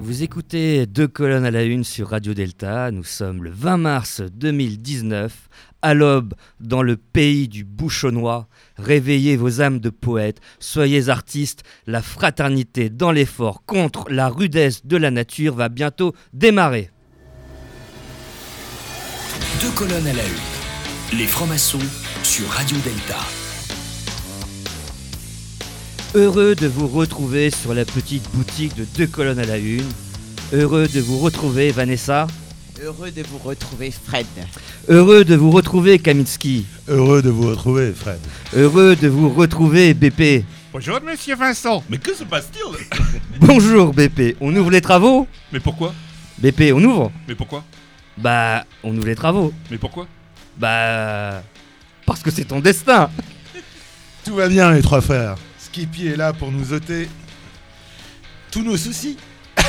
Vous écoutez Deux colonnes à la une sur Radio Delta. Nous sommes le 20 mars 2019, à l'aube, dans le pays du bouchonnois. Réveillez vos âmes de poètes, soyez artistes. La fraternité dans l'effort contre la rudesse de la nature va bientôt démarrer. Deux colonnes à la une. Les francs-maçons sur Radio Delta. Heureux de vous retrouver sur la petite boutique de Deux colonnes à la une. Heureux de vous retrouver Vanessa. Heureux de vous retrouver Fred. Heureux de vous retrouver Kaminski. Heureux de vous retrouver, Fred. Heureux de vous retrouver BP. Bonjour, monsieur Vincent. Mais que se passe-t-il Bonjour BP. On ouvre les travaux Mais pourquoi BP, on ouvre Mais pourquoi Bah, on ouvre les travaux. Mais pourquoi Bah, parce que c'est ton destin. Tout va bien, les trois frères. Skippy est là pour nous ôter tous nos soucis.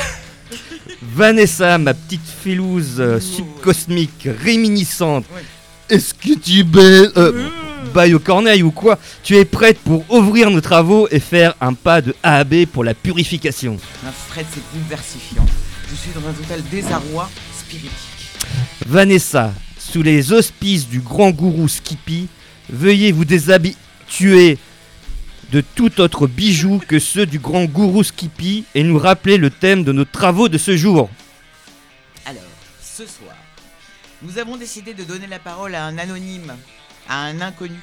Vanessa, ma petite filouse euh, subcosmique réminiscente. Ouais. Est-ce que tu baises euh, baille au corneille ou quoi? Tu es prête pour ouvrir nos travaux et faire un pas de A à B pour la purification. Un Fred, c'est bouleversifiant. Je suis dans un total désarroi spiritique. Vanessa, sous les auspices du grand gourou Skippy, veuillez vous déshabituer de tout autre bijou que ceux du grand gourou Skippy et nous rappeler le thème de nos travaux de ce jour. Alors, ce soir, nous avons décidé de donner la parole à un anonyme, à un inconnu.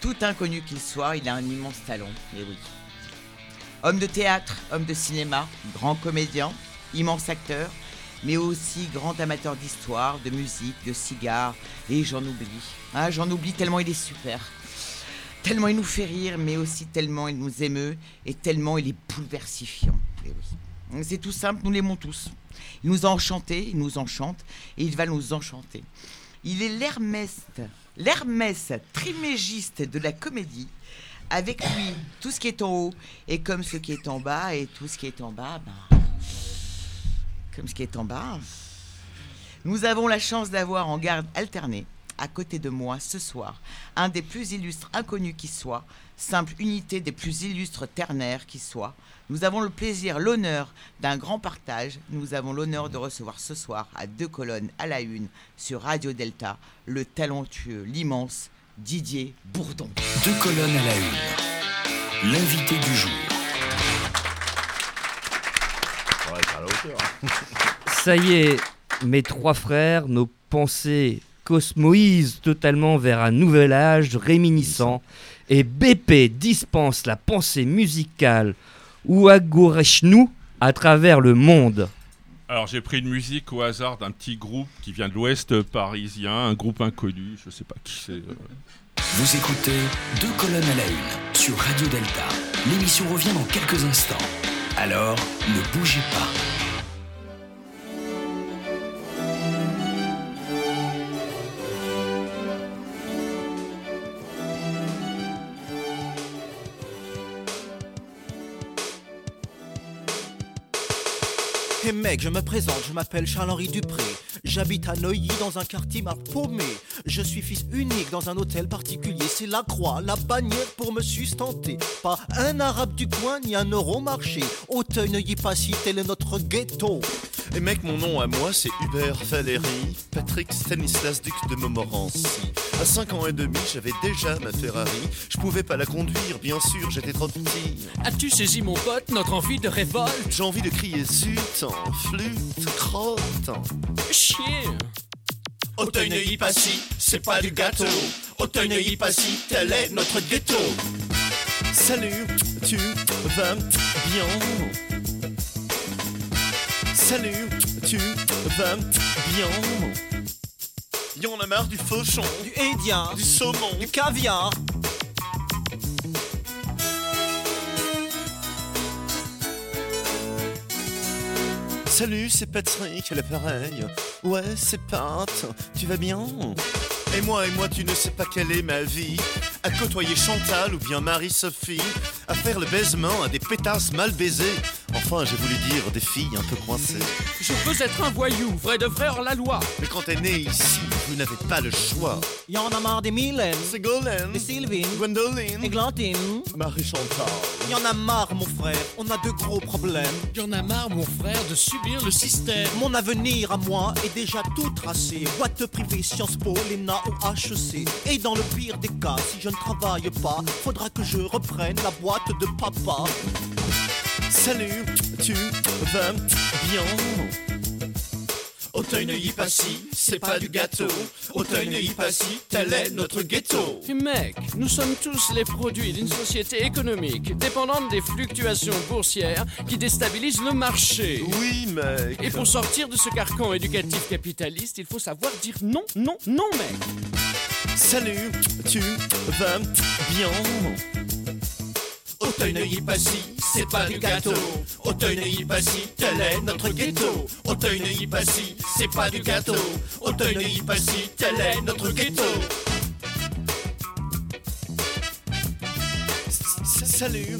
Tout inconnu qu'il soit, il a un immense talent, et oui. Homme de théâtre, homme de cinéma, grand comédien, immense acteur, mais aussi grand amateur d'histoire, de musique, de cigares, et j'en oublie. Ah, j'en oublie tellement il est super. Tellement il nous fait rire, mais aussi tellement il nous émeut, et tellement il est bouleversifiant. Oui. C'est tout simple, nous l'aimons tous. Il nous a enchantés, il nous enchante, et il va nous enchanter. Il est l'Hermès, l'Hermès trimégiste de la comédie. Avec lui, tout ce qui est en haut est comme ce qui est en bas, et tout ce qui est en bas, ben, comme ce qui est en bas. Nous avons la chance d'avoir en garde alternée, à côté de moi ce soir, un des plus illustres inconnus qui soit, simple unité des plus illustres ternaires qui soit. Nous avons le plaisir, l'honneur d'un grand partage. Nous avons l'honneur de recevoir ce soir à deux colonnes à la une sur Radio Delta le talentueux, l'immense Didier Bourdon. Deux colonnes à la une. L'invité du jour. Ça y est, mes trois frères, nos pensées cosmoïsent totalement vers un nouvel âge réminiscent et BP dispense la pensée musicale Ouagorechnou à travers le monde. Alors j'ai pris une musique au hasard d'un petit groupe qui vient de l'ouest parisien, un groupe inconnu, je sais pas qui c'est. euh. Vous écoutez Deux colonnes à la une sur Radio Delta. L'émission revient dans quelques instants. Alors, ne bougez pas. Hé mec, je me présente, je m'appelle Charles-Henri Dupré. J'habite à Neuilly dans un quartier mal paumé. Je suis fils unique dans un hôtel particulier. C'est la croix, la bannière pour me sustenter. Pas un arabe du coin ni un euro marché. Auteuil, Neuilly, Passy, tel est notre ghetto. Et mec, mon nom à moi, c'est Hubert Valéry, Patrick Stanislas, duc de Montmorency. À 5 ans et demi, j'avais déjà ma Ferrari. Je pouvais pas la conduire, bien sûr, j'étais trop petit. As-tu saisi mon pote notre envie de révolte? J'ai envie de crier zut, en flûte, crotte. en- Chien Auteuil Neuilly Passy, c'est pas du gâteau. Auteuil Neuilly Passy, tel est notre ghetto. Salut, tu vas bien? Salut, tu vas bien? Y'en a marre du fauchon, Du Hédien, du saumon, du caviar. Salut, c'est Patrick, à l'appareil. Ouais, c'est Pat, tu vas bien? Et moi, et moi, tu ne sais pas quelle est ma vie. À côtoyer Chantal ou bien Marie-Sophie. À faire le baisement à des pétasses mal baisées. Enfin, j'ai voulu dire des filles un peu coincées. Je veux être un voyou, vrai de vrai hors la loi. Mais quand t'es né ici, vous n'avez pas le choix. Y en a marre des Mylène, C'est Golem, des Sylvine, Gwendoline, Églantine. Marie-Chantal. Y en a marre, mon frère, on a de gros problèmes. Y'en a marre, mon frère, de subir le système. Mon avenir à moi est déjà tout tracé. Boîte privée, Sciences Po, l'ENA ou HEC. Et dans le pire des cas, si je ne travaille pas, faudra que je reprenne la boîte de papa. Salut, tu vas bien? Auteuil ne y pas si, c'est pas du gâteau. Auteuil ne y pas si, tel est notre ghetto. Et mec, nous sommes tous les produits d'une société économique dépendante des fluctuations boursières qui déstabilisent le marché. Oui, mec. Et pour sortir de ce carcan éducatif capitaliste, il faut savoir dire non, non, non, mec. Salut, tu vas bien? Auteuil ne y pas si, c'est pas du gâteau. Auteuil ne y pas si, tel est notre ghetto. Auteuil ne y pas si, c'est pas du gâteau. Auteuil ne y pas si, tel est notre ghetto. Salut.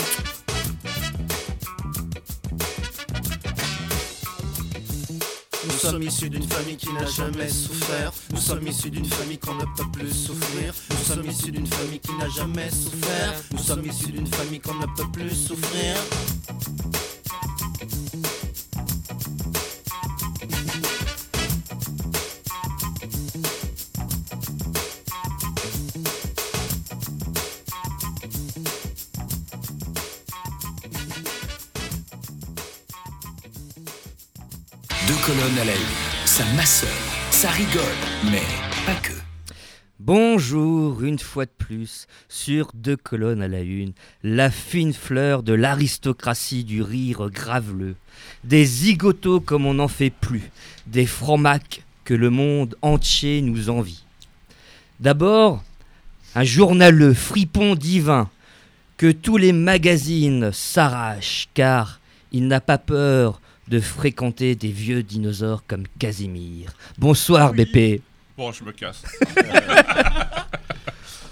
Sommes issus d'une famille qui n'a jamais souffert. Nous sommes issus d'une famille qu'on ne peut plus souffrir. Nous sommes issus d'une famille qui n'a jamais souffert. Nous sommes issus d'une famille qu'on ne peut plus souffrir. Deux colonnes à la une, ça masseur, ça rigole, mais pas que. Bonjour, une fois de plus, sur deux colonnes à la une, la fine fleur de l'aristocratie du rire graveleux, des zigotos comme on n'en fait plus, des francs-macs que le monde entier nous envie. D'abord, un journaleux fripon divin que tous les magazines s'arrachent car il n'a pas peur de fréquenter des vieux dinosaures comme Casimir. Bonsoir Oui. BP. Bon, je me casse.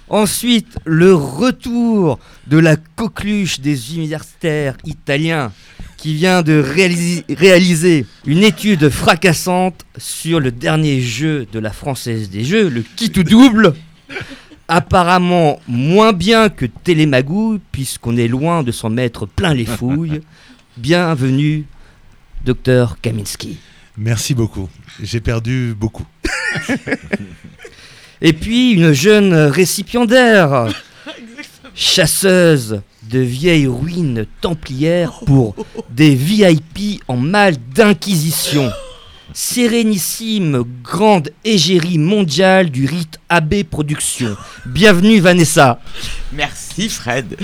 Ensuite, le retour de la coqueluche des universitaires italiens qui vient de réaliser, réaliser une étude fracassante sur le dernier jeu de la Française des Jeux, le kit ou double. Apparemment moins bien que Télémagou, puisqu'on est loin de s'en mettre plein les fouilles. Bienvenue, docteur Kaminski. Merci beaucoup. J'ai perdu beaucoup. Et puis une jeune récipiendaire, chasseuse de vieilles ruines templières pour des VIP en mal d'inquisition. Sérénissime grande égérie mondiale du rite AB Productions. Bienvenue Vanessa. Merci Fred.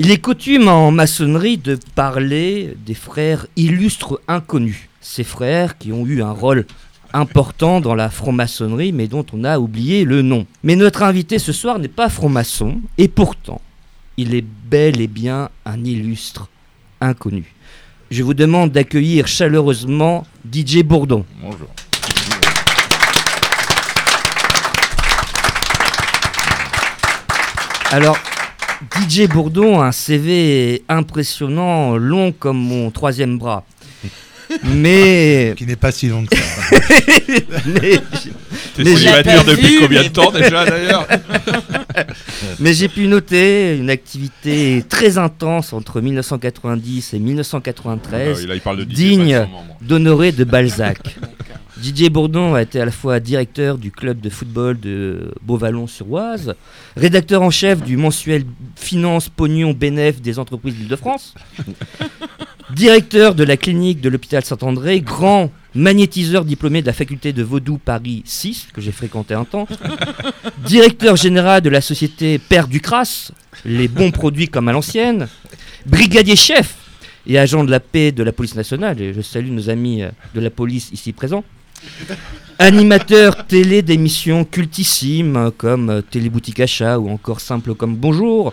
Il est coutume en maçonnerie de parler des frères illustres inconnus. Ces frères qui ont eu un rôle important dans la franc-maçonnerie, mais dont on a oublié le nom. Mais notre invité ce soir n'est pas franc-maçon, et pourtant, il est bel et bien un illustre inconnu. Je vous demande d'accueillir chaleureusement DJ Bourdon. Bonjour. Alors, DJ Bourdon a un CV impressionnant, long comme mon troisième bras. Mais, Qui n'est pas si long que ça. mais, T'es Mais célibataire depuis vu, combien mais- de temps déjà d'ailleurs mais j'ai pu noter une activité très intense entre 1990 et Ah 1993 oui, Là, il parle de DJ, digne d'Honoré de Balzac. Didier Bourdon a été à la fois directeur du club de football de Beauvallon-sur-Oise, rédacteur en chef du mensuel Finance Pognon Bénéf des entreprises d'Île-de-France, directeur de la clinique de l'hôpital Saint-André, grand magnétiseur diplômé de la faculté de Vaudou Paris 6, que j'ai fréquenté un temps, directeur général de la société Père Ducras, les bons produits comme à l'ancienne, brigadier chef et agent de la paix de la police nationale, et je salue nos amis euh, de la police ici présents, Animateur télé d'émissions cultissimes comme euh, Téléboutique Achat ou encore Simple comme Bonjour.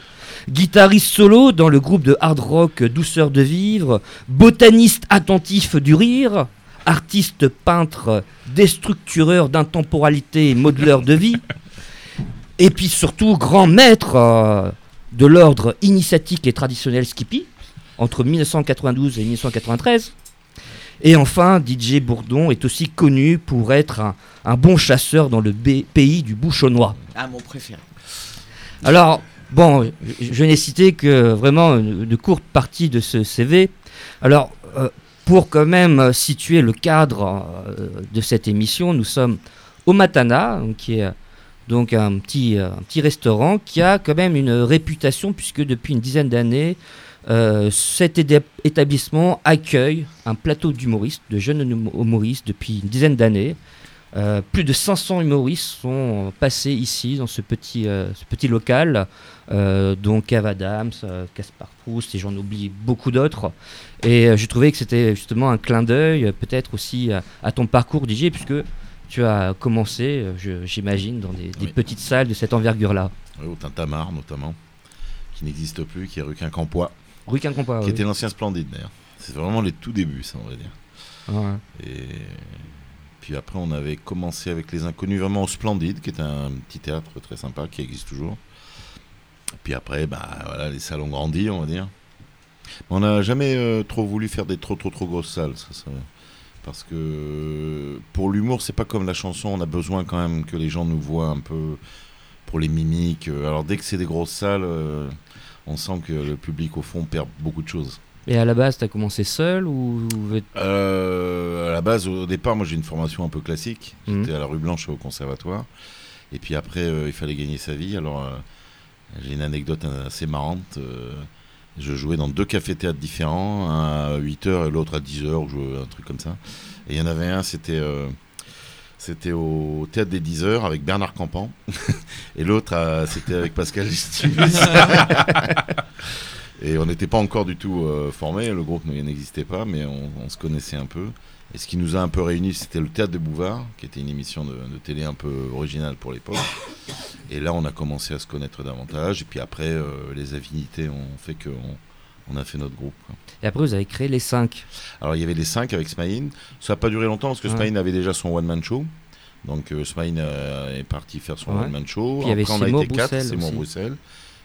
Guitariste solo dans le groupe de hard rock Douceur de Vivre. Botaniste attentif du rire. Artiste peintre, déstructureur d'intemporalité et modeleur de vie. Et puis surtout grand maître euh, de l'ordre initiatique et traditionnel Skippy entre 1992 et 1993. Et enfin, DJ Bourdon est aussi connu pour être un, un bon chasseur dans le pays du bouchonnois. Ah, mon préféré. Alors, bon, je, je n'ai cité que vraiment une, une courte partie de ce CV. Alors, euh, pour quand même situer le cadre euh, de cette émission, nous sommes au Matana, qui est donc un petit, euh, un petit restaurant qui a quand même une réputation, puisque depuis une dizaine d'années, euh, cet établissement accueille un plateau d'humoristes, de jeunes humo- humoristes depuis une dizaine d'années. Euh, plus de 500 humoristes sont passés ici, dans ce petit, euh, ce petit local, dont Kev Adams, Caspar Proust, et j'en oublie beaucoup d'autres. Et j'ai trouvé que c'était justement un clin d'œil, peut-être aussi à, ton parcours DJ, puisque tu as commencé, je- j'imagine, dans des, des Oui. petites salles de cette envergure-là. Oui, au Tintamarre notamment, qui n'existe plus, qui est rue Quincampoix, Rue Quincampoix, qui oui. était l'ancien Splendide d'ailleurs. C'est vraiment les tout débuts, ça on va dire. Ouais. Et puis après, on avait commencé avec les Inconnus vraiment au Splendide, qui est un petit théâtre très sympa qui existe toujours. Puis après, bah voilà, les salles ont grandi, on va dire. Mais on n'a jamais euh, trop voulu faire des trop trop trop grosses salles, ça, ça- parce que pour l'humour, c'est pas comme la chanson. On a besoin quand même que les gens nous voient un peu pour les mimiques. Alors dès que c'est des grosses salles, euh, on sent que le public au fond perd beaucoup de choses. Et à la base, tu as commencé seul ou Euh, à la base, au départ, moi j'ai une formation un peu classique. Mhm. J'étais à la rue Blanche au conservatoire. Et puis après, euh, il fallait gagner sa vie. Alors, euh, j'ai une anecdote assez marrante. Je jouais dans deux cafés-théâtres différents, un à 8h et l'autre à 10h, ou un truc comme ça. Et il y en avait un, c'était c'était au théâtre des 10h avec Bernard Campan. et l'autre, à- c'était avec Pascal Gistimus. Et on n'était pas encore du tout euh, formés, le groupe n'existait pas, mais on, se connaissait un peu. Et ce qui nous a un peu réunis, c'était le Théâtre de Bouvard, qui était une émission de, de télé un peu originale pour l'époque. Et là, on a commencé à se connaître davantage. Et puis après, euh, les affinités ont fait qu'on on a fait notre groupe. quoi. Et après, vous avez créé les 5. Alors, il y avait les cinq avec Smaïn. Ça n'a pas duré longtemps parce que Ouais. Smaïn avait déjà son one-man show. Donc, euh, Smaïn euh, est parti faire son Ouais. one-man show. Puis il y avait Après, on a été quatre, Bruxelles Seymour aussi. Bruxelles,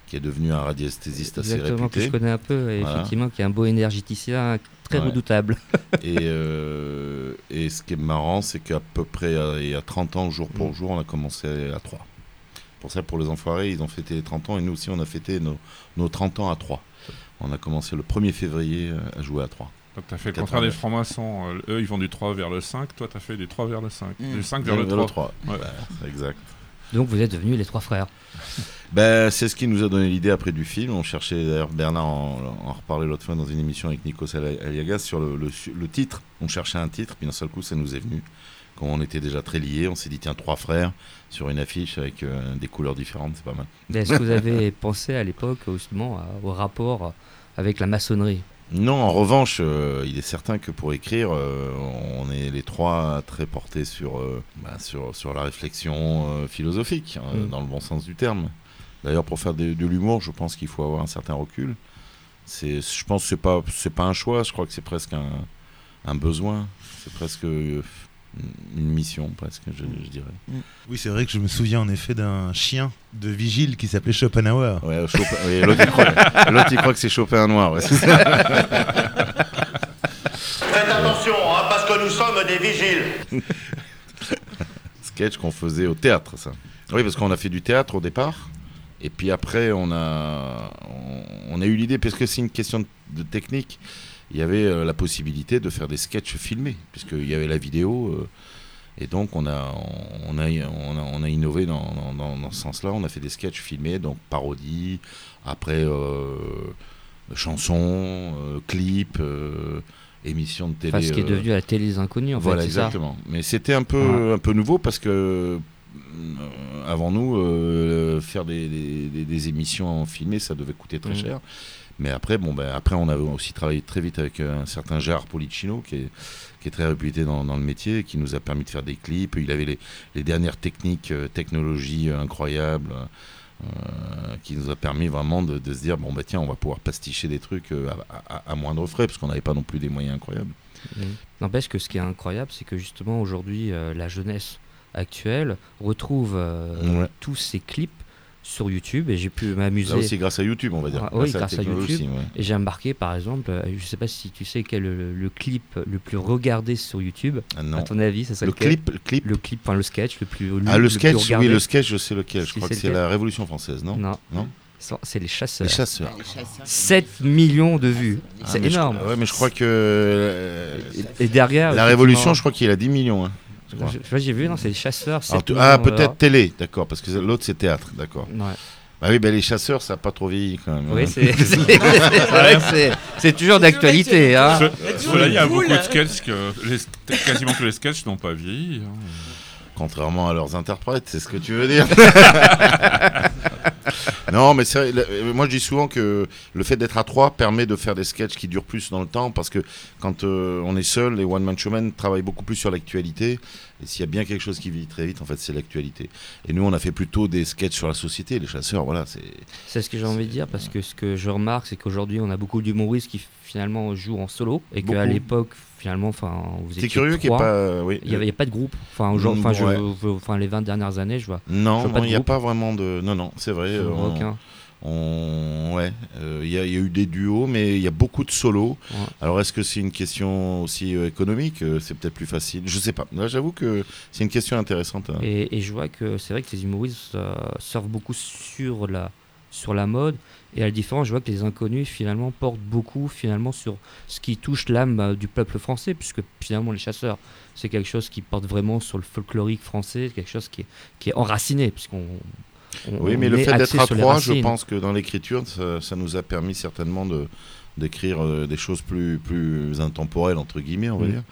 qui est devenu un radiesthésiste assez Exactement, que réputé. je connais un peu, et Voilà. effectivement, qui est un beau énergéticien très Ouais. redoutable. et, euh, et ce qui est marrant, c'est qu'à peu près euh, il y a 30 ans, jour pour Mm. jour, on a commencé à 3. Pour ça, pour les enfoirés, ils ont fêté les 30 ans et nous aussi, on a fêté nos, nos 30 ans à 3. On a commencé le 1er février euh, à jouer à 3. Donc t'as fait le 89. contraire des francs-maçons. euh, eux, ils vont du 3 vers le 5. Toi, t'as fait des 3 vers le 5. Mm. Du 5 vers le 3. Ouais. Bah, exact. Donc vous êtes devenus les trois frères. Ben, c'est ce qui nous a donné l'idée après du film. On cherchait, d'ailleurs, Bernard en, en reparlait l'autre fois dans une émission avec Nikos Ali- Aliagas sur le, le le titre. On cherchait un titre, puis d'un seul coup, ça nous est venu. Quand on était déjà très liés, on s'est dit, tiens, trois frères sur une affiche avec euh, des couleurs différentes, c'est pas mal. Est-ce que vous avez pensé à l'époque justement à- au rapport avec la maçonnerie? Non, en revanche, euh, il est certain que pour écrire, euh, on est les trois très portés sur, bah, sur, sur la réflexion philosophique, euh, Mm. dans le bon sens du terme. D'ailleurs, pour faire de, de l'humour, je pense qu'il faut avoir un certain recul. C'est, je pense que c'est pas, c'est pas un choix, je crois que c'est presque un, un besoin. C'est presque une mission, presque, je, je dirais. Oui, c'est vrai que je me souviens en effet d'un chien de vigile qui s'appelait Schopenhauer. Ouais, Chopin- oui, l'autre, il croit, l'autre, il croit que c'est Chopin noir. ouais, c'est ça. Faites attention, hein, parce que nous sommes des vigiles. sketch qu'on faisait au théâtre, ça. Oui, parce qu'on a fait du théâtre au départ. Et puis après, on a, on, on a eu l'idée, parce que c'est une question de, de technique, il y avait euh, la possibilité de faire des sketchs filmés, puisqu'il y avait la vidéo. euh, et donc, on a, on a, on a, on a innové dans, dans- dans- ce sens-là. On a fait des sketchs filmés, donc parodies, après euh, chansons, euh, clips, euh, émissions de télé. Enfin, ce qui est devenu la télé des inconnus, en voilà, fait, ça exactement. Mais c'était un peu, un peu nouveau parce que avant nous, euh, faire des, des- des- des émissions filmées, ça devait coûter très Mm. cher. Mais après, bon, ben, après, on avait aussi travaillé très vite avec euh, un certain Gérard Policino, qui est, qui est très réputé dans, dans le métier, qui nous a permis de faire des clips. Il avait les, les dernières techniques, euh, technologies euh, incroyables, euh, qui nous a permis vraiment de, de se dire, bon, bah tiens, on va pouvoir pasticher des trucs à, à- à moindre frais, parce qu'on n'avait pas non plus des moyens incroyables. N'empêche que ce qui est incroyable, c'est que justement aujourd'hui, euh, la jeunesse actuelle retrouve euh, Ouais. tous ces clips sur YouTube et j'ai pu m'amuser. Là aussi, grâce à YouTube, on va dire. Ah, oui, grâce à YouTube. ouais. Et j'ai remarqué par exemple, euh, je sais pas si tu sais quel est le, le clip le plus regardé sur YouTube. Ah, non. À ton avis, ça serait Le lequel clip, le clip Le clip, enfin le sketch le plus. Ah, le plus sketch, oui, regardé. le sketch, je sais lequel. Je crois que c'est la Révolution française, non Non. Non C'est les chasseurs. Les chasseurs. 7 millions de vues. Ah, c'est je énorme. crois- ouais, mais je crois que. euh, Et derrière. La Révolution, je crois qu'il a 10 millions. hein, j'ai vu, non, c'est les chasseurs. Alors, 7 tu- millions, ah, peut-être télé, d'accord, parce que l'autre c'est théâtre, d'accord. Ouais. Bah oui, bah, les chasseurs, ça n'a pas trop vieilli quand même. Oui, c'est toujours d'actualité. Hein. Il y a beaucoup de sketchs que les- quasiment tous les sketchs n'ont pas vieilli. hein. Contrairement à leurs interprètes, c'est ce que tu veux dire. non, mais euh, moi je dis souvent que le fait d'être à trois permet de faire des sketchs qui durent plus dans le temps parce que quand euh, on est seul, les one man showmen travaillent beaucoup plus sur l'actualité. Et s'il y a bien quelque chose qui vit très vite, en fait, c'est l'actualité. Et nous, on a fait plutôt des sketchs sur la société. Les chasseurs, voilà. C'est ce que j'ai envie de dire parce que ce que je remarque, c'est qu'aujourd'hui, on a beaucoup d'humoristes qui finalement jouent en solo et qu'à l'époque, finalement, enfin, vous étiez curieux qu'il y ait pas, euh, oui. Il n'y avait pas de groupe. Enfin, aujourd'hui, enfin, je- Ouais. enfin, les 20 dernières années, je vois. Non, il n'y a pas vraiment de. Non, non, c'est vrai. Euh, on- aucun. on- ouais, euh, il y, a- y eu des duos, mais il y a beaucoup de solos. Ouais. Alors, est-ce que c'est une question aussi économique C'est peut-être plus facile. Je sais pas. Là, j'avoue que c'est une question intéressante. hein. Et, et je vois que c'est vrai que les humoristes euh, surfent beaucoup sur la, sur la mode. Et à la différence, je vois que les inconnus finalement portent beaucoup finalement sur ce qui touche l'âme euh, du peuple français, puisque finalement les chasseurs, c'est quelque chose qui porte vraiment sur le folklorique français, quelque chose qui est, qui est enraciné, puisqu'on. on- Oui, mais le fait d'être à trois, je pense que dans l'écriture, ça, ça nous a permis certainement de d'écrire euh, des choses plus plus intemporelles entre guillemets, on va Mm. dire.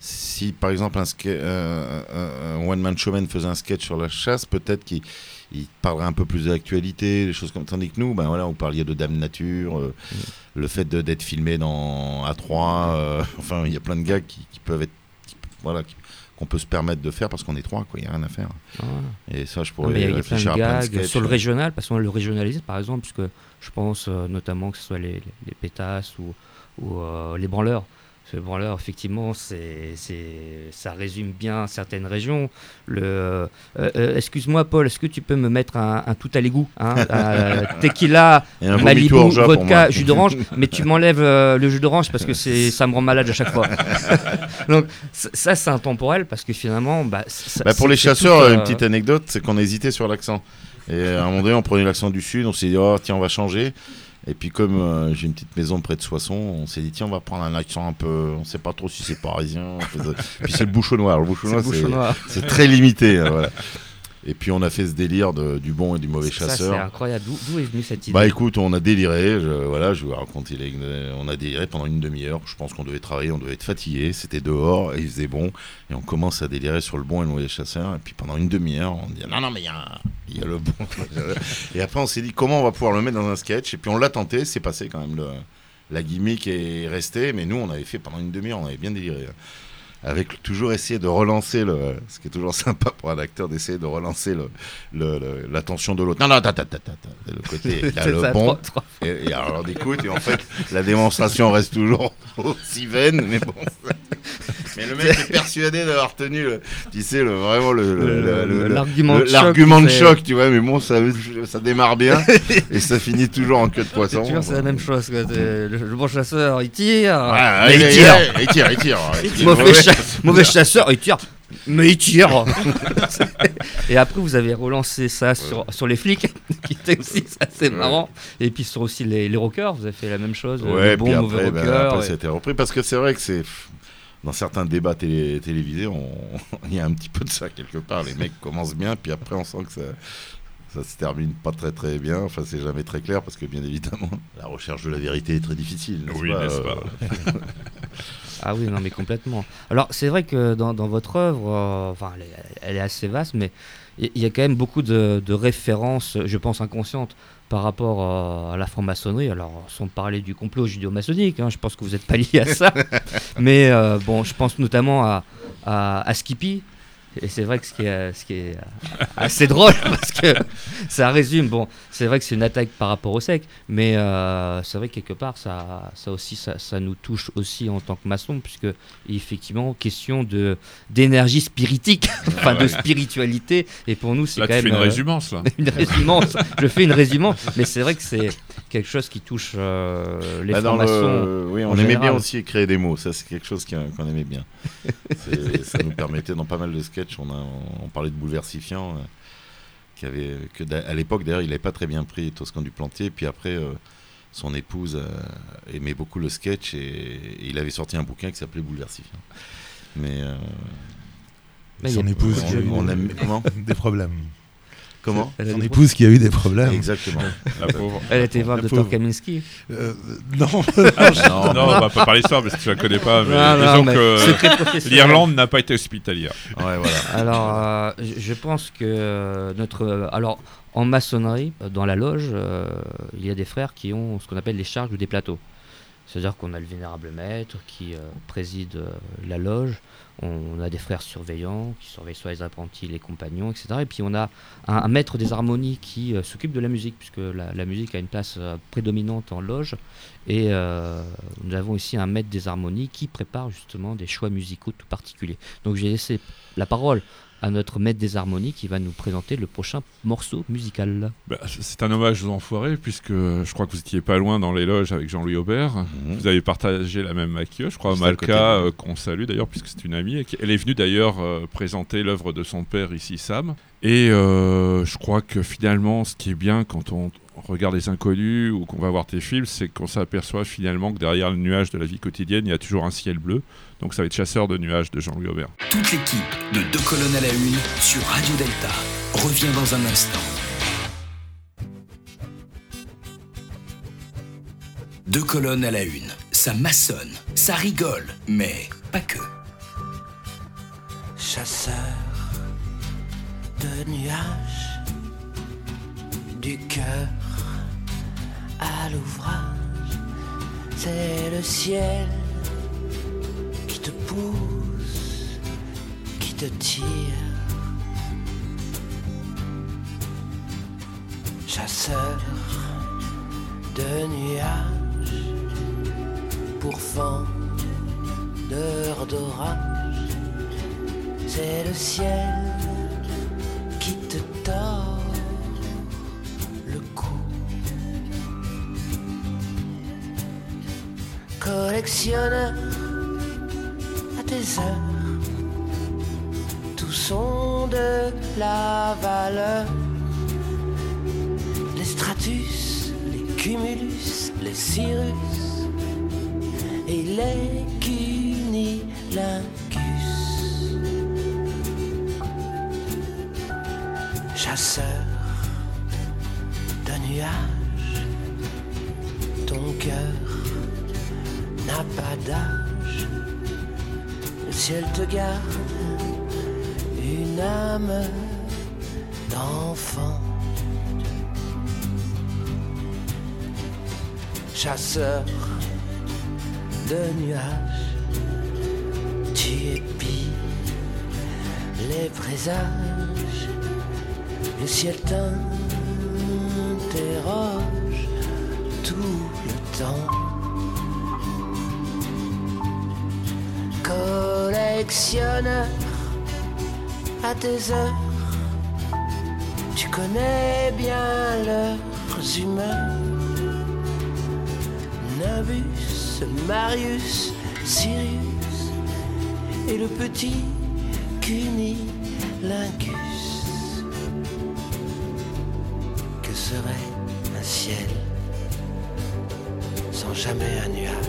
Si par exemple un, ske- un- un- un one man showman faisait un sketch sur la chasse, peut-être qu'il il parlerait un peu plus de l'actualité, des choses comme tandis que nous, ben voilà, vous parliez de Dame Nature, euh, Mm. le fait d'être filmé dans A3, euh, enfin il y a plein de gars qui, qui peuvent être, qui- voilà, qu'on peut se permettre de faire parce qu'on est trois, quoi, il n'y a rien à faire. Ah. Et ça, je Non, pourrais mais il y a- plein réfléchir de à plein de sur le régional, parce qu'on le régionalise par exemple, puisque je pense euh, notamment que ce soit les, les, les pétasses ou, ou les branleurs. Les branleurs, effectivement, c'est, c'est, ça résume bien certaines régions. Le, euh, euh, excuse-moi, Paul, est-ce que tu peux me mettre un, un tout à l'égout hein, euh, Tequila, Malibu, vodka, jus d'orange, mais tu m'enlèves le jus d'orange parce que c'est, ça me rend malade à chaque fois. Donc, ça, c'est intemporel parce que finalement, bah, ça- Bah, pour les chasseurs, tout, une petite anecdote, c'est qu'on hésitait sur l'accent. Et à un moment donné, on prenait l'accent du sud, on s'est dit, oh, tiens, on va changer. Et puis, comme euh, j'ai une petite maison près de Soissons, on s'est dit, tiens, on va prendre un accent un peu. On sait pas trop si c'est parisien. puis c'est le bouchonnois. Le bouchonnois, C'est très limité. hein, voilà. Et puis, on a fait ce délire de- du bon et du mauvais chasseur. c'est incroyable. D'où, est venue cette idée Bah écoute, on a déliré, je, voilà, je vous raconter, les- on a déliré pendant une demi-heure, je pense qu'on devait travailler, on devait être fatigué, c'était dehors, et il faisait bon, et on commence à délirer sur le bon et le mauvais chasseur, et puis pendant une demi-heure, on dit non, non, mais il y, a y le bon. et après, on s'est dit comment on va pouvoir le mettre dans un sketch, et puis on l'a tenté, c'est passé quand même, le- la gimmick est restée, mais nous, on avait fait pendant une demi-heure, on avait bien déliré. Avec toujours essayer de relancer le. Ce qui est toujours sympa pour un acteur d'essayer de relancer le, l'attention de l'autre. Non, non, attends, attends, attends, attends. Le côté, il y a le ça, bon. trois- trois. Et, et alors, on écoute, et en fait, la démonstration reste toujours aussi vaine, mais bon. Mais le mec est persuadé d'avoir tenu, le, tu sais, le, vraiment le, l'argument de choc l'argument qui de fait- choc, tu vois, mais bon, ça, ça démarre bien, et ça finit toujours en queue de poisson. C'est toujours c'est la même chose. quoi. C'est- Le, bon chasseur, il tire. Ouais, mais il- il tire. il- il tire, il tire, il tire. Mauvais, chasseur, il tire. Mais il tire. Et après, vous avez relancé ça sur, sur les flics, qui était aussi assez marrant. Et puis sur aussi les, les rockers, vous avez fait la même chose. Ouais, le bon, puis mauvais après, ben, rocker. après, et- ça a été repris parce que c'est vrai que c'est dans certains débats télé- télévisés, on- il y a un petit peu de ça quelque part. Les mecs commencent bien, puis après on sent que ça, ça se termine pas très très bien. Enfin, c'est jamais très clair parce que bien évidemment, la recherche de la vérité est très difficile. n'est-ce Oui, pas, n'est-ce euh, pas? Ah oui, non, mais complètement. Alors, c'est vrai que dans, dans votre œuvre, euh, enfin, elle, est- elle est assez vaste, mais il y a quand même beaucoup de, de références, je pense inconscientes, par rapport euh, à la franc-maçonnerie. Alors, sans parler du complot judéo-maçonnique, hein, je pense que vous n'êtes pas lié à ça. mais euh, bon, je pense notamment à, à, à Skippy. Et c'est vrai que ce qui est, ce qui est assez drôle, parce que ça résume, bon, c'est vrai que c'est une attaque par rapport au sec, mais euh, c'est vrai que quelque part, ça, ça aussi, ça, ça nous touche aussi en tant que maçon, puisque effectivement, question de d'énergie spiritique, enfin de ouais. spiritualité, et pour nous, c'est Là, quand tu même fais une euh, résumance, là. une résumance. Je fais une résumance, mais c'est vrai que c'est quelque chose qui touche euh, les Bah, le- Oui, on aimait bien aussi créer des mots. Ça, c'est quelque chose qui- qu'on aimait bien. C'est- ça nous permettait dans pas mal de sketchs. On, a, on parlait de bouleversifiant. euh, qui avait, que d'a- à l'époque, d'ailleurs, il n'avait pas très bien pris Toscan du Plantier. Puis après, euh, son épouse euh, aimait beaucoup le sketch et, et il avait sorti un bouquin qui s'appelait Bouleversifiant. Mais. euh, Mais Son a- épouse qui a eu on des- aime- comment? Des problèmes. Comment Elle a Son épouse qui a eu des problèmes. Exactement. La pauvre. Elle était voir docteur Kaminski. Euh, non, Non, non, on va pas parler de ça parce que tu la connais pas. Mais Non, non, disons mais que l'Irlande n'a pas été hospitalière. Ouais, voilà. Alors, euh, je pense que euh, notre. euh, alors, en maçonnerie, dans la loge, euh, il y a des frères qui ont ce qu'on appelle les charges ou des plateaux. C'est-à-dire qu'on a le vénérable maître qui euh, préside euh, la loge, on a des frères surveillants qui surveillent soit les apprentis, les compagnons, etc. Et puis on a un, maître des harmonies qui euh, s'occupe de la musique, puisque la, la musique a une place prédominante en loge. Et nous avons ici un maître des harmonies qui prépare justement des choix musicaux tout particuliers. Donc j'ai laissé la parole à notre maître des harmonies qui va nous présenter le prochain morceau musical. Bah, c'est un hommage aux enfoirés, puisque je crois que vous étiez pas loin dans les loges avec Jean-Louis Aubert. Mhm. Vous avez partagé la même maquilleuse, je crois, Malka, euh, qu'on salue d'ailleurs, puisque c'est une amie. et qui- Elle est venue d'ailleurs euh, présenter l'œuvre de son père ici, Sam. Et euh, je crois que finalement, ce qui est bien quand on regarde les inconnus ou qu'on va voir tes films, c'est qu'on s'aperçoit finalement que derrière le nuage de la vie quotidienne, il y a toujours un ciel bleu. Donc ça va être Chasseur de nuages de Jean-Louis Aubert. Toute l'équipe de Deux colonnes à la une sur Radio Delta revient dans un instant. Deux colonnes à la une, ça maçonne, ça rigole, mais pas que. chasseur de nuages, du cœur à l'ouvrage, c'est le ciel qui te tire. Chasseur de nuages, pourfend d'heures d'orage c'est le ciel qui te tord le cou. Collectionneur tous sont de la valeur. Les stratus, les cumulus, les cirrus et les cunilingus. chasseur de nuages, ton cœur n'a pas d'âge, le ciel te garde une âme d'enfant. Chasseur de nuages, tu épis les présages le ciel t'interroge tout le temps. Collectionneur à tes heures, tu connais bien leurs humeurs. Nimbus, Marius, Sirius et le petit cunilingus. Que serait un ciel sans jamais un nuage?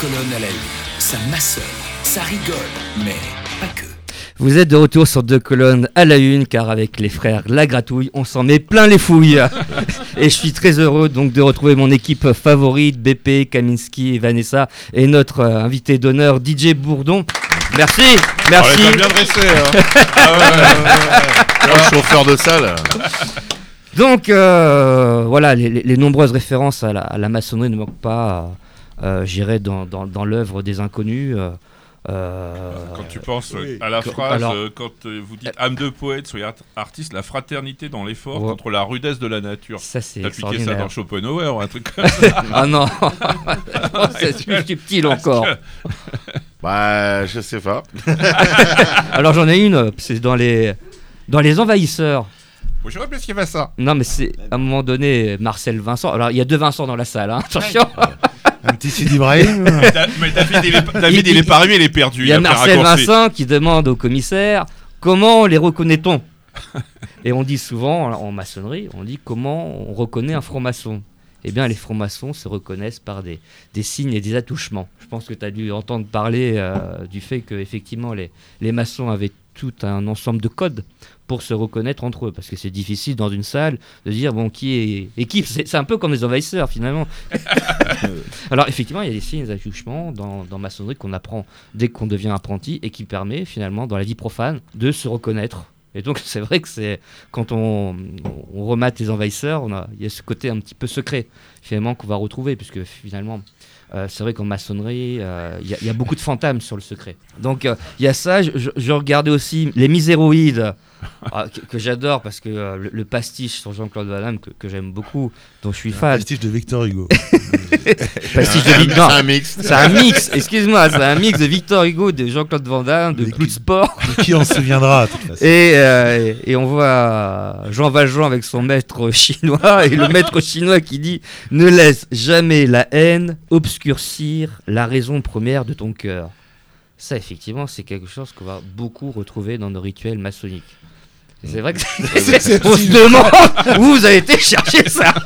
Deux colonnes à la une, ça maçonne, ça rigole, mais pas que. Vous êtes de retour sur deux colonnes à la une, car avec les frères La Gratouille, on s'en met plein les fouilles. et je suis très heureux donc de retrouver mon équipe favorite, BP, Kaminski et Vanessa, et notre euh, invité d'honneur, DJ Bourdon. Merci, merci. Oh, bien dressée, hein. Ah ouais, ouais, ouais, ouais. Le chauffeur de salle. Donc euh, voilà, les, les- les nombreuses références à la, à la maçonnerie ne manquent pas, euh, j'irai dans, dans, dans l'œuvre des inconnus. euh, euh, Quand tu penses euh, oui. à la phrase, alors- euh, quand euh, vous dites âme de poète, soyez art- artiste, la fraternité dans l'effort Ouais. contre la rudesse de la nature. Ça, c'est T'as piqué ça dans Schopenhauer ou un truc comme ça ah non, c'est plus subtil encore. Bah, je sais pas. Alors j'en ai une, c'est dans les, dans les envahisseurs. J'aurais plus qu'il fait ça. Non, mais c'est à un moment donné Marcel Vincent. Alors il y a deux Vincent dans la salle, hein, attention. Un petit Sidi Ibrahim. Mais Da- mais David, il est, pas- David, il est pas arrivé, il est perdu. Il y a Marcel. Vincent qui demande au commissaire comment les reconnaît-on? Et on dit souvent en maçonnerie, on dit comment on reconnaît un franc-maçon. Eh bien, les francs-maçons se reconnaissent par des, des signes et des attouchements. Je pense que tu as dû entendre parler euh, du fait que effectivement les, les maçons avaient tout un ensemble de codes pour se reconnaître entre eux. Parce que c'est difficile dans une salle de dire, bon, qui est équipe C'est un peu comme les envahisseurs finalement. Alors effectivement, il y a des signes attouchements dans, dans maçonnerie qu'on apprend dès qu'on devient apprenti et qui permet finalement dans la vie profane de se reconnaître. Et donc c'est vrai que c'est quand on, on remate les envahisseurs, on a, il y a ce côté un petit peu secret finalement qu'on va retrouver puisque finalement euh, c'est vrai qu'en maçonnerie euh, il y, a- il y a beaucoup de fantasmes sur le secret. Donc euh, il y a ça. Je, regardais aussi les miséroïdes ah, que, que j'adore parce que le, le pastiche sur Jean-Claude Van Damme que, que j'aime beaucoup, dont je suis fan. pastiche de Victor Hugo. Pastiche de C'est un- Vic- non, c'est un mix. C'est un mix. Excuse-moi, c'est un mix de Victor Hugo, de Jean-Claude Van Damme, de Clou de Sport. Qui se souviendra, de toute façon. Et, euh, et on voit Jean Valjean avec son maître chinois et le maître chinois qui dit ne laisse jamais la haine obscurcir la raison première de ton cœur. Ça, effectivement, c'est quelque chose qu'on va beaucoup retrouver dans nos rituels maçonniques. C'est vrai que c'est- on se demande où vous avez été chercher ça.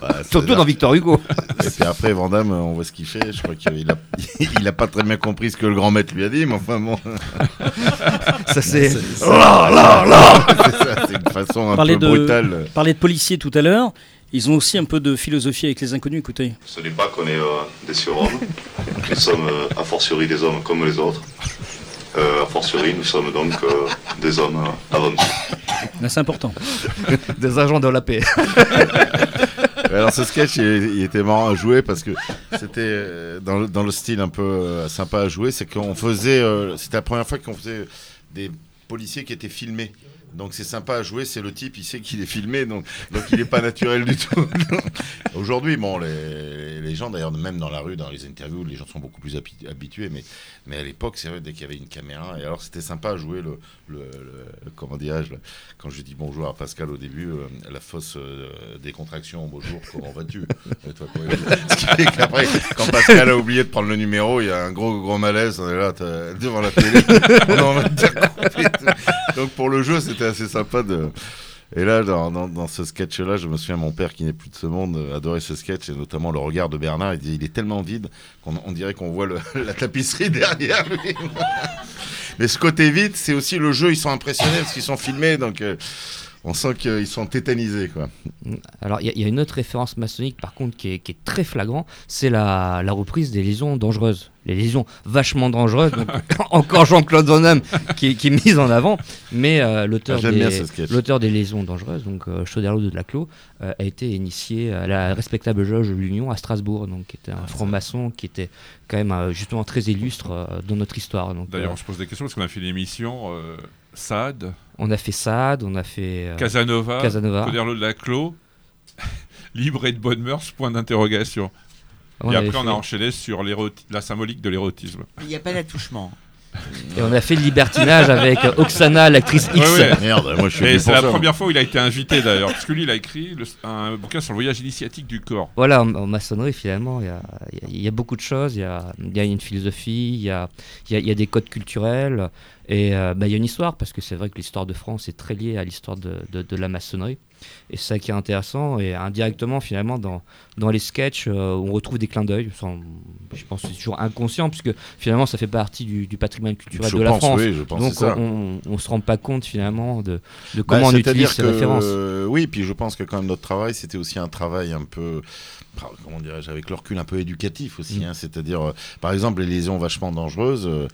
Bah, c'est Surtout dans Victor Hugo. Et puis après, Vandame, on voit ce qu'il fait. Je crois qu'il a, il a pas très bien compris ce que le grand maître lui a dit, mais enfin bon. Ça, c'est- c'est Là, là, là. c'est une façon un Parler peu de, brutale. parler de policiers tout à l'heure. Ils ont aussi un peu de philosophie avec les inconnus, écoutez. Ce n'est pas qu'on est euh, des surhommes, nous sommes euh, a fortiori des hommes comme les autres. Euh, a fortiori, nous sommes donc euh, des hommes euh, avant tout. Là, c'est important. Des agents de la paix. Alors ce sketch, il, il était marrant à jouer parce que c'était euh, dans, le- dans le style un peu euh, sympa à jouer. C'est qu'on faisait, euh, c'était la première fois qu'on faisait des policiers qui étaient filmés. Donc c'est sympa à jouer, c'est le type, il sait qu'il est filmé, donc, donc il n'est pas naturel du tout. Aujourd'hui, bon, les, les gens, d'ailleurs, même dans la rue, dans les interviews, les gens sont beaucoup plus habi- habitués, mais, mais à l'époque, c'est vrai, dès qu'il y avait une caméra, et alors c'était sympa à jouer le, le, le- comment dirais-je, quand je dis bonjour à Pascal au début, euh, la fausse euh, décontraction, bonjour, comment vas-tu? Qu'après, quand Pascal a oublié de prendre le numéro, il y a un gros, gros malaise, on est là, devant la télé, on est en train de. Donc pour le jeu, c'était assez sympa de... Et là, dans, ce sketch-là, je me souviens, mon père qui n'est plus de ce monde euh, adorait ce sketch, et notamment le regard de Bernard. Il, dit, il est tellement vide qu'on on dirait qu'on voit la tapisserie derrière lui. Mais ce côté vide, c'est aussi le jeu. Ils sont impressionnés parce qu'ils sont filmés, donc euh, on sent qu'ils sont tétanisés. Quoi. Alors, il y, a- il y a une autre référence maçonnique, par contre, qui est, qui est très flagrant, c'est la, la reprise des lésions dangereuses. Les lésions vachement dangereuses. donc, encore Jean-Claude Van Damme qui, est- qui est mise en avant, mais euh, l'auteur Ah, des, des lésions dangereuses, donc euh, Chauderlot de Laclos, euh, a été initié à la respectable jauge de l'Union à Strasbourg, donc qui était Ah, un franc-maçon qui était quand même euh, justement très illustre euh, dans notre histoire. D'ailleurs, on se pose des questions parce qu'on a fait l'émission Saad, on a fait Sade, on a fait euh, Casanova, Casanova. Coderlo de Laclos, libre et de bonne mœurs, point d'interrogation. On et après, on fait- a enchaîné sur la symbolique de l'érotisme. Il n'y a pas d'attouchement. Et on a fait le libertinage avec Oksana, l'actrice X. Ouais, ouais. Merde, moi je suis c'est pour la ça. première fois où il a été invité d'ailleurs, parce que lui il a écrit le- un bouquin sur le voyage initiatique du corps. Voilà, en, en maçonnerie, finalement, il y a, il y beaucoup de choses. Il y a, il y a une philosophie, il y a, il y a- il y a des codes culturels, et euh, bah, il y a une histoire, parce que c'est vrai que l'histoire de France est très liée à l'histoire de, de- de la maçonnerie. Et c'est ça qui est intéressant, et indirectement, finalement, dans, dans les sketchs, euh, on retrouve des clins d'œil. Je pense que c'est toujours inconscient, puisque finalement, ça fait partie du, du patrimoine culturel Je de la France. oui, je pense Donc, ça. on ne se rend pas compte, finalement, de, de Bah, comment on utilise ces que, références. euh, oui, puis je pense que quand même notre travail, c'était aussi un travail un peu, comment dirais-je, avec le recul un peu éducatif aussi. Mm. hein. C'est-à-dire, euh, par exemple, les lésions vachement dangereuses. euh,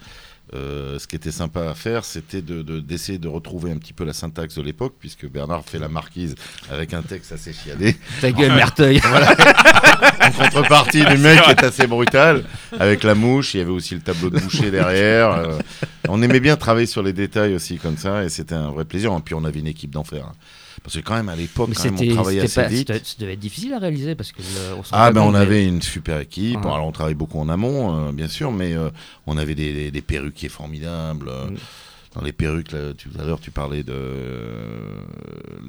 euh, ce qui était sympa à faire, c'était de- de- d'essayer de, retrouver un petit peu la syntaxe de l'époque, puisque Bernard fait la marquise avec un texte assez chiadé. Ta gueule, Merteuil. Voilà. en contrepartie du mec qui est assez brutal, avec la mouche, il y avait aussi le tableau de boucher derrière. euh, on aimait bien travailler sur les détails aussi comme ça, et c'était un vrai plaisir. Et puis on avait une équipe d'enfer. hein. Parce que quand même à l'époque, Mais quand même, on travaillait assez pas- vite. ça devait être difficile à réaliser parce que le- on s'en Ah ben on avait une super équipe. Alors on travaille beaucoup en amont, euh, bien sûr, mais euh, on avait des, des, des perruquiers formidables. euh, Mm. Dans les perruques, là, tout à l'heure, tu parlais de, euh,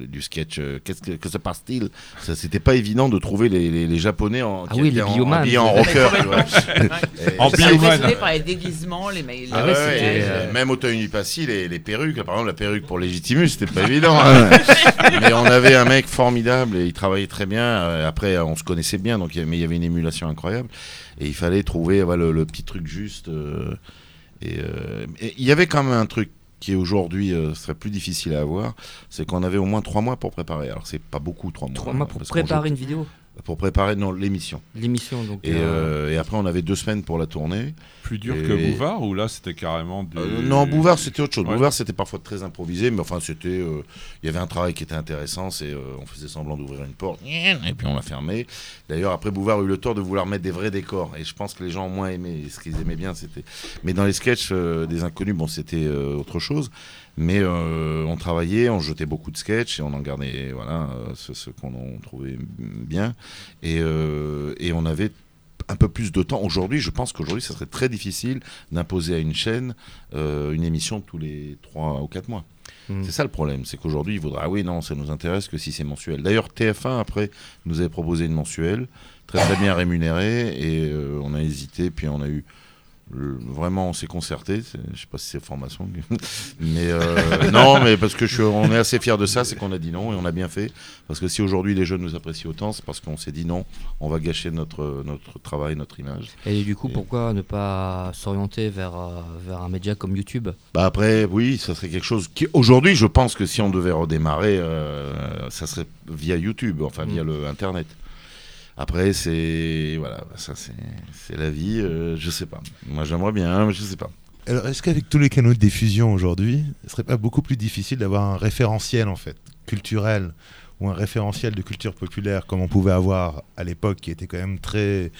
du sketch. euh, Qu'est-ce que, que se passe-t-il? Ça, C'était pas évident de trouver les, les, les Japonais en, Ah oui, les en, en Mais rocker. En par les déguisements, les mails. Ah ouais, ouais, c'était, ouais, euh, Même au Tony Passy, les, les perruques, là, par exemple la perruque pour Légitimus, c'était pas évident. hein. mais on avait un mec formidable et il travaillait très bien. Euh, Après, on se connaissait bien, donc mais il y avait une émulation incroyable. Et il fallait trouver voilà, le, le petit truc juste. Euh, et il y avait quand même un truc qui aujourd'hui euh, serait plus difficile à avoir, c'est qu'on avait au moins trois mois pour préparer. Alors c'est pas beaucoup trois mois. Trois mois pour préparer joue- une vidéo, Pour préparer non l'émission. l'émission. Donc, Et, euh, euh, et après on avait deux semaines pour la tournée. Plus dur Et- que Bouvard ou là c'était carrément du... Euh, non, Bouvard, c'était autre chose. Ouais. Bouvard, c'était parfois très improvisé, mais enfin, c'était. euh, Il y avait un travail qui était intéressant, c'est euh, on faisait semblant d'ouvrir une porte, et puis on l'a fermée. D'ailleurs, après, Bouvard a eu le tort de vouloir mettre des vrais décors, et je pense que les gens ont moins aimé. Et ce qu'ils aimaient bien, c'était. Mais dans les sketchs euh, des inconnus, bon, c'était euh, autre chose. Mais euh, on travaillait, on jetait beaucoup de sketchs et on en gardait, voilà, euh, ce, ce qu'on trouvait bien. Et, euh, et on avait un peu plus de temps. Aujourd'hui, je pense qu'aujourd'hui, ça serait très difficile d'imposer à une chaîne euh, une émission tous les 3 ou 4 mois. Mm. C'est ça le problème, c'est qu'aujourd'hui, il vaudra, ah oui, non, ça nous intéresse que si c'est mensuel. D'ailleurs, TF1, après, nous avait proposé une mensuelle, très très bien rémunérée, et euh, on a hésité, puis on a eu. Le- vraiment, on s'est concerté. Je sais pas si c'est formation, mais euh, non, mais parce que je suis, on est assez fiers de ça, c'est qu'on a dit non et on a bien fait. Parce que si aujourd'hui les jeunes nous apprécient autant, c'est parce qu'on s'est dit non, on va gâcher notre notre travail, notre image. Et du coup, Et- pourquoi ne pas s'orienter vers, euh, vers un média comme YouTube? Bah après, oui, ça serait quelque chose qui, aujourd'hui, je pense que si on devait redémarrer, euh, ça serait via YouTube, enfin via Mm. le Internet. Après, c'est voilà, ça c'est c'est la vie. euh, je sais pas. Moi, j'aimerais bien, mais je sais pas. Alors, est-ce qu'avec tous les canaux de diffusion aujourd'hui, ce serait pas beaucoup plus difficile d'avoir un référentiel en fait culturel ou un référentiel de culture populaire comme on pouvait avoir à l'époque, qui était quand même très,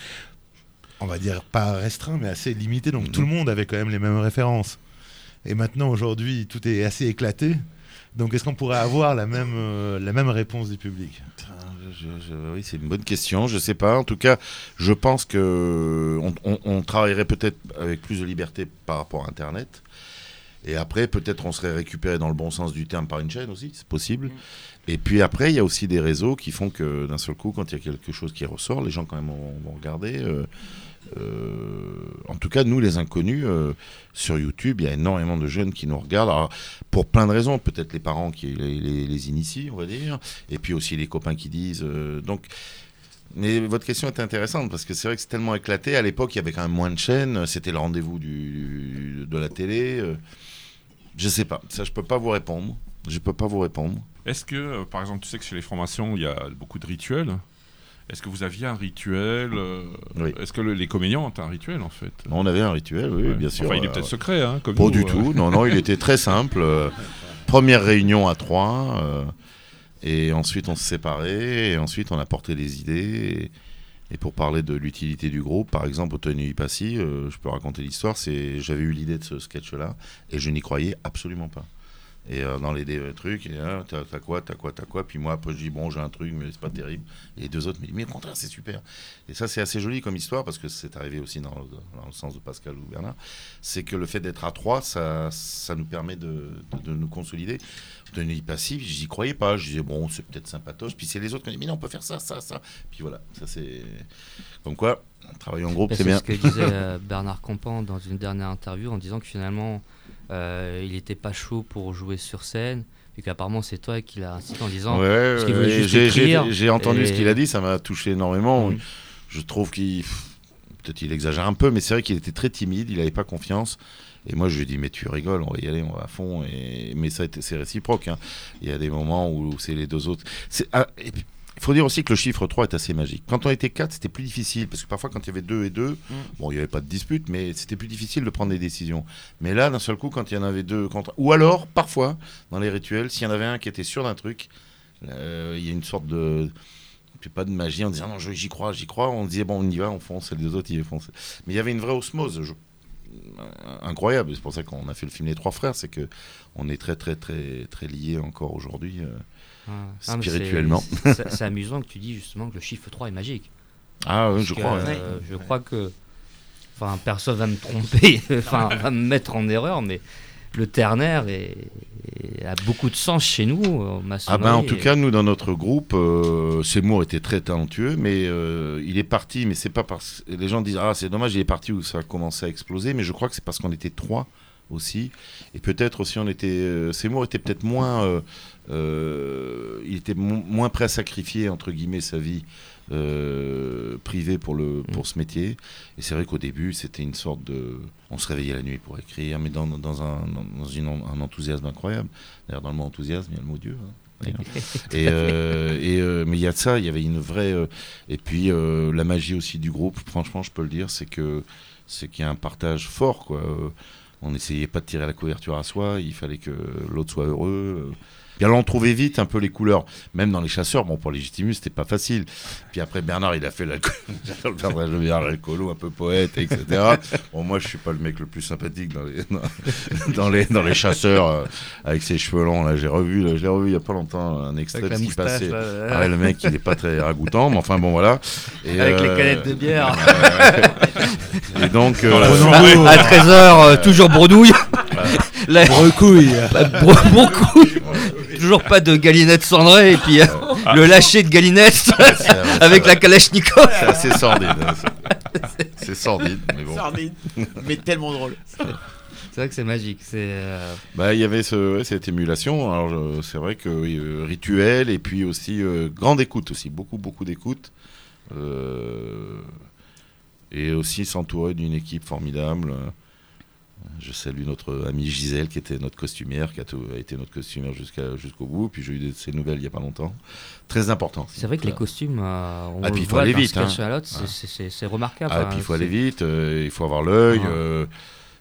on va dire pas restreint, mais assez limité. Donc tout le monde avait quand même les mêmes références. Et maintenant, aujourd'hui, tout est assez éclaté. Donc, est-ce qu'on pourrait avoir la même, euh, la même réponse du public? Putain, je- je- oui, c'est une bonne question. Je sais pas. En tout cas, je pense que on, on- on travaillerait peut-être avec plus de liberté par rapport à Internet. Et après, peut-être on serait récupéré dans le bon sens du terme par une chaîne aussi, c'est possible. Et puis après, il y a aussi des réseaux qui font que d'un seul coup, quand il y a quelque chose qui ressort, les gens quand même vont, vont regarder. euh, euh, en tout cas, nous, les inconnus, euh, sur YouTube, il y a énormément de jeunes qui nous regardent. Alors, pour plein de raisons, peut-être les parents qui les, initient, on va dire, et puis aussi les copains qui disent. euh, donc, mais votre question est intéressante parce que c'est vrai que c'est tellement éclaté. À l'époque, il y avait quand même moins de chaînes. C'était le rendez-vous du, de la télé. je sais pas. Ça, je peux pas vous répondre. Je peux pas vous répondre. Est-ce que, par exemple, tu sais que chez les formations, il y a beaucoup de rituels Est-ce que vous aviez un rituel euh, Oui. Est-ce que le- les comédiens ont un rituel, en fait? On avait un rituel, oui, Ouais. bien sûr. Enfin, il est Euh, peut-être secret, hein, comme Pas nous, du euh. tout. Non, non, il était très simple. Euh, première réunion à trois. euh, et ensuite, on se séparait. Et ensuite, on apportait des idées. Et, et pour parler de l'utilité du groupe, par exemple, au Tony Passy, euh, je peux raconter l'histoire. C'est, j'avais eu l'idée de ce sketch-là et je n'y croyais absolument pas. Et euh, dans les dé- trucs, et, ah, t'as t'as quoi, t'as quoi, t'as quoi? Puis moi, après, je dis, bon, j'ai un truc, mais c'est pas terrible. Et les deux autres me disent, mais au contraire, c'est super. Et ça, c'est assez joli comme histoire, parce que c'est arrivé aussi dans, le- dans le sens de Pascal ou Bernard. C'est que le fait d'être à trois, ça, ça nous permet de, de- de nous consolider. Denis Passif, j'y croyais pas. Je disais, bon, c'est peut-être sympatoche. Puis c'est les autres qui me disent, mais non, on peut faire ça, ça, ça. Puis voilà, ça c'est. Comme quoi, travailler en groupe, Bah, c'est bien. ce que disait euh, Bernard Campan dans une dernière interview en disant que finalement euh, il n'était pas chaud pour jouer sur scène et qu'apparemment c'est toi qui l'as incité en disant Ouais, j'ai- entendu et- ce qu'il a dit, ça m'a touché énormément. Mhm. Je trouve qu'il. Peut-être il exagère un peu, mais c'est vrai qu'il était très timide, il n'avait pas confiance. Et moi, je lui ai dit, mais tu rigoles, on va y aller, on va à fond. Et... Mais ça, c'est réciproque. hein. Il y a des moments où c'est les deux autres. Ah, et puis, faut dire aussi que le chiffre 3 est assez magique. Quand on était 4, c'était plus difficile, parce que parfois, quand il y avait 2 et 2, bon, il n'y avait pas de dispute, mais c'était plus difficile de prendre des décisions. Mais là, d'un seul coup, quand il y en avait deux contre. Ou alors, parfois, dans les rituels, s'il y en avait un qui était sûr d'un truc, euh, il y a une sorte de. pas de magie en disant non, j'y crois, j'y crois. On disait bon, on y va, on fonce, et les deux autres, ils foncent. Mais il y avait une vraie osmose. je- incroyable. C'est pour ça qu'on a fait le film Les Trois Frères, c'est que on est très très très très liés encore aujourd'hui euh, Ah, spirituellement. c'est- amusant que tu dis justement que le chiffre 3 est magique. Ah oui, je que, crois, euh, je crois que. Enfin, personne va me tromper, enfin, va me mettre en erreur, mais le ternaire est, est- a beaucoup de sens chez nous, en Ah ben en tout et- cas nous dans notre groupe euh, Seymour était très talentueux mais euh, il est parti mais c'est pas parce les gens disent ah c'est dommage il est parti où ça a commencé à exploser mais je crois que c'est parce qu'on était trois aussi. Et peut-être aussi on était euh, Seymour était peut-être moins euh, euh, il était mo- moins prêt à sacrifier entre guillemets sa vie euh, privée pour le pour ce métier. Et c'est vrai qu'au début c'était une sorte de on se réveillait la nuit pour écrire mais dans, dans un dans une- un enthousiasme incroyable. D'ailleurs dans le mot enthousiasme il y a le mot Dieu hein, et, euh, et, euh, mais il y a de ça il y avait une vraie et puis la magie aussi du groupe franchement je peux le dire c'est que c'est qu'il y a un partage fort quoi on n'essayait pas de tirer la couverture à soi il fallait que l'autre soit heureux euh. Puis alors on trouvait vite un peu les couleurs, même dans les chasseurs. Bon, pour Légitimus, c'était pas facile. Puis après, Bernard, il a fait l'alcoolo, un peu poète, etc. Bon, moi, je suis pas le mec le plus sympathique dans les, dans, dans les, dans les chasseurs, euh, avec ses cheveux longs. Là, j'ai revu, là, je l'ai revu il y a pas longtemps, un extrait de ce qui passait. là. Ah ouais, le mec, il est pas très ragoûtant, mais enfin bon, voilà. Et, Avec les canettes de bière. et donc, euh. À 13 heures, euh, toujours bredouille. La- Brecouille. Toujours pas de galinette cendrée et puis euh, le lâcher de galinette avec la kalachnikov. C'est assez sordide. hein, c'est- sordide, mais bon. Sordide, mais tellement drôle. C'est vrai que c'est magique. C'est euh, Bah, il y avait ce, ouais, cette émulation. Alors, c'est vrai que oui, euh, rituel et puis aussi euh, grande écoute aussi, beaucoup beaucoup d'écoute. Euh, et aussi s'entourer d'une équipe formidable. Je salue notre amie Gisèle qui était notre costumière, qui a, tout- a été notre costumière jusqu'au bout. Puis j'ai eu de ses nouvelles il y a pas longtemps. Très important. c'est vrai que les costumes, euh, on Ah, puis le il faut voit aller vite, hein. à l'autre, Ah. c'est- remarquable. Ah, et hein, puis il faut aller vite, euh, il faut avoir l'œil. Ouais.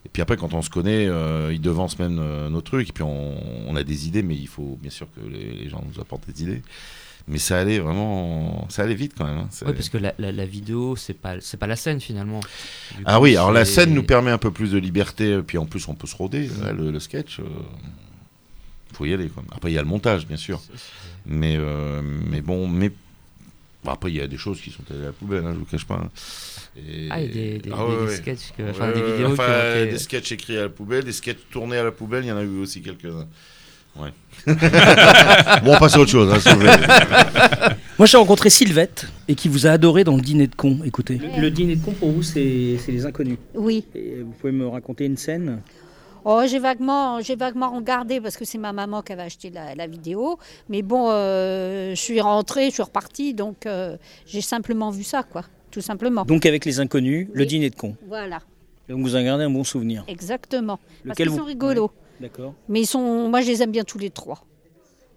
Euh, et puis après, quand on se connaît, euh, il devance même euh, nos trucs. Et puis on, on a des idées, mais il faut bien sûr que les, les gens nous apportent des idées. Mais ça allait vraiment, ça allait vite quand même. hein. Ouais, parce que la, la- la vidéo, c'est pas, c'est pas la scène finalement. Du Ah coup, oui, alors la scène nous permet un peu plus de liberté, et puis en plus on peut se roder, là, le, le sketch. Il faut y aller. Quoi. Après il y a le montage, bien sûr. Mais, euh, mais bon, mais bon, après il y a des choses qui sont allées à la poubelle, hein, je vous cache pas. Et- Ah, il y a des- des- Ah ouais, des ouais. sketchs que- enfin, Ouais, des ouais, vidéos qui enfin, ont été- Des sketchs écrits à la poubelle, des sketchs tournés à la poubelle, il y en a eu aussi quelques-uns. Ouais. bon, on passe à autre chose, hein. Moi, j'ai rencontré Sylvette et qui vous a adoré dans le dîner de con. Écoutez. Le, dîner de con pour vous, c'est c'est les inconnus. Oui. Et vous pouvez me raconter une scène? Oh, j'ai vaguement, j'ai vaguement regardé parce que c'est ma maman qui avait acheté la, la vidéo. Mais bon, euh, je suis rentrée, je suis repartie, donc euh, j'ai simplement vu ça, quoi, tout simplement. Donc avec les inconnus, le dîner de con. Voilà, Donc vous en gardez un bon souvenir. exactement. Parce Lequel qu'ils vous- sont rigolos. D'accord. Mais ils sont, moi, je les aime bien tous les trois.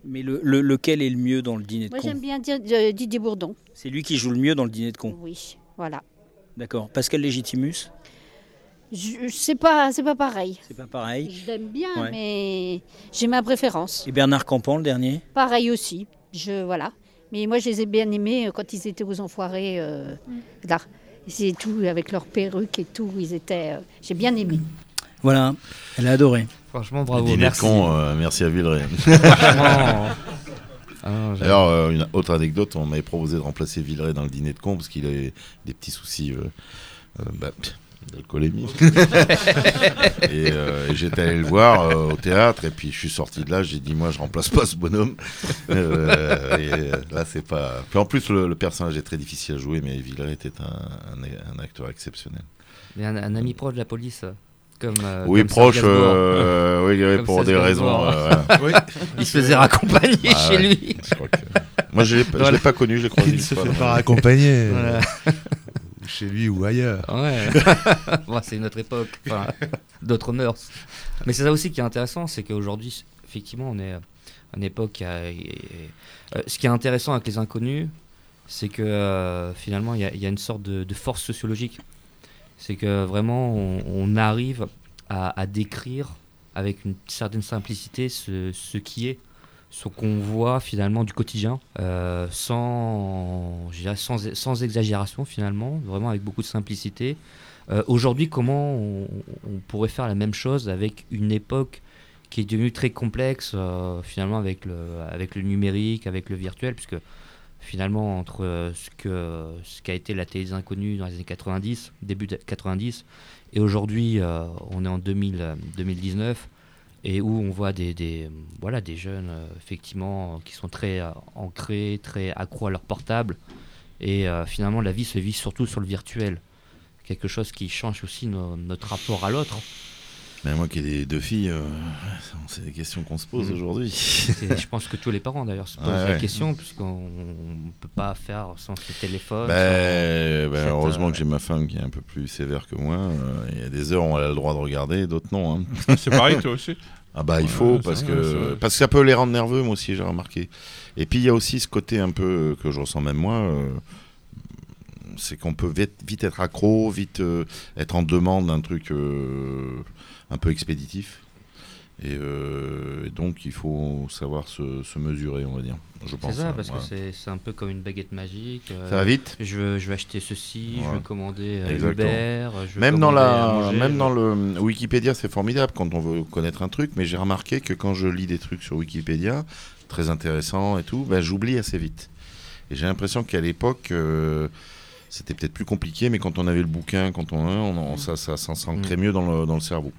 Mais le, le- lequel est le mieux dans le dîner de Moi, con j'aime bien euh, Didier Bourdon. C'est lui qui joue le mieux dans le dîner de con. Oui, voilà. D'accord. Pascal Légitimus, Je, c'est pas, c'est pas pareil. c'est pas pareil. Je l'aime bien, Ouais. mais j'ai ma préférence. Et Bernard Campan, le dernier? Pareil aussi. Je voilà. Mais moi, je les ai bien aimés euh, quand ils étaient aux Enfoirés. euh, là, c'est tout avec leurs perruques et tout. Ils étaient. euh, j'ai bien aimé. Voilà, elle a adoré. Franchement, bravo. dîner merci. de con, euh, merci à Villeray. Ah euh, une autre anecdote, on m'avait proposé de remplacer Villeray dans le dîner de con parce qu'il avait des petits soucis euh, euh, bah, d'alcoolémie. et euh, et j'étais allé le voir euh, au théâtre et puis je suis sorti de là, j'ai dit moi je remplace pas ce bonhomme. Euh, et euh, là c'est pas. Puis en plus le, le personnage est très difficile à jouer, mais Villeray était un, un- un acteur exceptionnel. Mais un, un ami proche de la police. Comme, euh, Oui, comme proche, euh, oui, Comme pour des raisons, euh. Oui. Il se faisait raccompagner Ah chez ouais, lui. je crois que- Moi, je l'ai pas- je l'ai pas connu, je l'ai croisé Il se fait pas raccompagner. Chez lui ou ailleurs. Ouais. Bon, c'est une autre époque, enfin, d'autres mœurs. Mais c'est ça aussi qui est intéressant, c'est qu'aujourd'hui, effectivement, on est à une époque. a- et- euh, ce qui est intéressant avec les inconnus, c'est que euh, finalement, il y, a- il y a une sorte de, de force sociologique. C'est que vraiment, on, on arrive à, à décrire avec une certaine simplicité ce, ce qui est, ce qu'on voit finalement du quotidien, euh, sans, sans, sans exagération finalement, vraiment avec beaucoup de simplicité. Euh, Aujourd'hui, comment on, pourrait faire la même chose avec une époque qui est devenue très complexe euh, finalement avec le, avec le numérique, avec le virtuel, puisque finalement entre euh, ce que ce qu'a été la télé des inconnus dans les années 90, début de 90, et aujourd'hui on est en 2000, euh, 2019 et où on voit des, des voilà des jeunes euh, effectivement qui sont très euh, ancrés, très accros à leur portable et euh, finalement la vie se vit surtout sur le virtuel, quelque chose qui change aussi no- notre rapport à l'autre. Mais moi qui ai des deux filles, euh, c'est des questions qu'on se pose Mhm. aujourd'hui. Je pense que tous les parents d'ailleurs se posent Ouais, la ouais. question puisqu'on ne peut pas faire sans ce téléphone. Ben, sans ben, heureusement euh, que j'ai ma femme qui est un peu plus sévère que moi. euh, Il y a des heures où elle a le droit de regarder, d'autres non. hein. C'est pareil, toi aussi Ah bah il faut parce vrai, que vrai. parce que ça peut les rendre nerveux moi aussi j'ai remarqué. Et puis il y a aussi ce côté un peu que je ressens même moi, euh, c'est qu'on peut vite, vite être accro, vite euh, être en demande d'un truc euh, un peu expéditif. Et, euh, et donc il faut savoir se, se mesurer, on va dire. Je pense. C'est ça, hein, parce que c'est- un peu comme une baguette magique. euh, Ça va vite je veux, je veux acheter ceci, je veux commander euh. Uber. je veux Même dans, commander la, manger, même je- dans le Wikipédia, c'est formidable quand on veut connaître un truc, mais j'ai remarqué que quand je lis des trucs sur Wikipédia, très intéressants et tout, ben, j'oublie assez vite. Et j'ai l'impression qu'à l'époque, euh, c'était peut-être plus compliqué, mais quand on avait le bouquin, quand on, on, on- ça, ça, ça s'ancrait mieux dans le, dans le cerveau.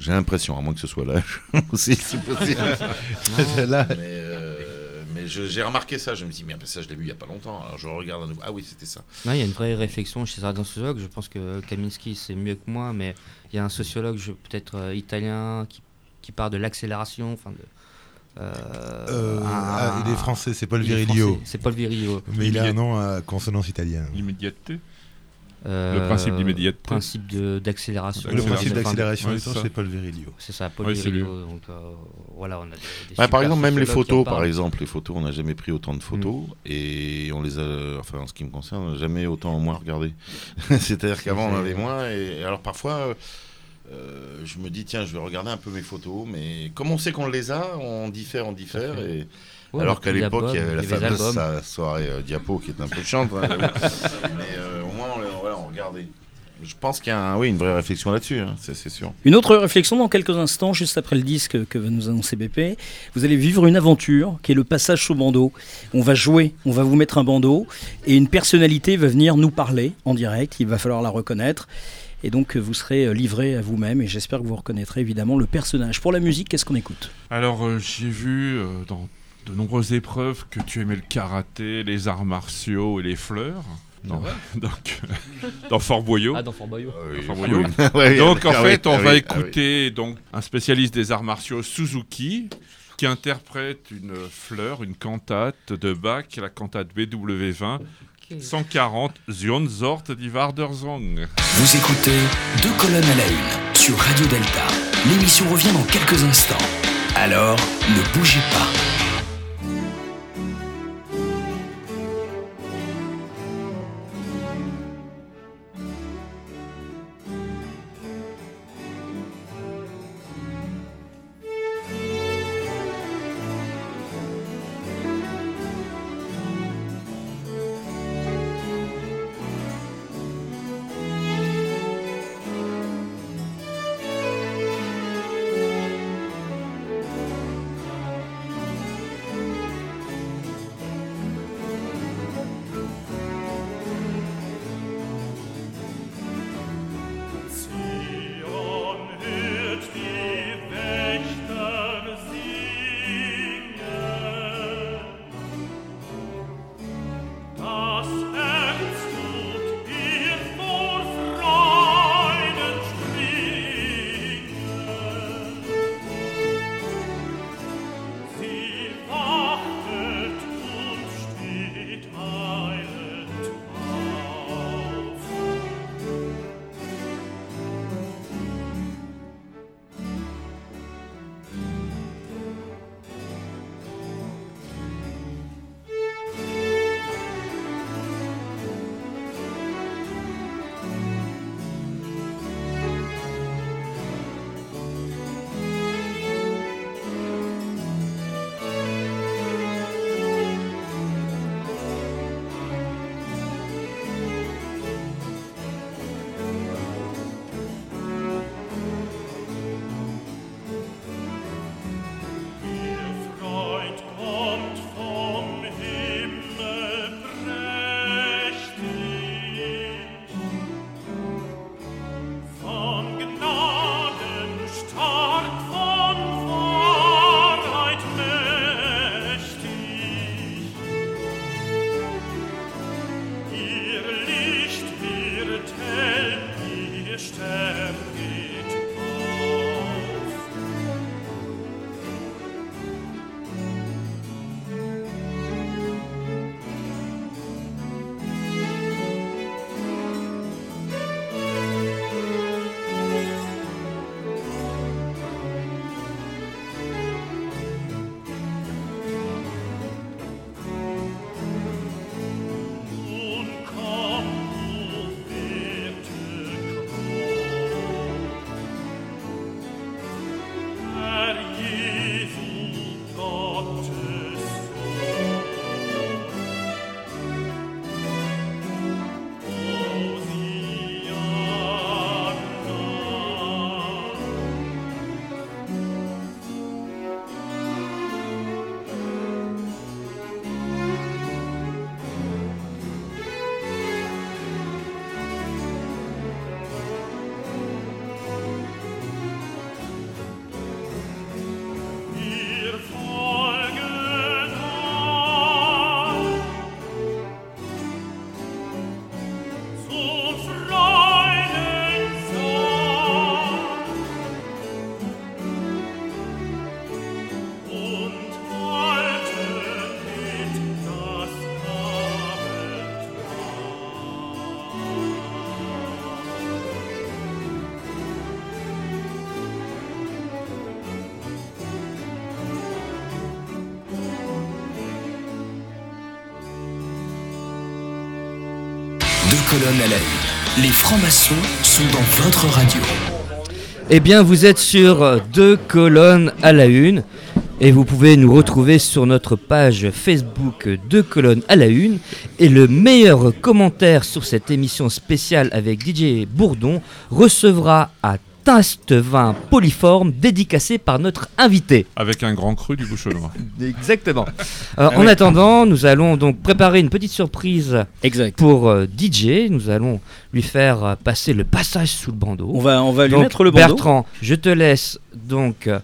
J'ai l'impression, à moins que ce soit l'âge aussi, c'est possible. C'est là. Mais, euh, mais je- j'ai remarqué ça, je me dis, mais ça, je l'ai vu il n'y a pas longtemps. Alors je regarde à nouveau. Ah oui, c'était ça. Non, il y a une vraie réflexion chez certains sociologues. Je pense que Kaminski, c'est mieux que moi, mais il y a un sociologue, je- peut-être euh, italien, qui, qui parle de l'accélération. Enfin de, euh, Euh, un- ah, il est français, c'est Paul Virilio. C'est Paul Virilio. Mais il a un nom à consonance italienne. L'immédiateté Euh, Le principe d'immédiateté. principe de- d'accélération. Le principe d'accélération du c'est temps, c'est Paul Virilio. C'est ça, Paul. Virilio. Donc euh, voilà, on a des, des Bah, par exemple, même les photos, par exemple, les photos, on n'a jamais pris autant de photos Mm. et on les a, enfin, en ce qui me concerne, on n'a jamais autant en moins regardé. C'est-à-dire qu'avant, on en avait moins et alors parfois, euh, euh, je me dis, tiens, je vais regarder un peu mes photos, mais comme on sait qu'on les a, on diffère, on diffère et. Ouais, alors qu'à l'époque, il y avait la fameuse sa- soirée euh, diapo qui est un peu chiante. hein, mais euh, au moins, on, voilà, on regardait. Je pense qu'il y a un- oui, une vraie réflexion là-dessus, hein, c'est c'est sûr. Une autre réflexion dans quelques instants, juste après le disque que va nous annoncer BP. Vous allez vivre une aventure qui est le passage sous bandeau. On va jouer, on va vous mettre un bandeau et une personnalité va venir nous parler en direct. Il va falloir la reconnaître. Et donc vous serez euh, livré à vous-même et j'espère que vous reconnaîtrez évidemment le personnage. Pour la musique, qu'est-ce qu'on écoute? Alors, euh, j'ai vu euh, dans de nombreuses épreuves que tu aimais le karaté, les arts martiaux et les fleurs. Dans, donc, dans Fort Boyau. Ah, dans Fort Boyau. Dans Fort Boyau. Ouais, donc, en ah fait, on ah va oui, ah oui. écouter donc, un spécialiste des arts martiaux, Suzuki, qui interprète une fleur, une cantate de Bach, la cantate BW20, 140, Zionzort Wardersong. Vous écoutez Deux colonnes à la une sur Radio Delta. L'émission revient dans quelques instants. Alors, ne bougez pas. Deux colonnes à la une. Les francs-maçons sont dans votre radio. Eh bien, vous êtes sur deux colonnes à la une et vous pouvez nous retrouver sur notre page Facebook deux colonnes à la une. Et le meilleur commentaire sur cette émission spéciale avec DJ Bourdon recevra à taste vin poliforme dédicacé par notre invité. Avec un grand cru du bouchonnois. Exactement. Alors, en attendant, nous allons donc préparer une petite surprise Exact. pour euh, DJ. Nous allons lui faire euh, passer le passage sous le bandeau. On va, on va lui Donc, mettre le bandeau. Bertrand, je te laisse donc euh,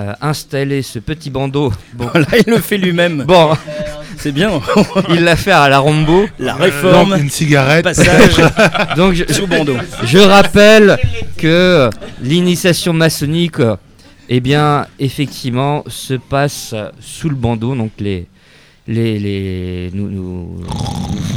euh, installer ce petit bandeau. Bon, Là, il le fait lui-même. bon C'est bien. il l'a fait à la Rambo. La réforme. Une cigarette. Passage Donc je, sous bandeau. je rappelle que l'initiation maçonnique, eh bien, effectivement, se passe sous le bandeau. Donc les, les, les, nous,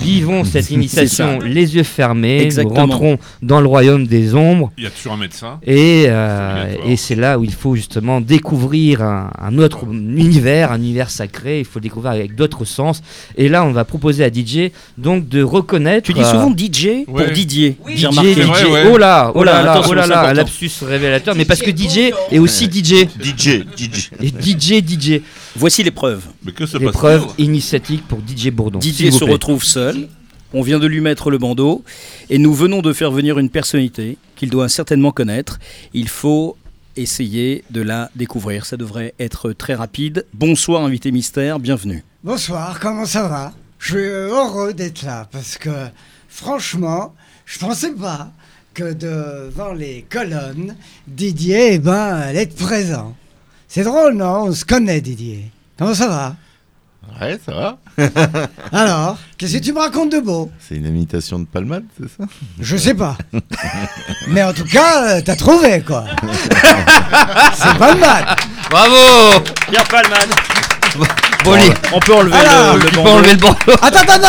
vivons cette initiation les yeux fermés. Exactement. Nous rentrons dans le royaume des ombres. Il y a toujours un médecin. Et, euh, et c'est là où il faut justement découvrir un, un autre univers, un univers sacré. Il faut le découvrir avec d'autres sens. Et là, on va proposer à DJ donc de reconnaître. Tu dis euh, souvent DJ pour Ouais. Didier. DJ, J'ai remarqué. DJ. vrai, ouais. Oh là, oh là, Oh là, là, oh là c'est là, lapsus révélateur. Mais parce que DJ est aussi DJ. DJ, DJ. Et DJ, DJ. Voici l'épreuve. Mais que se passe-t-il? Initiatique pour DJ Bourdon. Didier se retrouve seul. On vient de lui mettre le bandeau et nous venons de faire venir une personnalité qu'il doit certainement connaître. Il faut essayer de la découvrir. Ça devrait être très rapide. Bonsoir invité mystère, bienvenue. Bonsoir, comment ça va? Je suis heureux d'être là parce que franchement, je pensais pas que devant les colonnes, Didier, eh ben, allait être présent. C'est drôle, non? On se connaît, Didier. Comment ça va? Ouais, ça va. Alors, qu'est-ce que tu me racontes de beau C'est une imitation de Palmade, c'est ça? Je sais pas. Mais en tout cas, euh, t'as trouvé, quoi. C'est pas mal. Bravo Pierre Palman. Bon, allez, On peut enlever Alors, le, le tu peux bandeau. enlever le bandeau. Attends, attends,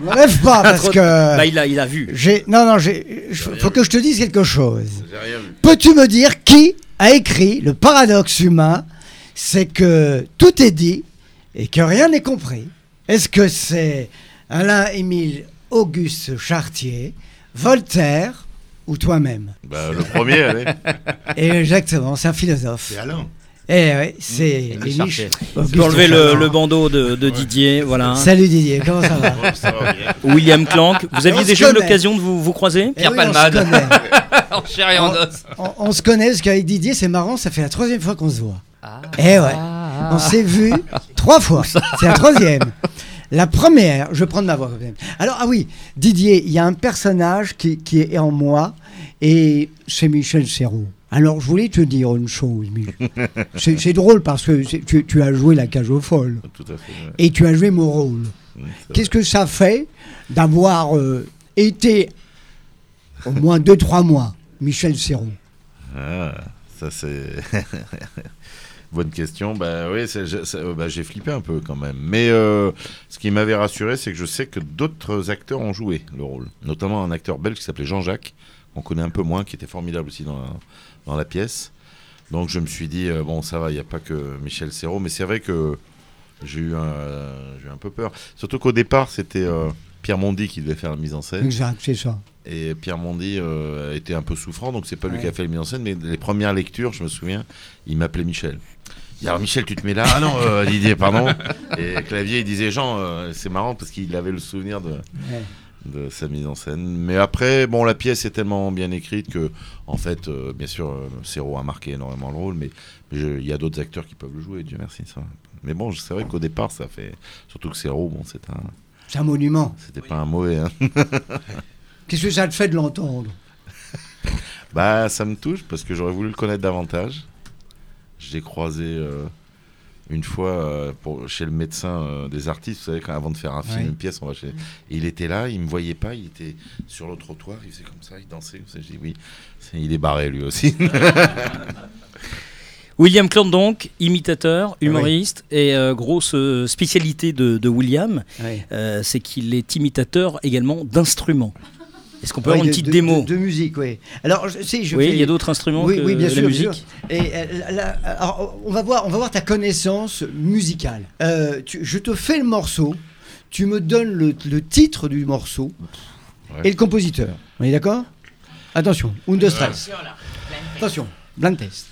non Ne lève pas parce Trop- que... Là, il a, il a vu. J'ai non non j'ai faut que je te dise quelque chose. Peux-tu me dire qui a écrit le paradoxe humain C'est que tout est dit et que rien n'est compris. Est-ce que c'est Alain-Émile Auguste Chartier, Voltaire ou toi-même? Bah, le premier, allez. Et exactement, c'est un philosophe. C'est Alain. Eh oui, c'est Mmh, peut enlever le, le bandeau de, de Didier. Voilà. Salut Didier, comment ça va? Ça va bien. William Clank. Vous On aviez se déjà eu l'occasion de vous, vous croiser? Eh Pierre oui, on se Palmade. connaît. En chair et en os. On, on se connaît parce qu'avec Didier, c'est marrant, ça fait la troisième fois qu'on se voit. Ah. Eh ouais. On s'est vu trois fois. C'est la troisième. La première, je vais prendre ma voix quand même. Alors, ah oui, Didier, il y a un personnage qui, qui est en moi et c'est Michel Serrault. Alors, je voulais te dire une chose, c'est drôle parce que tu, tu as joué la cage aux folles Tout à fait. ouais. et tu as joué mon rôle. Qu'est-ce que ça fait d'avoir euh, été au moins deux, trois mois Michel Serrault? Ah, ça c'est. Bonne question. Bah oui, euh, bah, j'ai flippé un peu quand même. Mais euh, ce qui m'avait rassuré, c'est que je sais que d'autres acteurs ont joué le rôle. Notamment un acteur belge qui s'appelait Jean-Jacques, qu'on connaît un peu moins, qui était formidable aussi dans la, dans la pièce. Donc je me suis dit, euh, bon, ça va, il n'y a pas que Michel Serrault. Mais c'est vrai que j'ai eu, un- j'ai eu un peu peur. Surtout qu'au départ, c'était euh, Pierre Mondy qui devait faire la mise en scène. Exact, c'est ça. Et Pierre Mondy euh, était un peu souffrant, donc c'est pas lui qui a fait la mise en scène, mais les premières lectures, je me souviens, il m'appelait Michel. Alors Michel, tu te mets là Ah non, euh, Didier, pardon. Et Clavier, il disait Jean, euh, c'est marrant parce qu'il avait le souvenir de, Ouais. de sa mise en scène. Mais après, bon, la pièce est tellement bien écrite que, en fait, euh, bien sûr, Serrault a marqué énormément le rôle, mais il y a d'autres acteurs qui peuvent le jouer, Dieu merci. Ça. Mais bon, c'est vrai qu'au départ, ça fait. Surtout que Serrault, bon, c'est un. C'est un monument. C'était pas un mauvais. Hein. Qu'est-ce que ça te fait de l'entendre? Bah, ça me touche parce que j'aurais voulu le connaître davantage. Je l'ai croisé euh, une fois euh, pour, chez le médecin euh, des artistes. Vous savez, quand, avant de faire un film, Ouais. une pièce, on va chez. Et il était là, il me voyait pas, il était sur le trottoir, il faisait comme ça, il dansait. Je dis oui, il est barré lui aussi. William Clank, donc, imitateur, humoriste, et euh, grosse spécialité de, de William, euh, c'est qu'il est imitateur également d'instruments. Est-ce qu'on peut avoir une de- petite de- démo de, de musique, oui. Alors, je, si, je Oui, fais- il y a d'autres instruments oui, que oui, bien la sûr, musique. sûr. Et euh, là, alors, on va voir, on va voir ta connaissance musicale. Euh, tu- je te fais le morceau. Tu me donnes le, le titre du morceau et le compositeur. On est d'accord? Attention, un, deux, trois. Attention, blind test.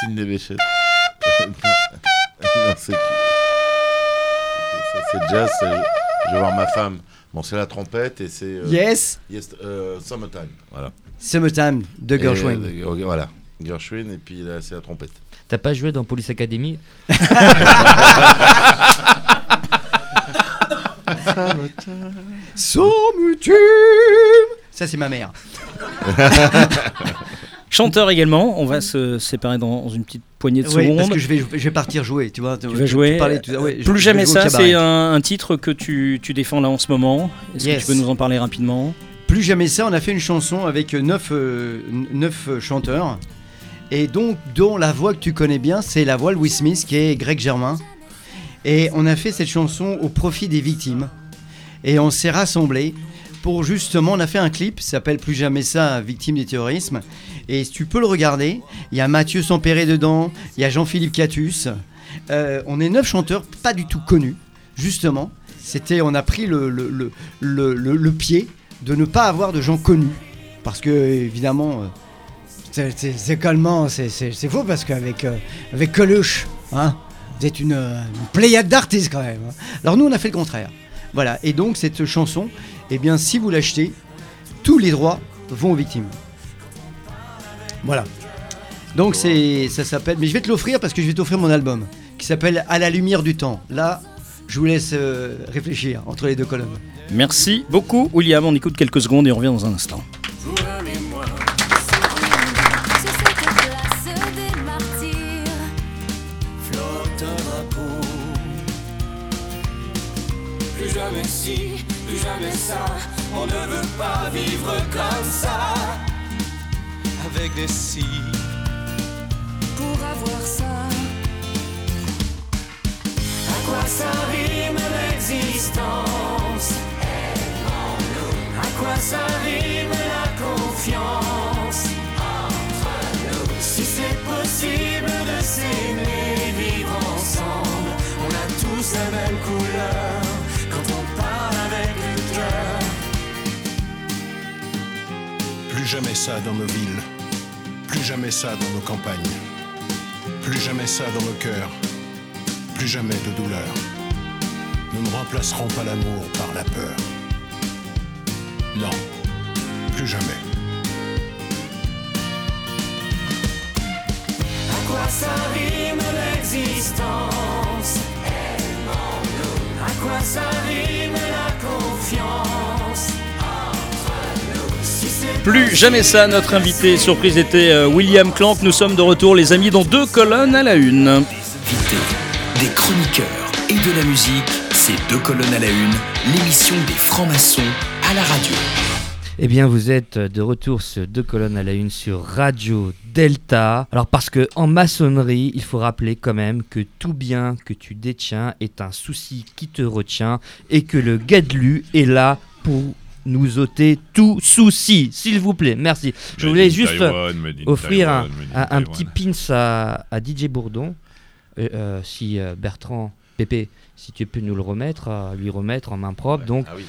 Sidney Bechet. non, c'est qui? Ça, C'est jazz, c'est Je vais voir ma femme. Bon, c'est la trompette et c'est. euh, Yes. yes euh, Summertime. Voilà. Summertime de Et, Gershwin. euh, voilà. Gershwin et puis là, c'est la trompette. T'as pas joué dans Police Academy Summertime Ça, c'est ma mère. Chanteur également, on va se séparer dans une petite poignée de Oui, secondes. parce que je vais, je vais partir jouer, tu vois. Tu vas jouer. parlais ouais, je Plus jamais ça, c'est un, un titre que tu, tu défends là en ce moment. Est-ce Yes. que tu peux nous en parler rapidement? Plus jamais ça, on a fait une chanson avec neuf, euh, neuf euh, chanteurs. Et donc, dont la voix que tu connais bien, c'est la voix Will Smith, qui est Greg Germain. Et on a fait cette chanson au profit des victimes. Et on s'est rassemblés pour justement, on a fait un clip, s'appelle Plus jamais ça, victime du terrorisme. Et tu peux le regarder, il y a Mathieu Sampéré dedans, il y a Jean-Philippe Catus. Euh, on est neuf chanteurs, pas du tout connus, justement. C'était, on a pris le, pied de ne pas avoir de gens connus. Parce que, évidemment, euh, c'est- calmant, c'est- faux, parce qu'avec euh, avec Coluche, hein, vous êtes une, une pléiade d'artistes quand même. hein. Alors nous, on a fait le contraire. Voilà, et donc cette chanson, eh bien, si vous l'achetez, tous les droits vont aux victimes. Voilà. Donc c'est, ça s'appelle, mais je vais te l'offrir parce que je vais t'offrir mon album qui s'appelle À la lumière du temps. Là, je vous laisse euh, réfléchir entre les deux colonnes. Merci beaucoup, William. On écoute quelques secondes et on revient dans un instant. Plus jamais on ne veut pas vivre comme ça. Avec des si. pour avoir ça. À quoi ça rime l'existence? À quoi ça rime la confiance? Entre nous Si c'est possible de s'aimer, jamais ça dans nos villes, plus jamais ça dans nos campagnes, plus jamais ça dans nos cœurs, plus jamais de douleur. Nous ne remplacerons pas l'amour par la peur. Non, plus jamais. À quoi ça l'existence? À quoi ça la confiance? Plus jamais ça, notre invité surprise était euh, William Clank. Nous sommes de retour, les amis, dans deux colonnes à la une. Des chroniqueurs et de la musique, c'est deux colonnes à la une, l'émission des francs-maçons à la radio. Eh bien, vous êtes de retour sur deux colonnes à la une sur Radio Delta. Alors, parce que en maçonnerie, il faut rappeler quand même que tout bien que tu détiens est un souci qui te retient et que le Gadlu est là pour nous ôter tout souci, s'il vous plaît. Merci. Je Made voulais juste Taiwan, offrir un, Taiwan, petit pins à, à DJ Bourdon. Euh, euh, si euh, Bertrand, Pépé, si tu peux nous le remettre, lui remettre en main propre. Donc, Ah oui,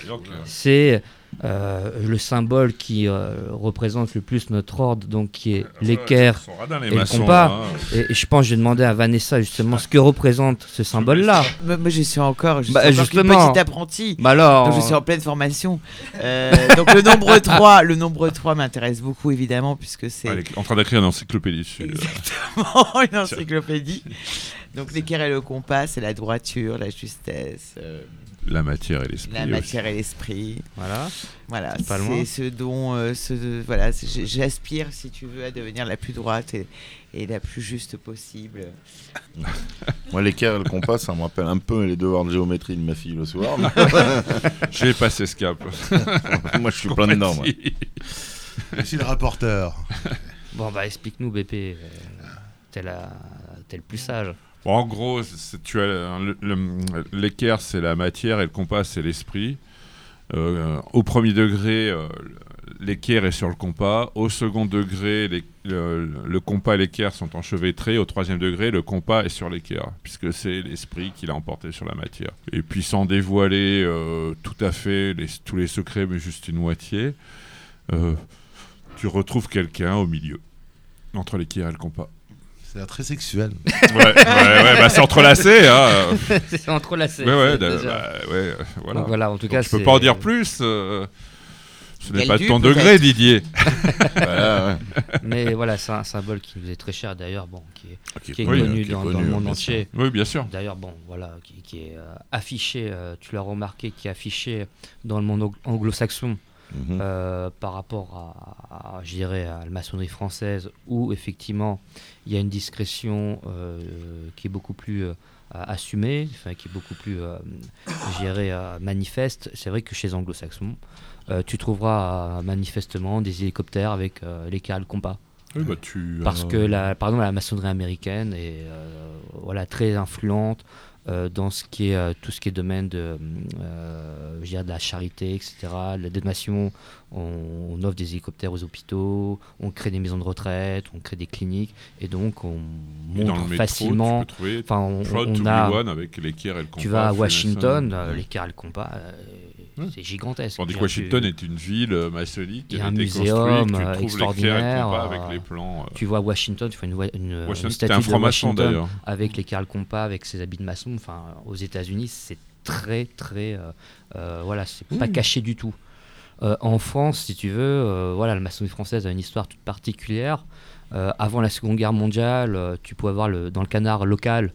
c'est euh, le symbole qui euh, représente le plus notre ordre, donc qui est l'équerre et le compas. hein. Et, et je pense que j'ai demandé à Vanessa justement ce que représente ce symbole-là. Moi, je suis encore, je Bah, suis encore justement. qu'une petite apprentie. Bah alors. Donc je suis en pleine formation. Euh, donc le nombre 3, le nombre 3 m'intéresse beaucoup évidemment puisque c'est en train d'écrire une encyclopédie dessus. euh. Exactement, une encyclopédie. Donc l'équerre et le compas, c'est la droiture, la justesse, euh, La matière et l'esprit. la aussi. matière et l'esprit. Voilà. Voilà, Pas loin. c'est ce dont euh, ce, voilà, c'est- j'aspire si tu veux à devenir la plus droite et, et la plus juste possible. Moi, l'équerre et le compas, ça me rappelle un peu les devoirs de géométrie de ma fille le soir. mais- J'ai passé ce cap. moi, je suis plein dedans. moi. Merci le rapporteur. Bon, bah explique-nous, BP. euh, T'es la- t'es le plus sage. En gros, le- l'équerre, c'est la matière et le compas, c'est l'esprit. Euh, au premier degré, euh, l'équerre est sur le compas. Au second degré, le, compas et l'équerre sont enchevêtrés. Au troisième degré, le compas est sur l'équerre, puisque c'est l'esprit qui l'a emporté sur la matière. Et puis sans dévoiler euh, tout à fait tous les secrets, mais juste une moitié, tu retrouves quelqu'un au milieu, entre l'équerre et le compas. C'est l'air très sexuel. Ouais, ouais, ouais, bah, c'est entrelacé. Hein. c'est entrelacé. Ouais, ouais, bah, ouais, euh, voilà. Donc voilà, en tout Donc cas, je peux pas en dire plus. euh, ce n'est pas de ton degré, Didier. Voilà. Mais voilà, c'est un symbole qui nous est très cher d'ailleurs, bon, qui est, Qui est qui est connu, connu qui est dans, dans le monde bien entier. sûr. Oui, bien sûr. D'ailleurs, bon, voilà, qui, qui est euh, affiché, euh, tu l'as remarqué, qui est affiché dans le monde ang- anglo-saxon. Mhm. euh, par rapport à, à, je dirais, à la maçonnerie française, où effectivement il y a une discrétion euh, qui est beaucoup plus euh, assumée, enfin, qui est beaucoup plus, euh, euh, manifeste. C'est vrai que chez les anglo-saxons, tu trouveras manifestement des hélicoptères avec les cales compas. Oui, bah, tu, Parce que la, par exemple, la maçonnerie américaine est euh, voilà, très influente euh, dans ce qui est, euh, tout ce qui est domaine de, euh, je dirais de la charité, etc. La donation, on, on offre des hélicoptères aux hôpitaux, on crée des maisons de retraite, on crée des cliniques, et donc on Et montre métro, facilement. Enfin, on, a. one avec l'équerre et le Tu vas à. Washington, l'équerre et le compas, euh, c'est gigantesque. Tandis que Washington tu- est une ville euh, maçonnique qui il y a un été muséum construite, euh, tu trouves le extraordinaire. compas euh, avec les plans. euh, Tu vois Washington, tu vois une, une, Washington, une c'était statue un de franc-maçon, Washington d'ailleurs. avec les Karl Compas, avec ses habits de maçon. Enfin, aux États-Unis, c'est très, très. euh, euh, voilà, c'est pas Mmh. caché du tout. Euh, en France, si tu veux, euh, voilà, la maçonnerie française a une histoire toute particulière. Euh, avant la Seconde Guerre mondiale, euh, tu pouvais voir le, dans le canard local,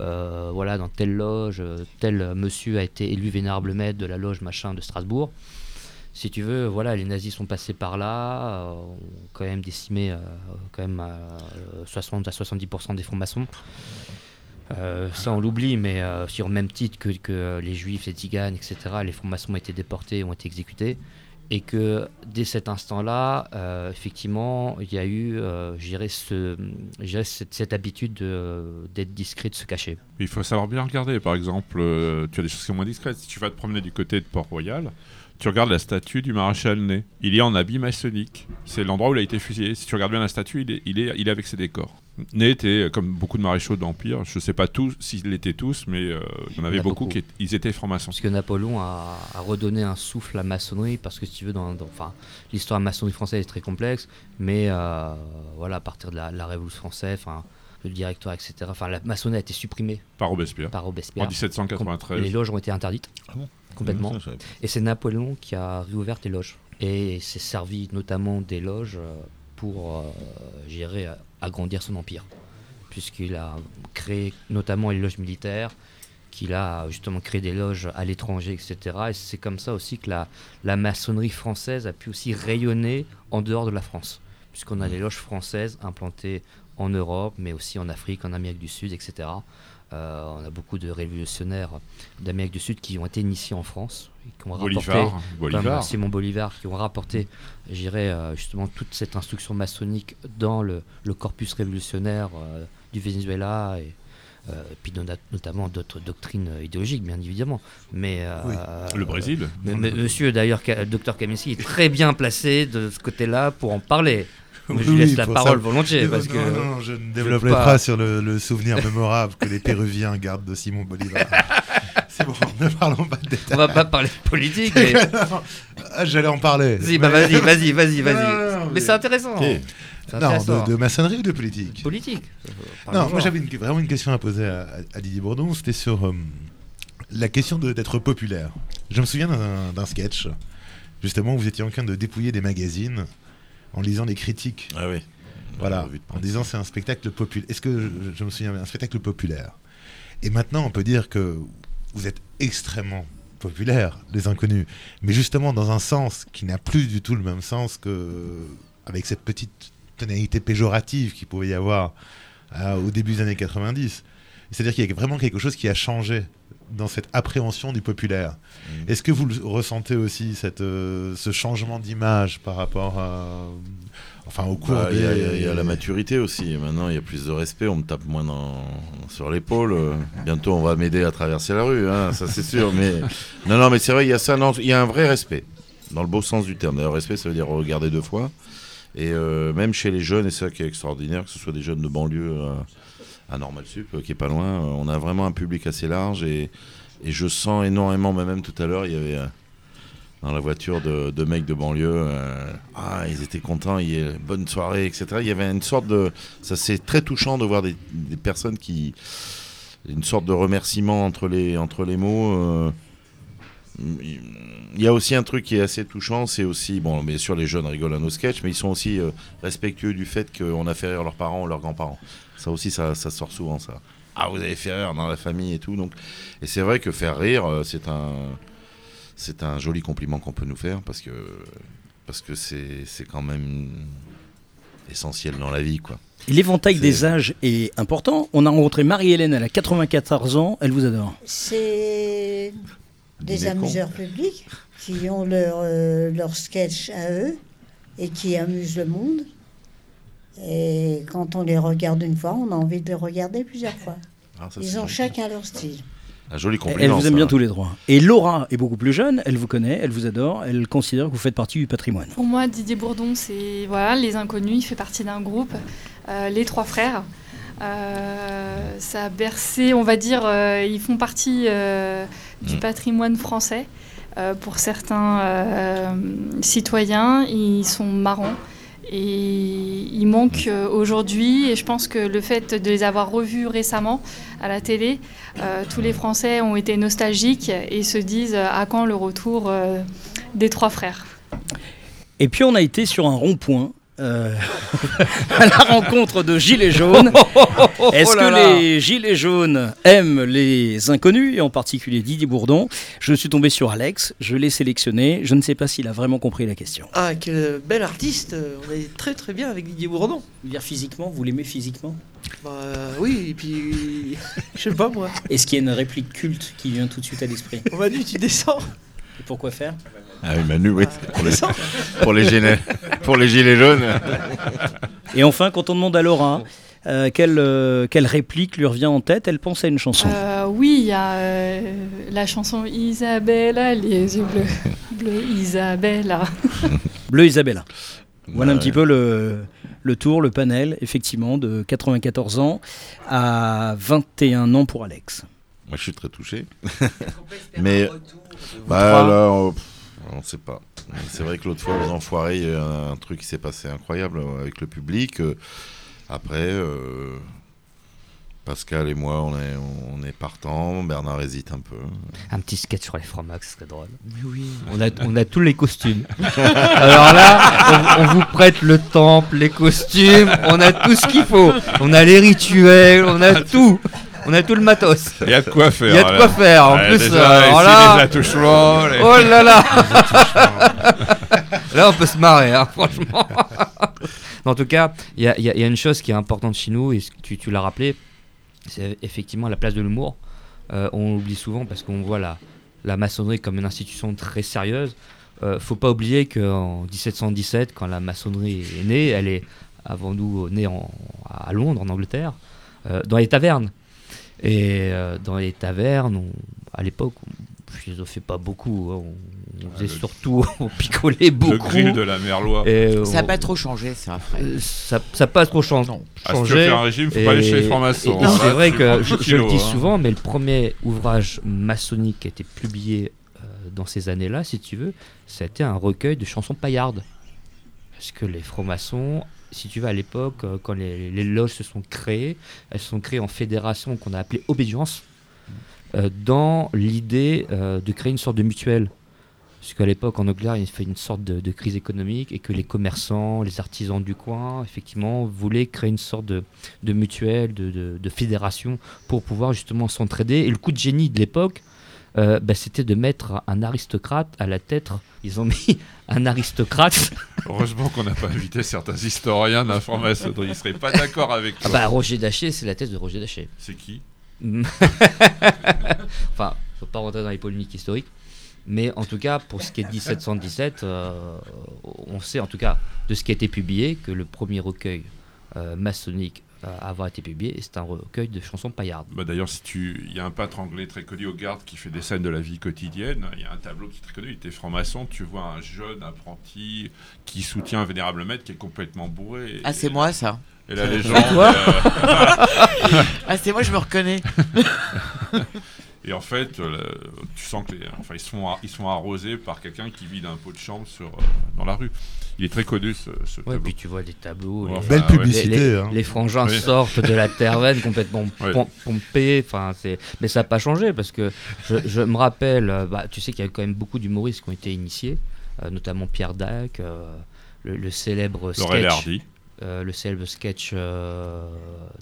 euh, voilà, dans telle loge, euh, tel monsieur a été élu vénérable maître de la loge machin de Strasbourg. Si tu veux, voilà, les nazis sont passés par là, euh, ont quand même décimé euh, quand même euh, 60 à 70% des francs-maçons. Ça on l'oublie, mais sur le même titre que, que les juifs, les tziganes, etc., les francs-maçons ont été déportés, ont été exécutés. Et que dès cet instant-là, euh, effectivement, il y a eu, euh, ce, cette, cette habitude de- d'être discret, de se cacher. Il faut savoir bien regarder. Par exemple, euh, tu as des choses qui sont moins discrètes. Si tu vas te promener du côté de Port-Royal, tu regardes la statue du maréchal Ney. Il est en habit maçonnique. C'est l'endroit où il a été fusillé. Si tu regardes bien la statue, il est, il est, il est avec ses décors. Ney était, euh, comme beaucoup de maréchaux de l'Empire, je ne sais pas tous s'ils l'étaient tous, mais euh, il y en avait Il y en a beaucoup, beaucoup. qui étaient- ils étaient francs-maçons. Parce que Napoléon a, a redonné un souffle à la maçonnerie, parce que si tu veux, dans, dans- enfin, l'histoire de la maçonnerie française est très complexe, mais euh, voilà, à partir de la, la Révolution française, enfin, le directoire, etc., enfin, la maçonnerie a été supprimée Par Robespierre. Par Robespierre. En 1793. Les loges ont été interdites, complètement. Ça, je savais pas. Et c'est Napoléon qui a réouvert les loges. Et s'est servi notamment des loges pour, euh, gérer, agrandir son empire. Puisqu'il a créé notamment les loges militaires, qu'il a justement créé des loges à l'étranger, etc. Et c'est comme ça aussi que la, la maçonnerie française a pu aussi rayonner en dehors de la France. Puisqu'on a les loges françaises implantées en Europe, mais aussi en Afrique, en Amérique du Sud, etc. Euh, on a beaucoup de révolutionnaires d'Amérique du Sud qui ont été initiés en France, et qui ont Bolivar, rapporté, Bolivar. comme Simon Bolivar, qui ont rapporté, j'irais justement toute cette instruction maçonnique dans le, le corpus révolutionnaire euh, du Venezuela et, euh, et puis not- notamment d'autres doctrines euh, idéologiques, bien évidemment. Mais euh, Oui. Le Brésil. mais- mais monsieur, d'ailleurs, docteur Kamenski est très bien placé de ce côté-là pour en parler. Mais je lui Oui, laisse la parole ça- volontiers Non, parce non, que non, non, je ne développerai pas- pas, sur le, le souvenir mémorable que les Péruviens gardent de Simon Bolivar. C'est bon, ne parlons pas de détails. On va pas parler de politique, mais- J'allais en parler. Si, bah vas-y, vas-y, vas-y, vas-y. Mais c'est intéressant. Ok. C'est Non, intéressant. de, de maçonnerie ou de politique Politique. Non, moi j'avais vraiment une question à poser à, à- à Didier Bourdon, c'était sur euh, la question d'être populaire. Je me souviens d'un d'un sketch, justement, où vous étiez en train de dépouiller des magazines en lisant des critiques. Ah oui. Voilà, en disant c'est un spectacle populaire. Est-ce que je, je me souviens un spectacle populaire Et maintenant, on peut dire que vous êtes extrêmement populaire, les inconnus, mais justement dans un sens qui n'a plus du tout le même sens que avec cette petite tonalité péjorative qu'il pouvait y avoir euh, au début des années 90. C'est-à-dire qu'il y a vraiment quelque chose qui a changé dans cette appréhension du populaire. Mmh. Est-ce que vous le ressentez aussi, cette, euh, ce changement d'image par rapport à, enfin, au cours Bah, Il des... y, a- y la maturité aussi. Maintenant, il y a plus de respect. On me tape moins dans- sur l'épaule. Bientôt, on va m'aider à traverser la rue. hein, ça, c'est sûr. Mais non, non, mais c'est vrai. Il y a ça. Il y a un vrai respect. dans le beau sens du terme. D'ailleurs, respect, ça veut dire regarder deux fois. Et euh, même chez les jeunes, et c'est ça qui est extraordinaire, que ce soit des jeunes de banlieue euh, à Normal Sup, euh, qui est pas loin, euh, on a vraiment un public assez large. Et, je sens énormément, mais même tout à l'heure, il y avait euh, dans la voiture de, mecs de banlieue, ah, ils étaient contents, il y a bonne soirée, etc. Il y avait une sorte de. Ça, c'est très touchant de voir des, personnes qui. Une sorte de remerciement entre les, mots. il y a aussi un truc qui est assez touchant, c'est aussi, bon, bien sûr, les jeunes rigolent à nos sketchs, mais ils sont aussi respectueux du fait qu'on a fait rire leurs parents ou leurs grands-parents. Ça aussi, ça, ça sort souvent, ça. Ah, vous avez fait rire dans la famille et tout. Donc, et c'est vrai que faire rire, euh, c'est un, c'est un joli compliment qu'on peut nous faire parce que, parce que c'est, c'est quand même essentiel dans la vie, quoi. L'éventail des âges est important. On a rencontré Marie-Hélène, elle a 94 ans, elle vous adore. C'est des amuseurs publics qui ont leur, euh, leur sketch à eux et qui amusent le monde. Et quand on les regarde une fois, on a envie de les regarder plusieurs fois. Ah, ça, Ils ont chacun leur style. Un joli Elle compliment. vous aime bien tous les trois. Et Laura est beaucoup plus jeune, elle vous connaît, elle vous adore, elle considère que vous faites partie du patrimoine. Pour moi, Didier Bourdon, c'est voilà, les inconnus. Il fait partie d'un groupe, euh, les trois frères. Euh, ça a bercé, on va dire, euh, ils font partie euh, du patrimoine français. Euh, pour certains euh, citoyens, ils sont marrants. Et ils manquent euh, aujourd'hui, et je pense que le fait de les avoir revus récemment à la télé, euh, tous les Français ont été nostalgiques et se disent euh, à quand le retour des trois frères? Et puis on a été sur un rond-point. Euh, à la rencontre de Gilets jaunes. Est-ce Oh là que là. les Gilets jaunes aiment les inconnus, et en particulier Didier Bourdon? Je suis tombé sur Alex, je l'ai sélectionné, je ne sais pas s'il a vraiment compris la question. Ah, quel bel artiste On est très très bien avec Didier Bourdon. Dire physiquement, vous l'aimez physiquement? Bah oui, et puis... Je sais pas moi. Est-ce qu'il y a une réplique culte qui vient tout de suite à l'esprit? On va dire, tu descends. Et pourquoi faire? Ah oui, Manu, oui. c'est Pour les, pour les, gilets, pour les gilets jaunes. Et enfin, quand on demande à Laura euh, quelle, euh, quelle réplique lui revient en tête, elle pense à une chanson. Euh, oui, il y a euh, la chanson Isabella, les yeux bleus, bleus Isabella. Bleu Isabella. Voilà un petit peu le, le tour, le panel, effectivement, de 94 ans à 21 ans pour Alex. Moi, je suis très touché. Mais bah, là, on, on sait pas. C'est vrai que l'autre fois, aux Enfoirés, il y a eu un, un truc qui s'est passé incroyable euh, avec le public. Euh, Après, euh, Pascal et moi, on est, on est partants. Bernard hésite un peu. Un petit sketch sur les Fromax, ce serait drôle. Mais oui. On a, on a tous les costumes. Alors là, on, on vous prête le temple, les costumes, on a tout ce qu'il faut. On a les rituels, on a tout. On a tout le matos. Il y a de quoi faire, Il y a de quoi faire. En Ouais, plus, déjà, euh, alors là- les attouchements, les- Oh là là. Là, on peut se marrer, hein, franchement. en tout cas, il y a, y y une chose qui est importante chez nous, et tu, tu l'as rappelé, c'est effectivement la place de l'humour. Euh, on l'oublie souvent parce qu'on voit la, la maçonnerie comme une institution très sérieuse. Euh, faut pas oublier qu'en 1717, quand la maçonnerie est née, elle est avant nous née en- à Londres, en Angleterre, euh, dans les tavernes. Et euh, dans les tavernes, on- à l'époque, on philosophait pas beaucoup. hein. On, on faisait le- surtout, on picolait beaucoup. grill de la Merlois. Et Ça n'a pas trop changé, c'est vrai. euh, ça n'a pas trop changé. Ah, si tu veux faire un régime, faut pas aller chez les francs-maçons, Et, et hein. c'est Là, vrai que je, je le dis hein. souvent, mais le premier ouvrage maçonnique qui a été publié euh, dans ces années-là, si tu veux, ça a été un recueil de chansons paillardes. Parce que les francs-maçons, si tu veux, à l'époque, euh, quand les, loges se sont créées, elles sont créées en fédération qu'on a appelée obédience, euh, dans l'idée euh, de créer une sorte de mutuelle. Parce qu'à l'époque, en Angleterre, il fait une sorte de, crise économique et que les commerçants, les artisans du coin, effectivement, voulaient créer une sorte de, mutuelle, de fédération pour pouvoir justement s'entraider. Et le coup de génie de l'époque, euh, bah, c'était de mettre un aristocrate à la tête. Ils ont mis un aristocrate. Heureusement qu'on n'a pas invité certains historiens d'informationnerie. Ils seraient pas d'accord avec Ah toi. bah, Roger Daché, c'est la thèse de Roger Daché. C'est qui? Enfin, faut pas rentrer dans les polémiques historiques. Mais en tout cas, pour ce qui est de 1717, euh, on sait en tout cas de ce qui a été publié que le premier recueil euh, maçonnique avoir été publié. et C'est un recueil de chansons paillardes. Bah, D'ailleurs, si tu, il y a un peintre anglais très connu au Garde qui fait des scènes de la vie quotidienne. Il y a un tableau qui est très connu. Il était franc-maçon. Tu vois un jeune apprenti qui soutient un vénérable maître qui est complètement bourré. Ah, c'est moi, ça. Et la légende. euh, Ah, c'est moi, je me reconnais. Et en fait, euh, tu sens que les, enfin, ils sont, ils sont arrosés par quelqu'un qui vide un pot de chambre sur, euh, dans la rue. Il est très connu ce, ce Ouais, tableau. puis tu vois des tableaux. Ouais, les- enfin, Belle ouais. publicité, Les, les- hein. les frangins Oui. sortent de la terre complètement Ouais. pom- pompés. Enfin, c'est... Mais ça n'a pas changé parce que je, je me rappelle, euh, bah, tu sais qu'il y a quand même beaucoup d'humoristes qui ont été initiés, euh, notamment Pierre Dac, euh, le, le célèbre sketch. Hardy. euh, le célèbre sketch euh,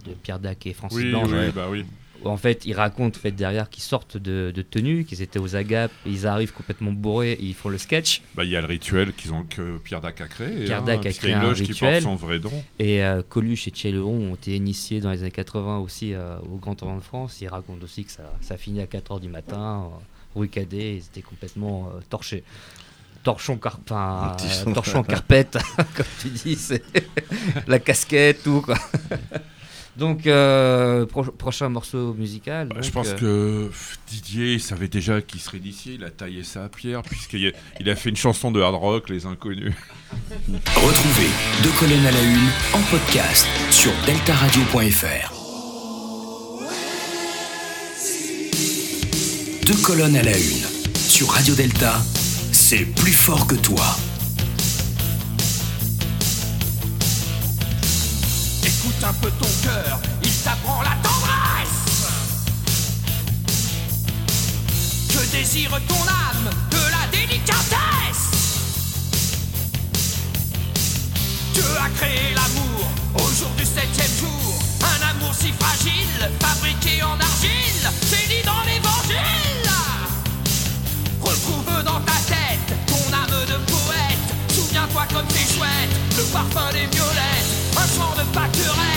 de Pierre Dac et Francis Oui, Blanche. oui, bah oui. En fait, ils racontent en fait, derrière qu'ils sortent de, de tenue, qu'ils étaient aux agapes, et ils arrivent complètement bourrés et ils font le sketch. Bah, il y a le rituel qu'ils ont, que Pierre Dac a créé. Pierre hein, Dac a créé un loge qui rituel. porte son vrai nom. Et euh, Coluche et Tchéléon ont été initiés dans les années 80 aussi euh, au Grand Tournoi de France. Ils racontent aussi que ça, ça finit à 4h du matin, euh, rue Cadet, ils étaient complètement euh, torchés. Torchon, car... enfin, Torchon. euh, torchon carpette, comme tu dis, c'est la casquette, tout quoi. Donc, euh, pro- prochain morceau musical. Bah, je pense euh, que Didier savait déjà qu'il serait initié. Il a taillé ça à pierre, puisqu'il a, il a fait une chanson de hard rock, Les Inconnus. Retrouvez Deux colonnes à la une en podcast sur deltaradio.fr. Deux colonnes à la une sur Radio Delta, c'est plus fort que toi. Écoute un peu ton cœur, il t'apprend la tendresse. Que désire ton âme de la délicatesse. Dieu a créé l'amour au jour du septième jour. Un amour si fragile, fabriqué en argile, c'est dit dans l'évangile. Retrouve dans ta tête ton âme de poète. Souviens-toi comme t'es chouette, le parfum des violettes, chant de pâquerette.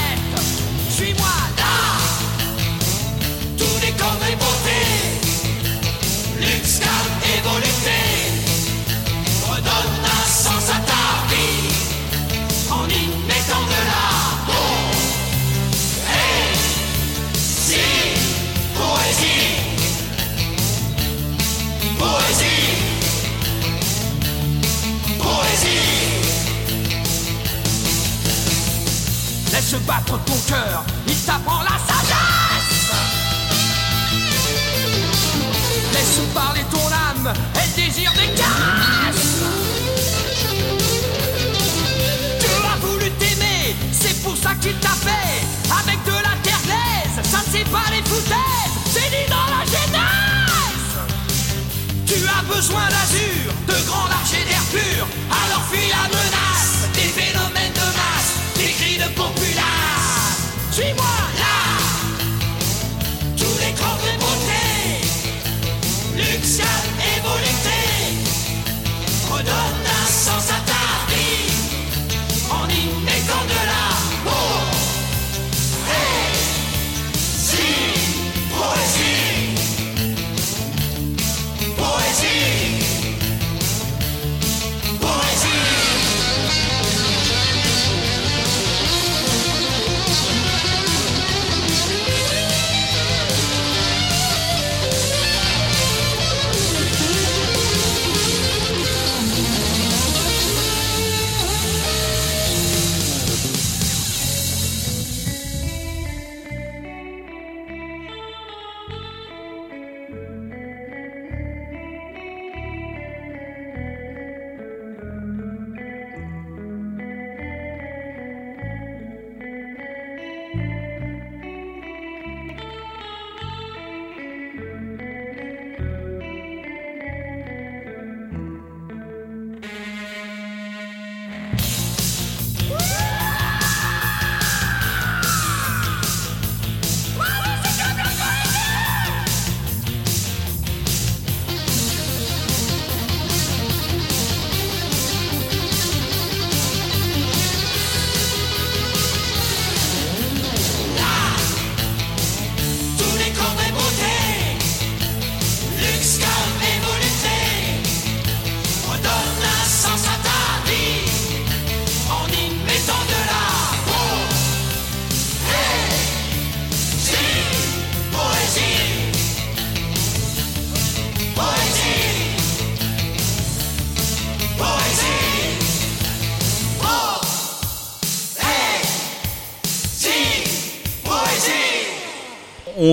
Laisse battre ton cœur, il t'apprend la sagesse. Laisse parler ton âme, elle désire des caresses. Dieu a voulu t'aimer, c'est pour ça qu'il t'a fait. Avec de la terre glaise, ça c'est pas les foutaises C'est dit dans la genèse tu as besoin d'azur, de grands larges et d'air pur. Alors fuis la menace des cris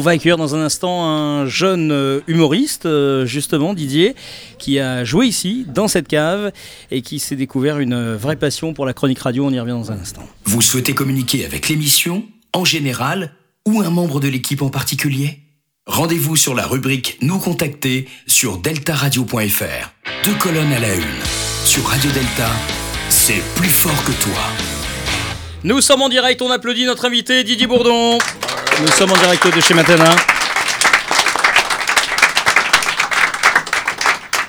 va accueillir dans un instant un jeune euh, humoriste, euh, justement, Didier, qui a joué ici, dans cette cave, et qui s'est découvert une vraie passion pour la chronique radio. On y revient dans un instant. Vous souhaitez communiquer avec l'émission, en général, ou un membre de l'équipe en particulier? Rendez-vous sur la rubrique Nous contacter sur deltaradio.fr. Deux colonnes à la une. Sur Radio Delta, c'est plus fort que toi. Nous sommes en direct, on applaudit notre invité Didier Bourdon. Nous sommes en direct de chez Matana.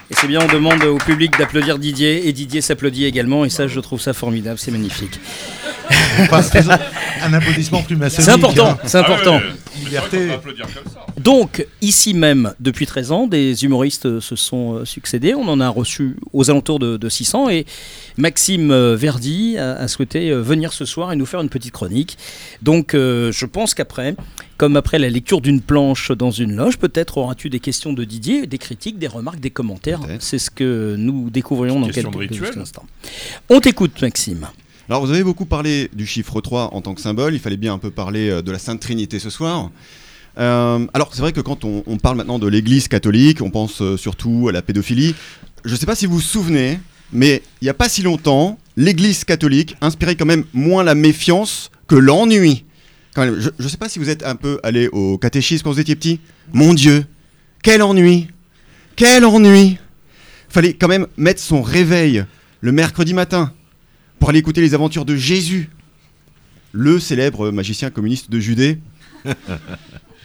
Et c'est bien, on demande au public d'applaudir Didier, et Didier s'applaudit également, et ça, je trouve ça formidable, c'est magnifique. Enfin, un applaudissement plus maçonnique. C'est important, hein. c'est important. Liberté. Donc, ici même, depuis 13 ans, des humoristes se sont euh, succédés. On en a reçu aux alentours de, de 600. Et Maxime euh, Verdi a, a souhaité euh, venir ce soir et nous faire une petite chronique. Donc, euh, je pense qu'après, comme après la lecture d'une planche dans une loge, peut-être auras-tu des questions de Didier, des critiques, des remarques, des commentaires. C'est ce que nous découvrions dans quelques, quelques instants. On t'écoute, Maxime. Alors vous avez beaucoup parlé du chiffre 3 en tant que symbole, il fallait bien un peu parler euh, de la Sainte Trinité ce soir. Euh, alors c'est vrai que quand on, parle maintenant de l'Église catholique, on pense euh, surtout à la pédophilie. Je ne sais pas si vous vous souvenez, mais il n'y a pas si longtemps, l'Église catholique inspirait quand même moins la méfiance que l'ennui. Je ne sais pas si vous êtes un peu allé au catéchisme quand vous étiez petit. Mon Dieu, quel ennui Quel ennui Fallait quand même mettre son réveil le mercredi matin pour aller écouter les aventures de Jésus, le célèbre magicien communiste de Judée.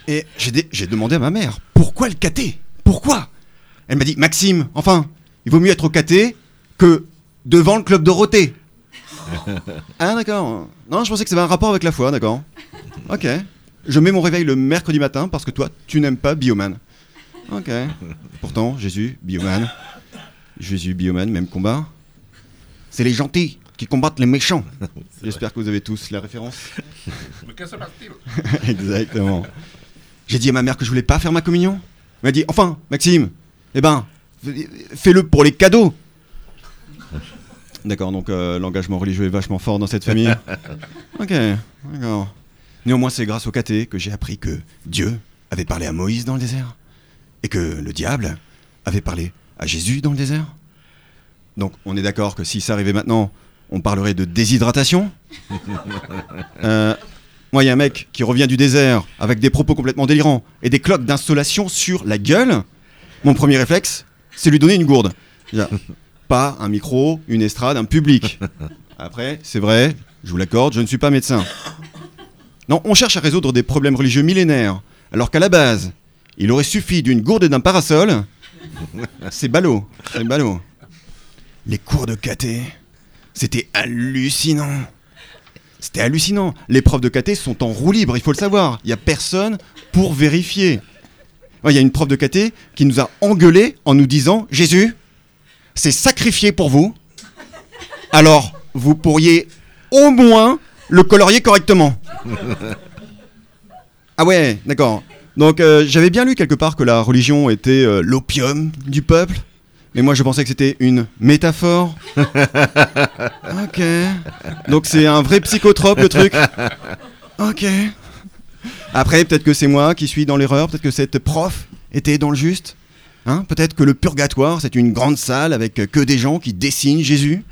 Et j'ai dé- j'ai demandé à ma mère, pourquoi le caté Pourquoi? Elle m'a dit, Maxime, enfin, il vaut mieux être au caté que devant le club Dorothée. ah d'accord. Non, je pensais que ça avait un rapport avec la foi, d'accord. Ok. Je mets mon réveil le mercredi matin parce que toi, tu n'aimes pas Bioman. Ok. Pourtant, Jésus, Bioman. Jésus, Bioman, même combat. C'est les gentils qui combattent les méchants. J'espère que vous avez tous la référence. Exactement. J'ai dit à ma mère que je voulais pas faire ma communion. Elle m'a dit Enfin, Maxime, eh ben, fais-le pour les cadeaux. D'accord, donc euh, l'engagement religieux est vachement fort dans cette famille. Ok, d'accord. Néanmoins, c'est grâce au caté que j'ai appris que Dieu avait parlé à Moïse dans le désert et que le diable avait parlé à Jésus dans le désert. Donc, on est d'accord que si ça arrivait maintenant, on parlerait de déshydratation. Euh, moi, il y a un mec qui revient du désert avec des propos complètement délirants et des cloques d'installation sur la gueule. Mon premier réflexe, c'est lui donner une gourde. Pas un micro, une estrade, un public. Après, c'est vrai, je vous l'accorde, je ne suis pas médecin. Non, on cherche à résoudre des problèmes religieux millénaires, alors qu'à la base, il aurait suffi d'une gourde et d'un parasol. C'est ballot, c'est ballot. Les cours de caté, c'était hallucinant. C'était hallucinant. Les profs de KT sont en roue libre, il faut le savoir. Il n'y a personne pour vérifier. Il y a une prof de KT qui nous a engueulé en nous disant Jésus, c'est sacrifié pour vous. Alors, vous pourriez au moins le colorier correctement. Ah ouais, d'accord. Donc euh, j'avais bien lu quelque part que la religion était euh, l'opium du peuple. Mais moi je pensais que c'était une métaphore. ok. Donc c'est un vrai psychotrope le truc. Ok. Après peut-être que c'est moi qui suis dans l'erreur, peut-être que cette prof était dans le juste. Hein peut-être que le purgatoire c'est une grande salle avec que des gens qui dessinent Jésus.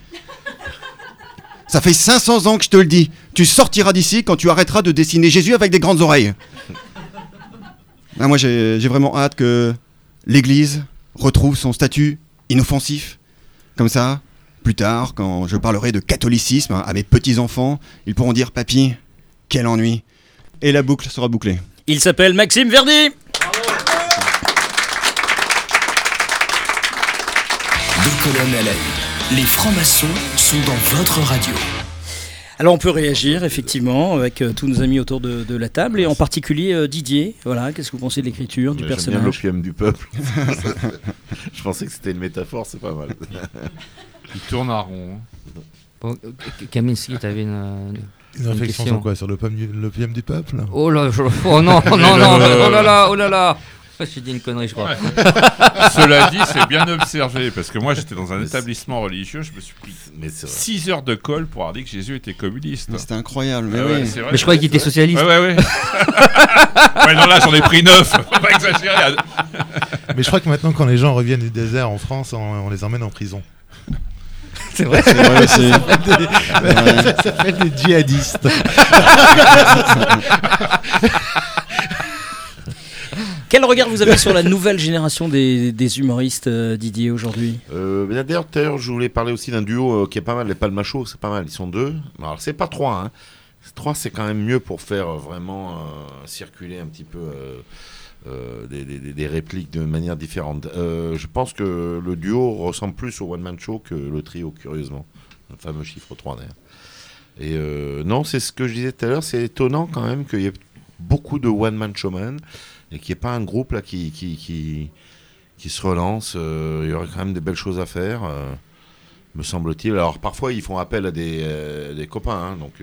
Ça fait 500 ans que je te le dis. Tu sortiras d'ici quand tu arrêteras de dessiner Jésus avec des grandes oreilles. Ah, moi, j'ai vraiment hâte que l'Église retrouve son statut inoffensif. Comme ça, plus tard, quand je parlerai de catholicisme à mes petits-enfants, ils pourront dire Papy, quel ennui. Et la boucle sera bouclée. Il s'appelle Maxime Verdi. Deux colonnes à la une. Les francs-maçons sont dans votre radio. Alors on peut réagir effectivement avec euh, tous nos amis autour de, de la table et en particulier euh, Didier. Voilà, qu'est-ce que vous pensez de l'écriture du personnage l'opium du peuple. je pensais que c'était une métaphore, c'est pas mal. Il tourne à rond. Bon, euh, Kaminski, t'avais une, Une réflexion sur quoi? Sur l'opium du, peuple? Oh là, je- oh non, non, non, oh là là, oh là là. J'ai dit une connerie, je crois. Cela dit, c'est bien observé, parce que moi j'étais dans un Mais établissement religieux, je me suis pris Mais c'est vrai. 6 heures de colle pour avoir dit que Jésus était communiste. C'était incroyable, mais Ah oui. ouais, c'est vrai. Mais je croyais qu'il était socialiste. Ouais, ouais, ouais. ouais, non, là j'en ai pris 9. Faut pas exagérer. Mais je crois que maintenant, quand les gens reviennent du désert en France, on, on les emmène en prison. C'est vrai. C'est vrai aussi. Ça s'appelle des- Ouais. ça s'appelle des djihadistes. Quel regard vous avez sur la nouvelle génération des, humoristes, euh, Didier, aujourd'hui? Euh, mais D'ailleurs, je voulais parler aussi d'un duo euh, qui est pas mal, les Palmachos, c'est pas mal, ils sont deux. Alors, c'est pas trois, hein. Trois, c'est quand même mieux pour faire vraiment circuler un petit peu des, répliques de manière différente. Je pense que le duo ressemble plus au one-man show que le trio, curieusement. Le fameux chiffre 3, d'ailleurs. Et non, c'est ce que je disais tout à l'heure, c'est étonnant quand même qu'il y ait beaucoup de one-man showman et qu'il n'y ait pas un groupe là qui, qui, qui, qui se relance. Euh, il y aurait quand même des belles choses à faire, euh, me semble-t-il. Alors parfois ils font appel à des, euh, des copains, hein, donc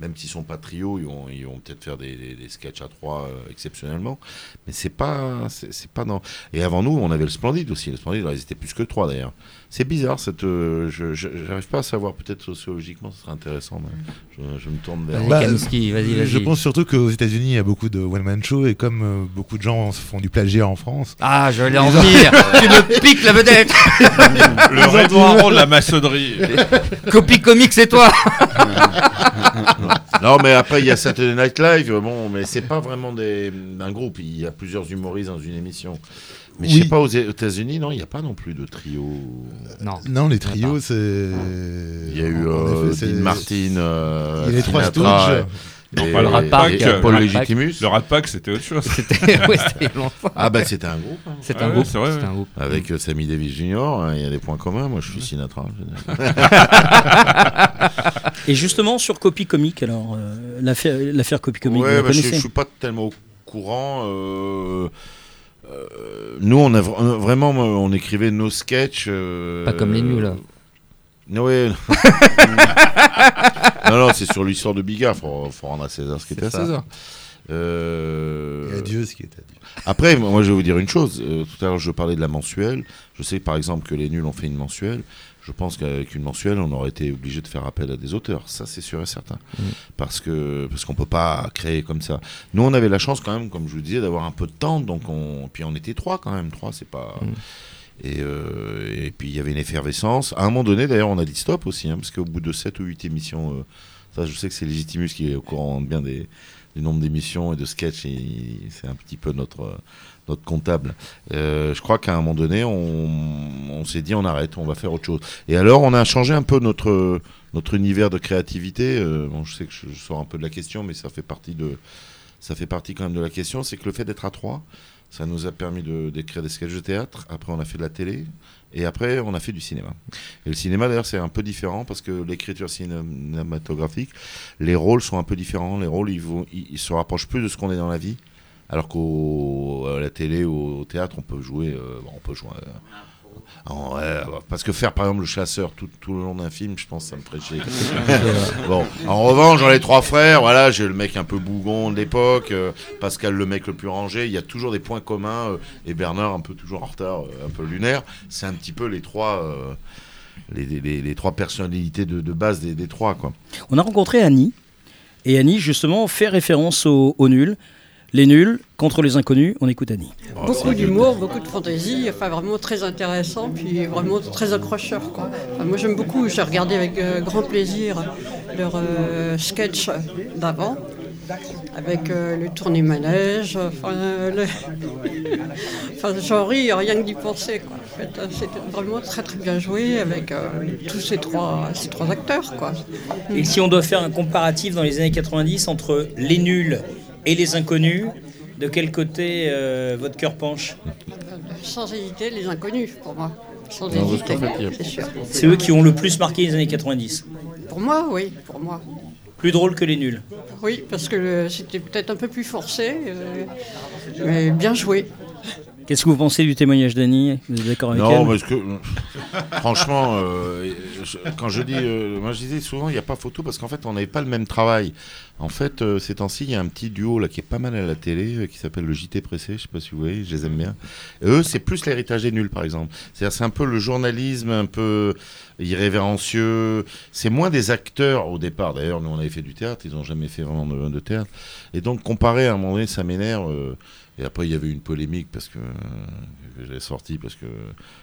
même s'ils sont pas trio, ils vont, ils vont peut-être faire des, des, des sketchs à trois exceptionnellement. Mais c'est pas, c'est pas dans. Et avant nous, on avait le Splendide aussi. Le Splendide, alors, ils étaient plus que trois d'ailleurs. C'est bizarre cette. euh, je j'arrive pas à savoir. Peut-être sociologiquement, ce serait intéressant. mais je, je me tourne vers. Vas-y, Bah, Kanowski, vas-y, vas-y. Je pense surtout qu'aux États-Unis, il y a beaucoup de one-man show et comme euh, beaucoup de gens font du plagiat en France. Ah, je vais en venir. tu me piques la vedette. Le Aron de la maçonnerie. Copie comique, c'est toi. non, mais après, il y a Saturday Night Live, bon, mais c'est pas vraiment des, un groupe. Il y a plusieurs humoristes dans une émission. Mais je Oui. sais pas, aux États-Unis, non, il n'y a pas non plus de trio. Non. Non, les trios, c'est. Il y a eu euh, effet, Dean Martin, euh, Il y a les trois Stooges. et- Non, pas le Rat Pack. et euh, Paul le Rat Legitimus. Pack. Le Rat Pack, c'était autre chose. C'était ouais. Ah bah c'était un groupe. hein. C'est Ah un ouais, groupe. c'est vrai, c'est ouais. un groupe. Avec euh, Sammy Davis Jr., hein, il y a des points communs. Moi, je suis Sinatra. Et justement, sur Copie Comique, alors, euh, l'affaire Copie Comique, vous Ouais, bah, je, connaissez je suis pas tellement au courant. euh, euh, nous, on a a vraiment, euh, on écrivait nos sketchs. euh, Pas comme les nuls, là. Ouais. non, non, c'est sur l'histoire de Bigard. Faut, faut rendre à César ce qui était à. César. Euh, Et à Dieu ce qui est à Dieu. Après, moi, je vais vous dire une chose. Euh, tout à l'heure, je parlais de la mensuelle. Je sais, par exemple, que les nuls ont fait une mensuelle. Je pense qu'avec une mensuelle, on aurait été obligé de faire appel à des auteurs. Ça, c'est sûr et certain. Mm. Parce que parce qu'on peut pas créer comme ça. Nous, on avait la chance quand même, comme je vous disais, d'avoir un peu de temps. Donc, on puis on était trois quand même. Trois, c'est pas. Mm. Et, euh, et puis il y avait une effervescence. À un moment donné, d'ailleurs, on a dit stop aussi, hein, parce qu'au bout de 7 ou 8 émissions, euh, ça je sais que c'est Legitimus qui est au courant bien des, du nombre d'émissions et de sketchs, et c'est un petit peu notre, notre comptable. Euh, je crois qu'à un moment donné, on, s'est dit on arrête, on va faire autre chose. Et alors, on a changé un peu notre, notre univers de créativité. Euh, je sais que je, sors un peu de la question, mais ça fait partie de, ça fait partie quand même de la question, c'est que le fait d'être à trois, ça nous a permis d'écrire des sketchs de théâtre. Après, on a fait de la télé. Et après, on a fait du cinéma. Et le cinéma, d'ailleurs, c'est un peu différent parce que l'écriture cinématographique, les rôles sont un peu différents. Les rôles, ils, vont, ils se rapprochent plus de ce qu'on est dans la vie. Alors qu'à la télé ou au théâtre, on peut jouer. euh, bon, on peut jouer. euh, en- parce que faire par exemple le chasseur tout, tout le long d'un film, je pense que ça me ferait chier. bon, en revanche, dans les trois frères, voilà, j'ai le mec un peu bougon de l'époque, euh, Pascal le mec le plus rangé, il y a toujours des points communs, euh, et Bernard un peu toujours en retard, euh, un peu lunaire. C'est un petit peu les trois, euh, les, les- les trois personnalités de, de base des, des trois, quoi. On a rencontré Annie, et Annie, justement, fait référence aux, aux nuls. Les nuls contre les inconnus, on écoute Annie. Beaucoup d'humour, beaucoup de fantaisie, enfin vraiment très intéressant, puis vraiment très accrocheur. Quoi. Enfin, moi j'aime beaucoup, j'ai regardé avec euh, grand plaisir leur euh, sketch d'avant, avec euh, le tourné manège, enfin, euh, le- enfin j'en ris rien que d'y penser. Quoi. En fait, c'était vraiment très très bien joué avec euh, tous ces trois, ces trois acteurs. Quoi. Et si on doit faire un comparatif dans les années 90 entre les nuls et les inconnus, de quel côté euh, votre cœur penche Sans hésiter, les inconnus pour moi. Sans Non, hésiter, qu'en fait, il y a- c'est sûr. C'est eux qui ont le plus marqué les années 90. Pour moi, oui, pour moi. Plus drôle que les nuls. Oui, parce que c'était peut-être un peu plus forcé, euh, mais bien joué. Qu'est-ce que vous pensez du témoignage d'Annie? Vous êtes d'accord avec Non, elle? parce que franchement, euh, je- quand je dis, euh, moi je disais souvent, il n'y a pas photo parce qu'en fait, on n'avait pas le même travail. En fait, euh, ces temps-ci, il y a un petit duo là qui est pas mal à la télé, euh, qui s'appelle le JT Pressé. Je sais pas si vous voyez, je les aime bien. Et eux, c'est plus l'héritage des nuls, par exemple. C'est-à-dire, c'est un peu le journalisme un peu irrévérencieux. C'est moins des acteurs au départ. D'ailleurs, nous, on avait fait du théâtre. Ils n'ont jamais fait vraiment de, de théâtre. Et donc, comparer à un moment donné, ça m'énerve. Et après, il y avait eu une polémique parce que, que j'ai sorti parce que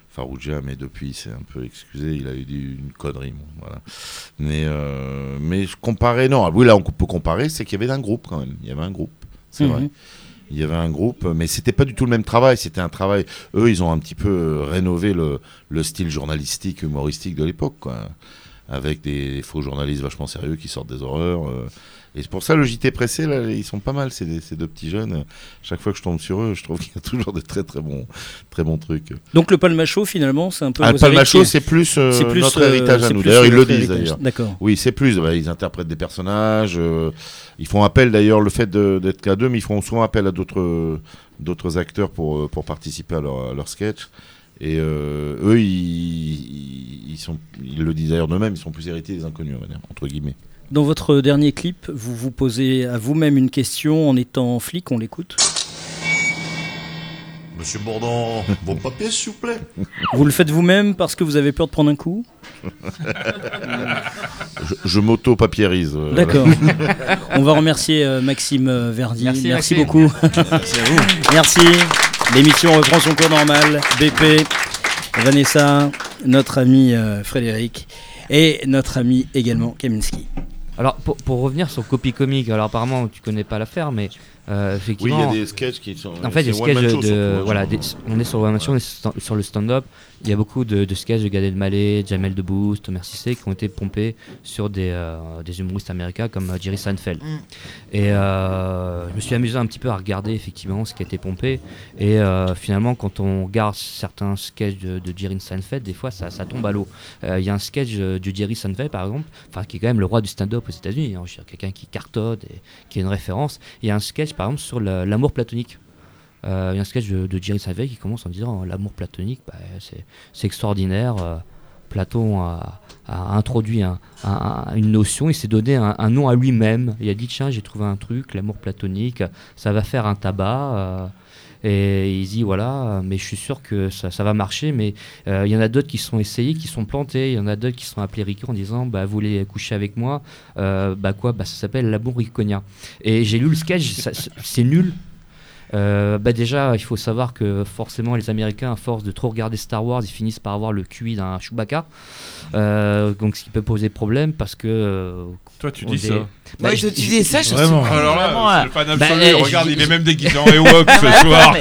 Farouja, mais depuis, il s'est un peu excusé. Il a eu une connerie. bon, voilà. Mais, euh, mais je comparais, non. Ah Oui, là, on peut comparer, c'est qu'il y avait un groupe quand même. Il y avait un groupe, c'est Mhm. vrai. Il y avait un groupe, mais c'était pas du tout le même travail. C'était un travail. Eux, ils ont un petit peu rénové le, le style journalistique, humoristique de l'époque, quoi. Avec des faux journalistes vachement sérieux qui sortent des horreurs. euh. Et c'est pour ça, le JT pressé, là, ils sont pas mal, ces, ces deux petits jeunes. Chaque fois que je tombe sur eux, je trouve qu'il y a toujours de très très bons, très bons trucs. Donc le palmacho, finalement, c'est un peu. Ah, le palmacho, héritiers. c'est plus, euh, C'est plus, notre euh, héritage à nous. D'ailleurs, ils le disent d'ailleurs. D'accord. Oui, c'est plus. bah, ils interprètent des personnages. euh, ils font appel d'ailleurs le fait d'être qu'à deux, mais ils font souvent appel à d'autres d'autres acteurs pour pour participer à leur, à leur sketch. Et euh, eux, ils, sont, ils le disent d'ailleurs d'eux-mêmes, ils sont plus héritiers des inconnus, on va dire, entre guillemets. Dans votre dernier clip, vous vous posez à vous-même une question en étant flic, on l'écoute. Monsieur Bourdon, vos papiers, s'il vous plaît. Vous le faites vous-même parce que vous avez peur de prendre un coup? Je je m'auto-papiérise. euh, D'accord. On va remercier euh, Maxime euh, Verdi. Merci, Merci, Maxime. beaucoup. Merci à vous. Merci. L'émission reprend son cours normal. BP, Vanessa, notre ami euh, Frédéric et notre ami également Kaminski. Alors, pour, pour revenir sur Copy Comic, alors apparemment, tu connais pas l'affaire, mais euh, effectivement. Oui, il y a des sketchs qui sont- En fait, des sketchs de. voilà, des- on est sur le one man show, on est sur le stand-up. Il y a beaucoup de, de sketchs de Gad Elmaleh, Jamel Debbouze, Thomas Cissé qui ont été pompés sur des, euh, des humoristes américains comme euh, Jerry Seinfeld. Mm. Et euh, je me suis amusé un petit peu à regarder effectivement ce qui a été pompé. Et euh, finalement, quand on regarde certains sketchs de, de Jerry Seinfeld, des fois ça, ça tombe à l'eau. Euh, Il y a un sketch de Jerry Seinfeld par exemple, enfin qui est quand même le roi du stand-up aux États-Unis. hein. Je veux dire, quelqu'un qui cartonne et qui est une référence. Il y a un sketch par exemple sur la- l'amour platonique. Euh, il y a un sketch de, de Jerry Seinfeld qui commence en disant l'amour platonique, bah, c'est extraordinaire. euh, Platon a, introduit un- un- un- une notion, il s'est donné un nom à lui-même. Il a dit tiens, j'ai trouvé un truc, l'amour platonique, ça va faire un tabac. Et il dit voilà, mais je suis sûr que ça, va marcher. Mais euh, il y en a d'autres qui sont essayés, qui sont plantés. Il y en a d'autres qui sont appelés Rico en disant bah, vous voulez coucher avec moi? Euh, Bah quoi? Bah ça s'appelle l'amour riconien. Et j'ai lu le sketch, c'est nul. Euh, bah déjà, il faut savoir que forcément les Américains, à force de trop regarder Star Wars, ils finissent par avoir le QI d'un Chewbacca. Euh, donc ce qui peut poser problème parce que. euh, Toi, tu dis est- ça. Bah, Ouais, je- je- dis ça, je Vraiment. suis Alors là, vraiment, c'est le fan bah, absolu. eh, Regarde, je- il est même déguisé en Ewok ce soir.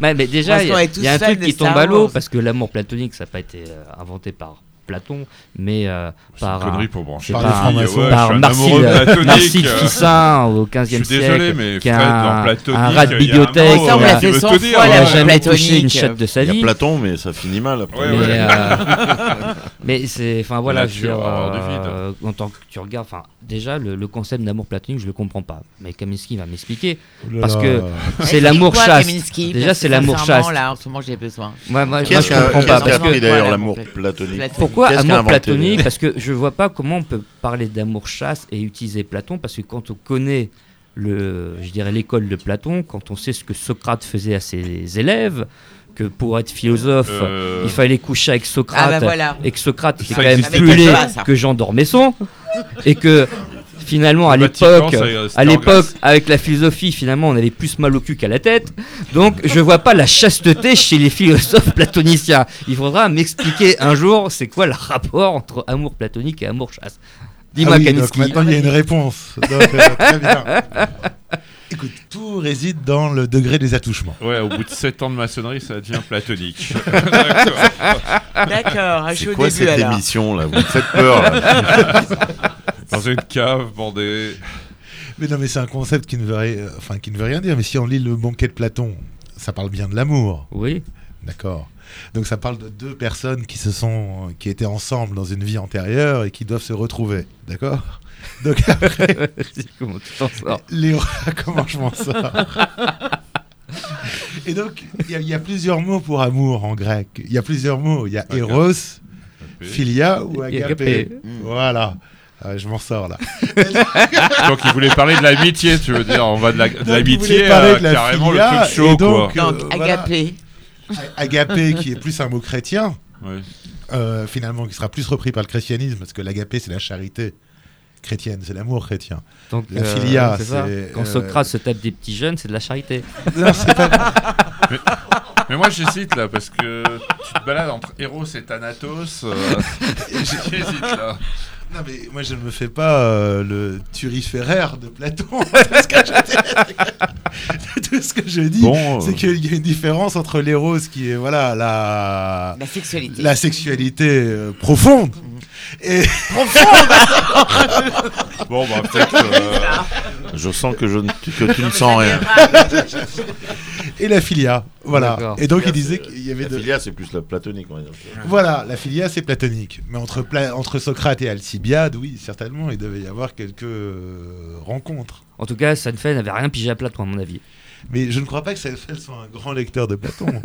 mais, mais déjà, il y a, y a un truc qui tombe à l'eau parce que l'amour platonique, ça n'a pas été inventé par Platon, mais euh, par, une connerie un- pour brancher c'est les par, filles, ouais, Marcille, euh. Fissin au 15e Je suis siècle, désolé, mais qui a Fred, un, dans platonique, un rat de il bibliothèque, on a- fait fois, jamais touché une chatte de sa Il y vie. a Platon, mais ça finit mal après. Mais, euh, mais c'est, enfin voilà, je veux dire, euh, en tant que tu regardes, enfin déjà le, le concept d'amour platonique, je le comprends pas. Mais Kaminski va m'expliquer parce que c'est l'amour chaste. Déjà c'est l'amour chaste. Là, en ce moment, j'ai besoin. Moi, je comprends pas parce que pris d'ailleurs l'amour Platonique. Pourquoi Qu'est-ce amour platonique Parce que je vois pas comment on peut parler d'amour chaste et utiliser Platon parce que quand on connaît le, je dirais l'école de Platon, quand on sait ce que Socrate faisait à ses élèves, que pour être philosophe, Euh. il fallait coucher avec Socrate, Ah bah voilà. et que Socrate était quand même plus laid que Jean d'Ormesson, et que finalement à l'époque, euh, à l'époque, avec la philosophie, finalement, on avait plus mal au cul qu'à la tête. Donc, je vois pas la chasteté chez les philosophes platoniciens. Il faudra m'expliquer un jour, c'est quoi le rapport entre amour platonique et amour chaste? Dis-moi, Ah oui, donc maintenant il y a une réponse. Donc, euh, très bien. Écoute, tout réside dans le degré des attouchements. Ouais, au bout de 7 ans de maçonnerie, ça devient platonique. D'accord. D'accord, je suis C'est quoi début cette alors. émission là? Vous me faites peur. là. Dans une cave, bordée. Mais non, mais c'est un concept qui ne veut rien, enfin qui ne veut rien dire. Mais si on lit le banquet de Platon, ça parle bien de l'amour. Oui. D'accord. Donc ça parle de deux personnes qui se sont, qui étaient ensemble dans une vie antérieure et qui doivent se retrouver. D'accord. Donc après, Comment tu t'en sors? Léo, comment je m'en sors? Et donc il y, a- il y a plusieurs mots pour amour en grec. Il y a plusieurs mots. Il y a eros, philia ou agapé. Voilà. Ah, je m'en sors là. Donc il voulait parler de l'amitié, tu veux dire. On va de l'amitié la carrément le filia, truc chaud, et donc, quoi. euh, Donc, voilà. agapé. Agapé qui est plus un mot chrétien. Euh, finalement, qui sera plus repris par le christianisme, parce que l'agapé, c'est la charité chrétienne, c'est l'amour chrétien. Donc, la euh, filia, c'est. Quand euh, Socrate se tape des petits jeunes, c'est de la charité. Non, c'est pas- mais, mais moi j'hésite là parce que tu te balades entre Eros et Thanatos. euh, j'hésite là. Non, mais moi, je ne me fais pas euh, le turiféraire de Platon. Tout ce que je, Tout ce que je dis, Bon, euh. c'est qu'il y a une différence entre l'éros qui est voilà la La sexualité. la sexualité euh, profonde et Bon, bah peut-être. euh, Je sens que, je ne, que tu ne sens rien. et la filia, voilà. Et donc il disait qu'il y avait la de filia, c'est plus la platonique, on va dire. Voilà, la filia c'est platonique, mais entre Pla- entre Socrate et Alcibiade, oui, certainement, il devait y avoir quelques euh, rencontres. En tout cas, Sanfei n'avait rien pigé à Platon, à mon avis. Mais je ne crois pas que Seinfeld soit un grand lecteur de Platon.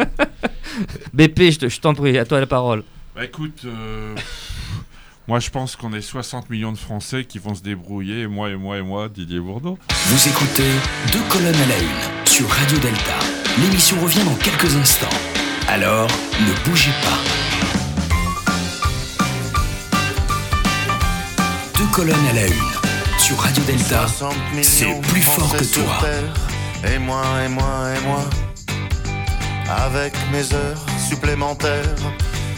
BP, je t'en prie, à toi la parole. Bah écoute, euh, moi je pense qu'on est 60 millions de Français qui vont se débrouiller, et moi et moi et moi, Didier Bourdon. Vous écoutez Deux colonnes à la une sur Radio Delta. L'émission revient dans quelques instants. Alors, ne bougez pas. Deux colonnes à la une sur Radio Delta. 60 C'est millions plus fort que toi. terre, Et moi, et moi, et moi. Avec mes heures supplémentaires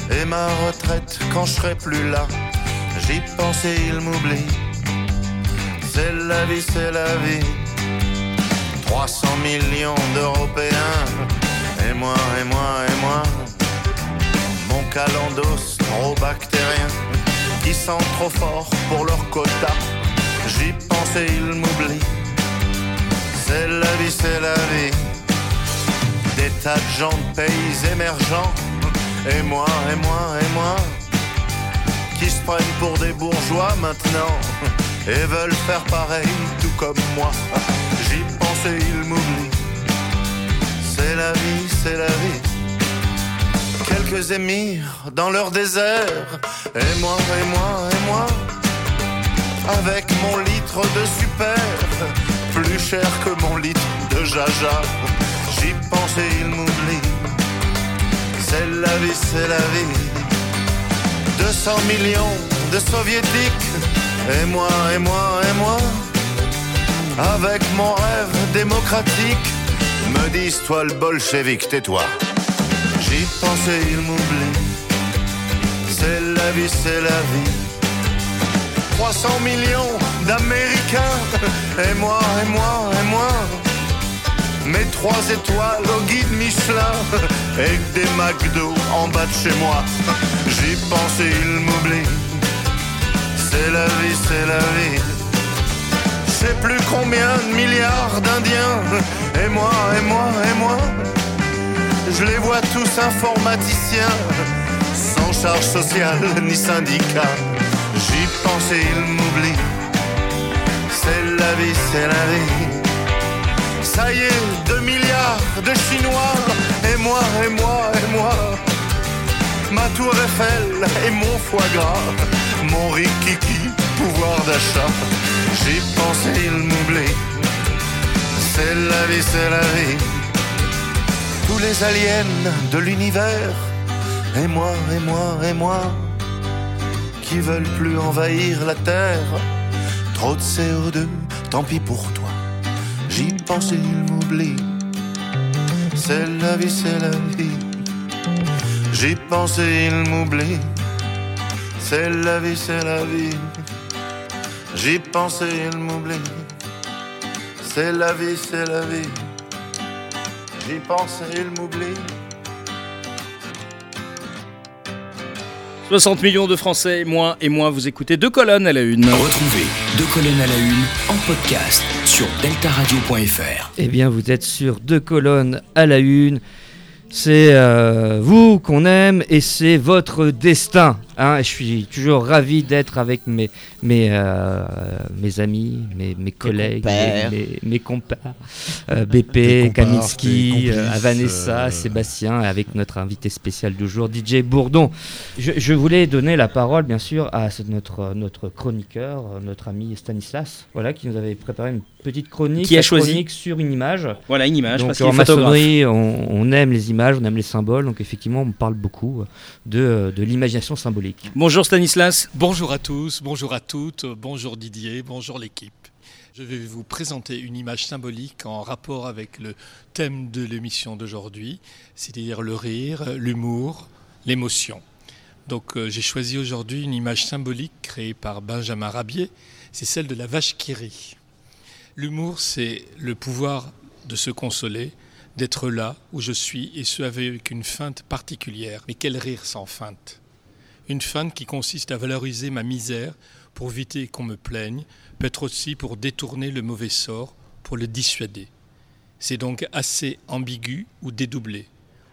et ma retraite quand je serai plus là. J'y pense et il m'oublie. C'est la vie, c'est la vie. 300 millions d'Européens. Et moi, et moi, et moi. Mon calendos trop bactérien. Qui sent trop fort pour leur quota. J'y pense et il m'oublie. C'est la vie, c'est la vie. Des tas de gens de pays émergents. Et moi, et moi, et moi. Qui se prennent pour des bourgeois maintenant. Et veulent faire pareil, tout comme moi. J'y pense et il m'oublie. C'est la vie, c'est la vie. Quelques émirs dans leur désert. Et moi, et moi, et moi. Avec mon litre de super. Plus cher que mon litre de jaja. J'y pense et il m'oublie. C'est la vie, c'est la vie. 200 millions de soviétiques. Et moi, et moi, et moi. Avec mon rêve démocratique. Me disent, toi le bolchevique, tais-toi. J'y pense et il m'oublie. C'est la vie, c'est la vie. 300 millions d'Américains. Et moi, et moi, et moi. Trois étoiles au guide Michelin. Et des McDo en bas de chez moi. J'y pense et il m'oublie. C'est la vie, c'est la vie. Je sais plus combien de milliards d'Indiens. Et moi, et moi, et moi. Je les vois tous informaticiens, sans charge sociale ni syndicat. J'y pense et il m'oublie. C'est la vie, c'est la vie. Ça y est, 2 milliards de Chinois. Et moi, et moi, et moi. Ma tour Eiffel et mon foie gras. Mon rikiki, pouvoir d'achat. Pense et il m'oublie. C'est la vie, c'est la vie tous les aliens de l'univers, et moi, et moi, et moi, qui veulent plus envahir la Terre. Trop de CO2, tant pis pour toi. J'y pense et il m'oublie. C'est la vie, c'est la vie. J'y pense et il m'oublie. C'est la vie, c'est la vie. J'y pense et il m'oublie. C'est la vie, c'est la vie. J'y pense et il m'oublie. 60 millions de Français, et moi et moi, vous écoutez deux colonnes à la une. Retrouvez Deux colonnes à la une en podcast sur deltaradio.fr. Eh bien, vous êtes sur deux colonnes à la une. C'est euh, vous qu'on aime et c'est votre destin. Hein, je suis toujours ravi d'être avec mes, mes, euh, mes amis, mes, mes collègues, compères. mes, mes- compères, euh, BP, Kaminski, euh, Vanessa, Sébastien, avec notre invité spécial du jour, DJ Bourdon. Je, je voulais donner la parole, bien sûr, à notre, notre chroniqueur, notre ami Stanislas, voilà, qui nous avait préparé une petite chronique, Qui a choisi chronique sur une image. Voilà, une image, Donc, parce en maçonnerie, on, on aime les images, on aime les symboles, donc effectivement, on parle beaucoup de, de l'imagination symbolique. Bonjour Stanislas. Bonjour à tous, bonjour à toutes, bonjour Didier, bonjour l'équipe. Je vais vous présenter une image symbolique en rapport avec le thème de l'émission d'aujourd'hui, c'est-à-dire le rire, l'humour, l'émotion. Donc euh, j'ai choisi aujourd'hui une image symbolique créée par Benjamin Rabier, c'est celle de la vache qui rit. L'humour, c'est le pouvoir de se consoler, d'être là où je suis, et ce avec une feinte particulière. Mais quel rire sans feinte? Une feinte qui consiste à valoriser ma misère pour éviter qu'on me plaigne, peut-être aussi pour détourner le mauvais sort, pour le dissuader. C'est donc assez ambigu ou dédoublé.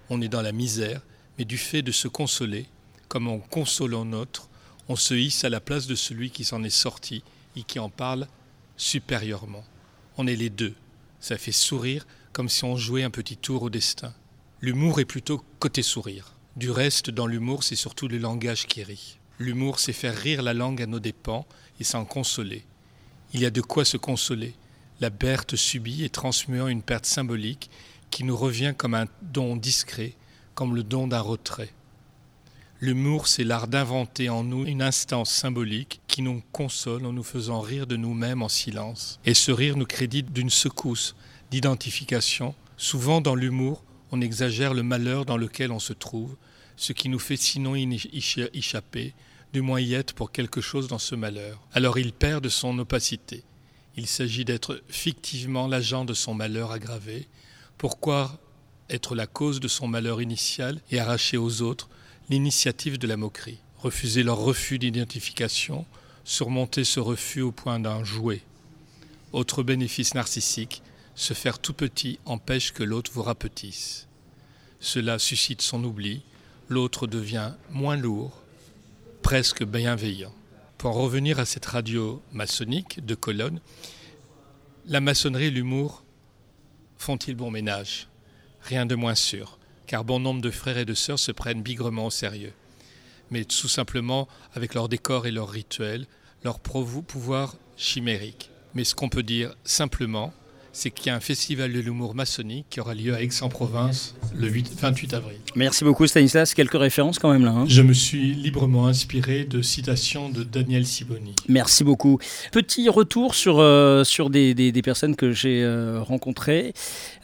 On est dans la misère, mais du fait de se consoler, comme en consolant notre, on se hisse à la place de celui qui s'en est sorti et qui en parle supérieurement. On est les deux. Ça fait sourire comme si on jouait un petit tour au destin. L'humour est plutôt côté sourire. Du reste, dans l'humour, c'est surtout le langage qui rit. L'humour, c'est faire rire la langue à nos dépens et s'en consoler. Il y a de quoi se consoler. La perte subie est transmuant une perte symbolique qui nous revient comme un don discret, comme le don d'un retrait. L'humour, c'est l'art d'inventer en nous une instance symbolique qui nous console en nous faisant rire de nous-mêmes en silence. Et ce rire nous crédite d'une secousse, d'identification. Souvent dans l'humour, on exagère le malheur dans lequel on se trouve, ce qui nous fait sinon échapper, du moins y être pour quelque chose dans ce malheur. Alors il perd de son opacité. Il s'agit d'être fictivement l'agent de son malheur aggravé. Pourquoi être la cause de son malheur initial et arracher aux autres l'initiative de la moquerie? Refuser leur refus d'identification, surmonter ce refus au point d'un jouet. Autre bénéfice narcissique, se faire tout petit empêche que l'autre vous rapetisse. Cela suscite son oubli, l'autre devient moins lourd, presque bienveillant. Pour en revenir à cette radio maçonnique de Cologne, la maçonnerie et l'humour font-ils bon ménage? Rien de moins sûr, car bon nombre de frères et de sœurs se prennent bigrement au sérieux, mais tout simplement avec leur décor et leurs rituels, leur pouvoir chimérique. Mais ce qu'on peut dire simplement, c'est qu'il y a un festival de l'humour maçonnique qui aura lieu à Aix-en-Provence le 8 28 avril. Merci beaucoup Stanislas. Quelques références quand même là. hein. Je me suis librement inspiré de citations de Daniel Siboni. Merci beaucoup. Petit retour sur, euh, sur des, des- des personnes que j'ai euh, rencontrées.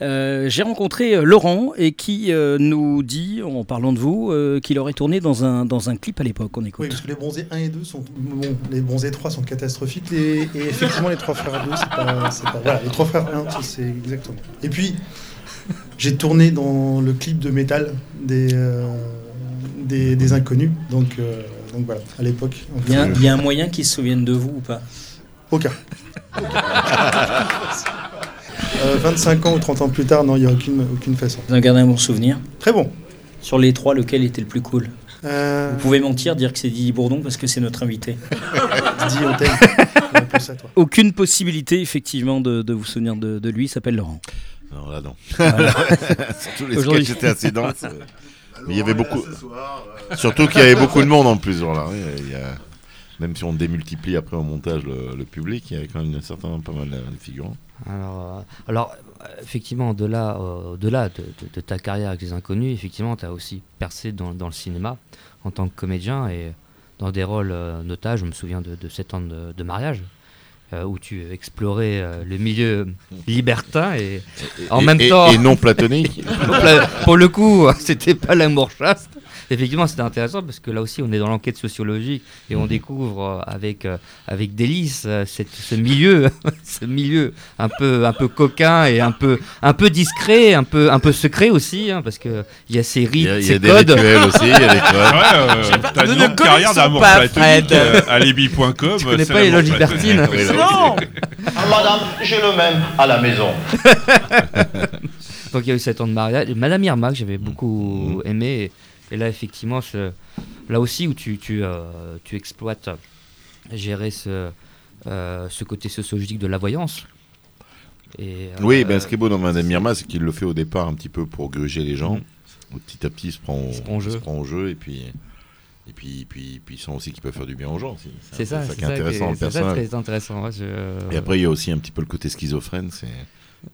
Euh, j'ai rencontré Laurent et qui euh, nous dit, en parlant de vous, euh, qu'il aurait tourné dans un, dans un clip à l'époque. On écoute. Oui, parce que les bronzés 1 et 2 sont. Bon, les bronzés 3 sont catastrophiques. Et effectivement, les trois frères 2, c'est pas, c'est pas. Voilà, les trois frères 1, ça, c'est exactement. Et puis, j'ai tourné dans le clip de métal des, euh, des, des inconnus. Donc, euh, donc voilà, à l'époque. Il y, a, y un moyen qu'ils se souviennent de vous ou pas? Aucun. Euh, 25 ans ou 30 ans plus tard, non, il n'y a aucune, aucune façon. Vous en gardez un bon souvenir? Très bon. Sur les trois, lequel était le plus cool? Euh, Vous pouvez mentir, dire que c'est Didier Bourdon parce que c'est notre invité. Didier, on t'aime. On pense à toi. Aucune possibilité, effectivement, de, de vous souvenir de, de lui. Il s'appelle Laurent. Alors là, non. Voilà. Surtout les Aujourd'hui- sketchs étaient assez denses. Mais il y avait beaucoup. Surtout qu'il y avait beaucoup de monde en plus. Voilà. Oui, il y a- Même si on démultiplie après au montage le, le public, il y avait quand même un certain pas mal de figurants. Alors, euh, alors euh, effectivement, au-delà euh, de, de- de ta carrière avec les inconnus, effectivement, tu as aussi percé dans, dans le cinéma en tant que comédien et dans des rôles euh, notables. Je me souviens de, de 7 ans de, de mariage. euh, où tu explorais euh, le milieu libertin et, Et- en et- même et- temps et non platonique. Pla- pour le coup c'était pas l'amour chaste effectivement c'était intéressant parce que là aussi on est dans l'enquête sociologique et on Mhm. découvre euh, avec euh, avec délice euh, cette- ce milieu ce milieu un peu un peu coquin et un peu un peu discret un peu un peu secret aussi hein, parce que il y a ces rites Il y a- il y a ces des codes rituels aussi, il y a des codes. Ouais, euh, t'as une carrière d'amour platonique à Libby.com. Tu connais c'est pas les loges libertines Non oui. Madame, j'ai le même à la maison. Donc il y a eu 7 ans de mariage. Madame Irma que j'avais beaucoup aimé. Et, là effectivement ce, là aussi où tu, tu, euh, tu exploites, gérer ce, euh, ce côté sociologique de la voyance. Et, Oui, euh, ben, ce qui est beau dans Madame Mirma, c'est qu'il le fait au départ un petit peu pour gruger les gens. Petit à petit, il se prend au, se prend jeu. se prend au jeu et puis. Et puis, puis, puis ils sont aussi qui peuvent faire du bien aux gens. C'est ça, qui est ça intéressant qui est- le c'est ça très intéressant, ouais, je- Et après, il y a aussi un petit peu le côté schizophrène.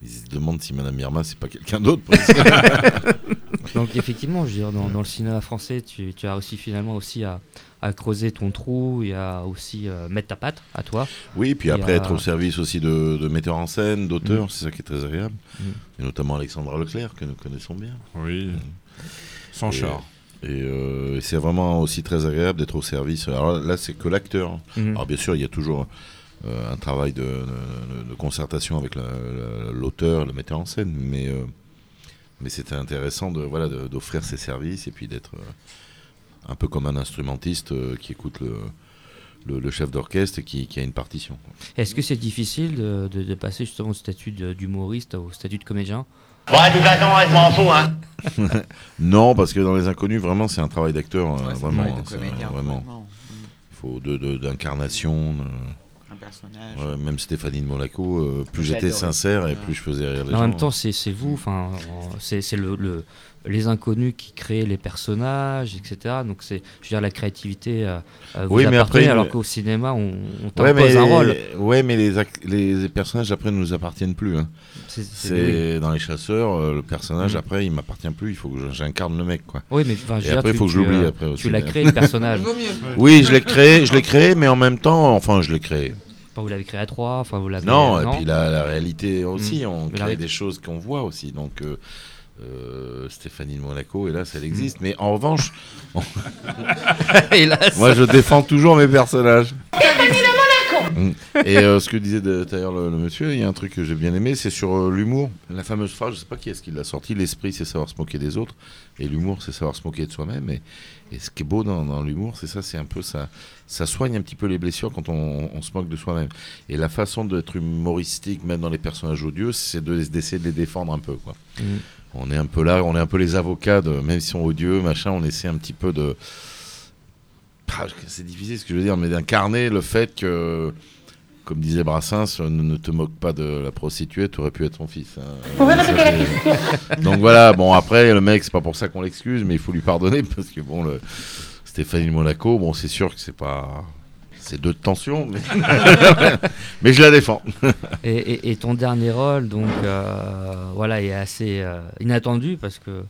Ils se demandent si Madame Mirma, c'est pas quelqu'un d'autre. Donc effectivement, je veux dire, dans, dans le cinéma français, tu, tu as aussi finalement aussi à, à creuser ton trou et à aussi euh, mettre ta patte à toi. Oui, puis Et après à- être au service aussi de, de metteurs en scène, d'auteurs, Mm. c'est ça qui est très agréable. Mm. Et notamment Alexandra Leclerc, que nous connaissons bien. Oui, sans Et- char. Et, euh, et c'est vraiment aussi très agréable d'être au service. Alors là, c'est que l'acteur. Mhm. Alors bien sûr, il y a toujours euh, un travail de, de- de concertation avec la- la- l'auteur, le metteur en scène, mais, euh, mais c'était intéressant de, voilà, d'offrir ses services et puis d'être euh, un peu comme un instrumentiste euh, qui écoute le, le, le chef d'orchestre et qui, qui a une partition. Est-ce que c'est difficile de, de- de passer justement au statut d'humoriste au statut de comédien? Ouais, de toute façon, je m'en fous, hein. non, parce que dans Les Inconnus, vraiment, c'est un travail d'acteur. euh, Ouais, c'est un vraiment, travail de c'est, comédien, vraiment. vraiment. Il faut d'incarnation. de- personnage. Ouais, même Stéphanie de Monaco, euh, plus j'étais sincère et plus je faisais rire les en gens. même temps, c'est c'est vous, enfin, c'est c'est le, le- les inconnus qui créent les personnages, etc. Donc c'est, je veux dire, la créativité euh, euh, vous Oui, mais appartenez, après, alors qu'au cinéma, on, on Ouais, mais, un rôle. ouais, mais les, ac- les personnages après ne nous appartiennent plus. hein. C'est- c'est- C'est dans les chasseurs, euh, le personnage Mm. après il m'appartient plus. Il faut que j'incarne le mec, quoi. Oui, mais, et après il faut que je l'oublie tu, euh, après aussi. tu l'as créé, le personnage. Oui, je l'ai créé, je l'ai créé, mais en même temps, enfin, je l'ai créé. Enfin, vous l'avez créé à trois, enfin vous l'avez. Non, euh, et puis la, la réalité aussi, Mm. on Mais crée ré- des choses qu'on voit aussi. Donc, euh, euh, Stéphanie de Monaco, hélas, Mm. elle existe. Mais en revanche, on- Hélas. moi je défends toujours mes personnages. Mm. Et euh, ce que disait de- d'ailleurs le, le monsieur, il y a un truc que j'ai bien aimé, c'est sur euh, l'humour. La fameuse phrase, je sais pas qui est-ce qui l'a sorti, l'esprit c'est savoir se moquer des autres, et l'humour c'est savoir se moquer de soi-même. Et, et ce qui est beau dans, dans l'humour, c'est ça, c'est un peu ça, ça soigne un petit peu les blessures quand on, on se moque de soi-même. Et la façon d'être humoristique, même dans les personnages odieux, c'est de- d'essayer de les défendre un peu, quoi. Mm. On est un peu là, on est un peu les avocats, de, même s'ils sont odieux, machin, on essaie un petit peu de. Ah, c'est difficile ce que je veux dire, mais d'incarner le fait que, comme disait Brassens, ne, ne te moque pas de la prostituée, tu aurais pu être son fils. hein. Ça, Donc voilà, bon après, le mec, c'est pas pour ça qu'on l'excuse, mais il faut lui pardonner, parce que bon, le Stéphanie de Monaco, bon, c'est sûr que c'est pas. C'est deux de tension, mais, mais je la défends. Et, et- et ton dernier rôle, donc, euh, voilà, est assez euh, inattendu parce que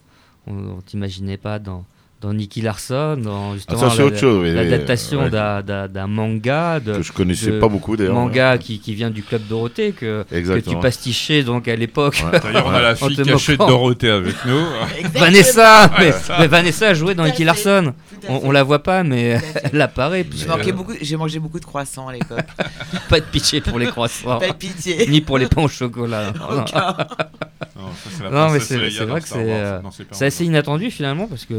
on, on t'imaginait pas dans dans Nicky Larson, dans justement Ah, ça, c'est la- autre chose, oui, oui, l'adaptation ouais. d'un- manga de, Que je connaissais de- pas beaucoup, d'ailleurs. manga qui, qui vient du club Dorothée que, que tu pastichais donc à l'époque. Ouais. D'ailleurs, on a la fille te cachée de. Dorothée avec nous. Vanessa, mais, Vanessa a joué dans Nicky Larson. On, la voit pas, mais elle apparaît. J'ai manqué euh, beaucoup- j'ai mangé beaucoup de croissants à l'époque. Pas de pitié pour les croissants. Pas de pitié. Ni pour les pains au chocolat. Non, ça, c'est la Non, mais c'est dans vrai que c'est euh, c'est assez inattendu finalement parce que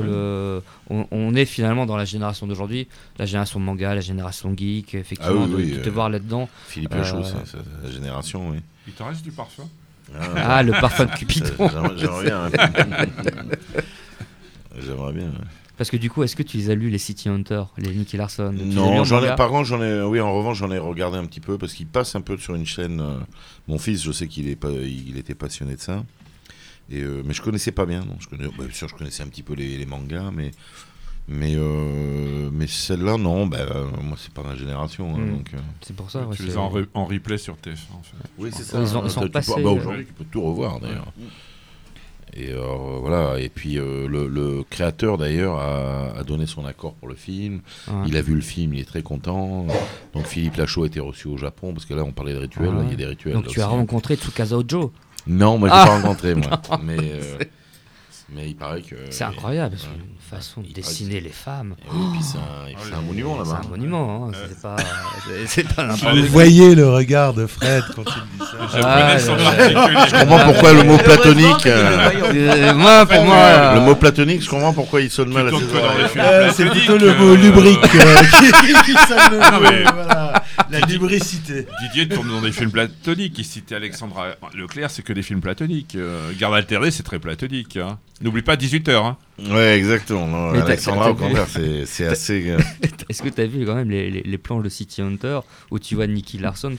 le, on, on est finalement dans la génération d'aujourd'hui, la génération manga, la génération geek, effectivement, Ah oui, de, oui, de te euh, voir là-dedans. Philippe Euh, Lachaud, c'est c'est la génération, oui. Il t'en reste du parfum Ah, le parfum de Cupidon. J'aimerais- bien. J'aimerais bien. Parce que du coup, est-ce que tu les as lus les City Hunter, les Nicky Larson? Non, en j'en ai, par contre, j'en ai, oui, en revanche, j'en ai regardé un petit peu parce qu'il passe un peu sur une chaîne. euh, mon fils, je sais qu'il est pas, il était passionné de ça. Et, euh, mais je connaissais pas bien. Non, je connais, bah, bien sûr, je connaissais un petit peu les, les mangas, mais, mais, euh, mais celle-là, non. Bah, euh, moi, c'est pas ma génération. hein, Mm. donc, euh. C'est pour ça. ouais, Tu les as en, re- en replay sur TF1 en fait. Oui, c'est ça. Ils, ont- ils sont tu peux- passés. bah, Aujourd'hui, tu peux tout revoir d'ailleurs. Et euh, voilà, et puis euh, le, le créateur d'ailleurs a, a donné son accord pour le film. Ouais. Il a vu le film, il est très content. Donc Philippe Lachaud a été reçu au Japon parce que là on parlait de rituels, Ah ouais. il y a des rituels. Donc tu as rencontré Tsukasa Ojo Non, moi je l'ai Ah pas rencontré moi. Non, mais, mais il paraît que. C'est incroyable, c'est Ouais. une façon de dessiner les femmes. Et oui, puis c'est un, c'est un monument là-bas. C'est un monument, hein, c'est pas, c'est- c'est pas Vous voyez le regard de Fred quand il dit ça. Ah, Je comprends pourquoi le mot platonique. euh, Euh, moi, pour moi, euh, le mot platonique, je comprends pourquoi il sonne mal à Euh, c'est plutôt le mot euh, lubrique euh, qui, sonne Ah, la lubricité. Didier tourne dans des films platoniques. Il citait Alexandra Leclerc, c'est que des films platoniques. Euh, Garde alternée, c'est très platonique. hein. N'oublie pas 18h. Hein. Ouais, exactement. Non, Alexandra, au contraire, c'est c'est assez. euh, Est-ce que tu as vu quand même les, les, les planches de City Hunter où tu vois Nicky Larson?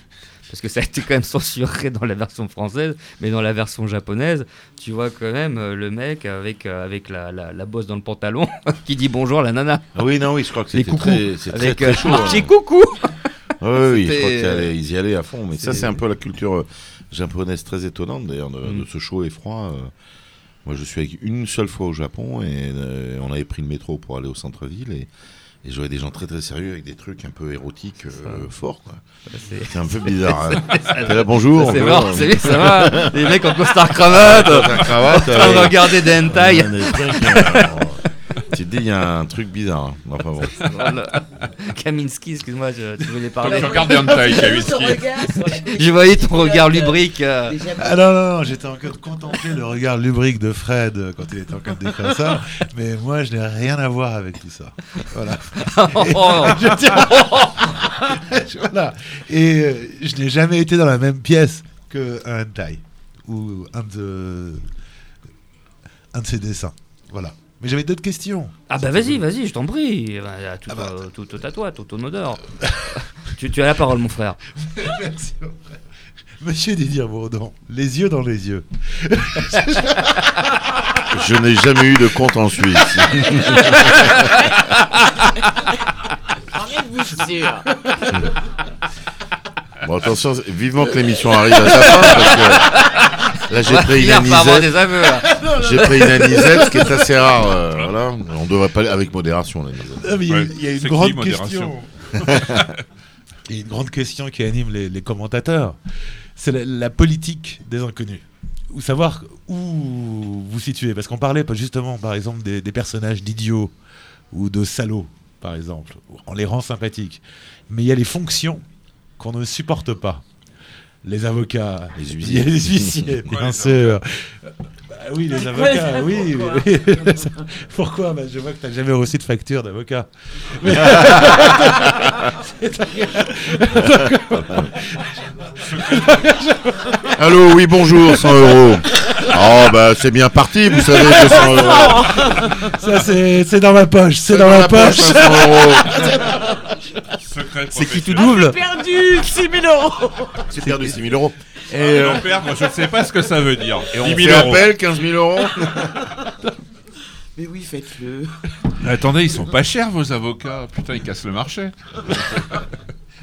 Parce que ça a été quand même censuré dans la version française, mais dans la version japonaise, tu vois quand même euh, le mec avec, euh, avec la, la, la bosse dans le pantalon qui dit bonjour à la nana. Ah oui, non, oui, je crois que coucous. très, c'est très, Avec, très euh, chaud. Hein. coucou Oui, oui, je crois qu'ils y allaient à fond. Mais ça, c'est- c'est un peu la culture japonaise très étonnante, d'ailleurs, de, Mm. de ce chaud et froid. euh. Moi, je suis avec une seule fois au Japon et euh, on avait pris le métro pour aller au centre-ville et, et je voyais des gens très très sérieux avec des trucs un peu érotiques euh, forts. quoi. c'est- C'est un peu bizarre. hein. Ça- T'es là, bonjour. c'est mort, c'est- ça va. Les mecs en costard cravate, en train de regarder des hentai. Ouais, des trucs, euh, Tu te dis, il y a un truc bizarre. hein. Enfin bon. Voilà. Kaminski, excuse-moi, je, tu voulais parler. Tu regardes des hentai, Kaminski. Ton regard sur la Je voyais ton regard lubrique. euh. Ah non, non, non, j'étais en train de contempler le regard lubrique de Fred euh, quand il était en train de décrire ça, mais moi je n'ai rien à voir avec tout ça. Voilà. Oh. Et, je tiens- voilà. Et euh, je n'ai jamais été dans la même pièce qu'un hentai ou un de, un de ses dessins. Voilà. Mais j'avais d'autres questions. Ah bah vas-y, vas-y, je t'en prie. Bah, Tout, euh, tout- tout à toi, tout ton odeur. tu, tu as la parole, mon frère. Merci, mon frère. Monsieur Didier Bourdon, les yeux dans les yeux. Je n'ai jamais eu de compte en Suisse. En êtes-vous sûr Bon, attention, vivement que l'émission arrive à sa fin, parce que là, j'ai pris une anisette. là. J'ai pris une anisette, ce qui est assez rare. euh, voilà. On devrait pas aller avec modération, l'anisette. Non, mais il y a- Ouais, il y a une grande question. Il y a une grande question qui anime les, les commentateurs. C'est la, la politique des inconnus. Ou savoir où vous situez. Parce qu'on parlait pas justement, par exemple, des, des personnages d'idiots ou de salauds, par exemple. On les rend sympathiques. Mais il y a les fonctions qu'on ne supporte pas. Les avocats, Les huissiers. les huissiers, bien sûr. Bah oui, les Pourquoi avocats, oui. oui. Pourquoi bah, Je vois que tu n'as jamais reçu de facture d'avocat. Mais- Allô, oui, bonjour, 100 euros. Oh, bah, c'est bien parti, vous savez, 200 euros. Ça, c'est c'est dans ma poche, c'est dans, ma poche. 500 euros. Secret C'est qui tout professionnel. double Perdu 6000 euros J'ai perdu 6 000 euros. Ah, mais non, père, moi je ne sais pas ce que ça veut dire. Et on 10 fait 000 euros. appel, 15 000 euros. Mais oui, faites-le. Mais Attendez, ils sont pas chers vos avocats. Putain, ils cassent le marché.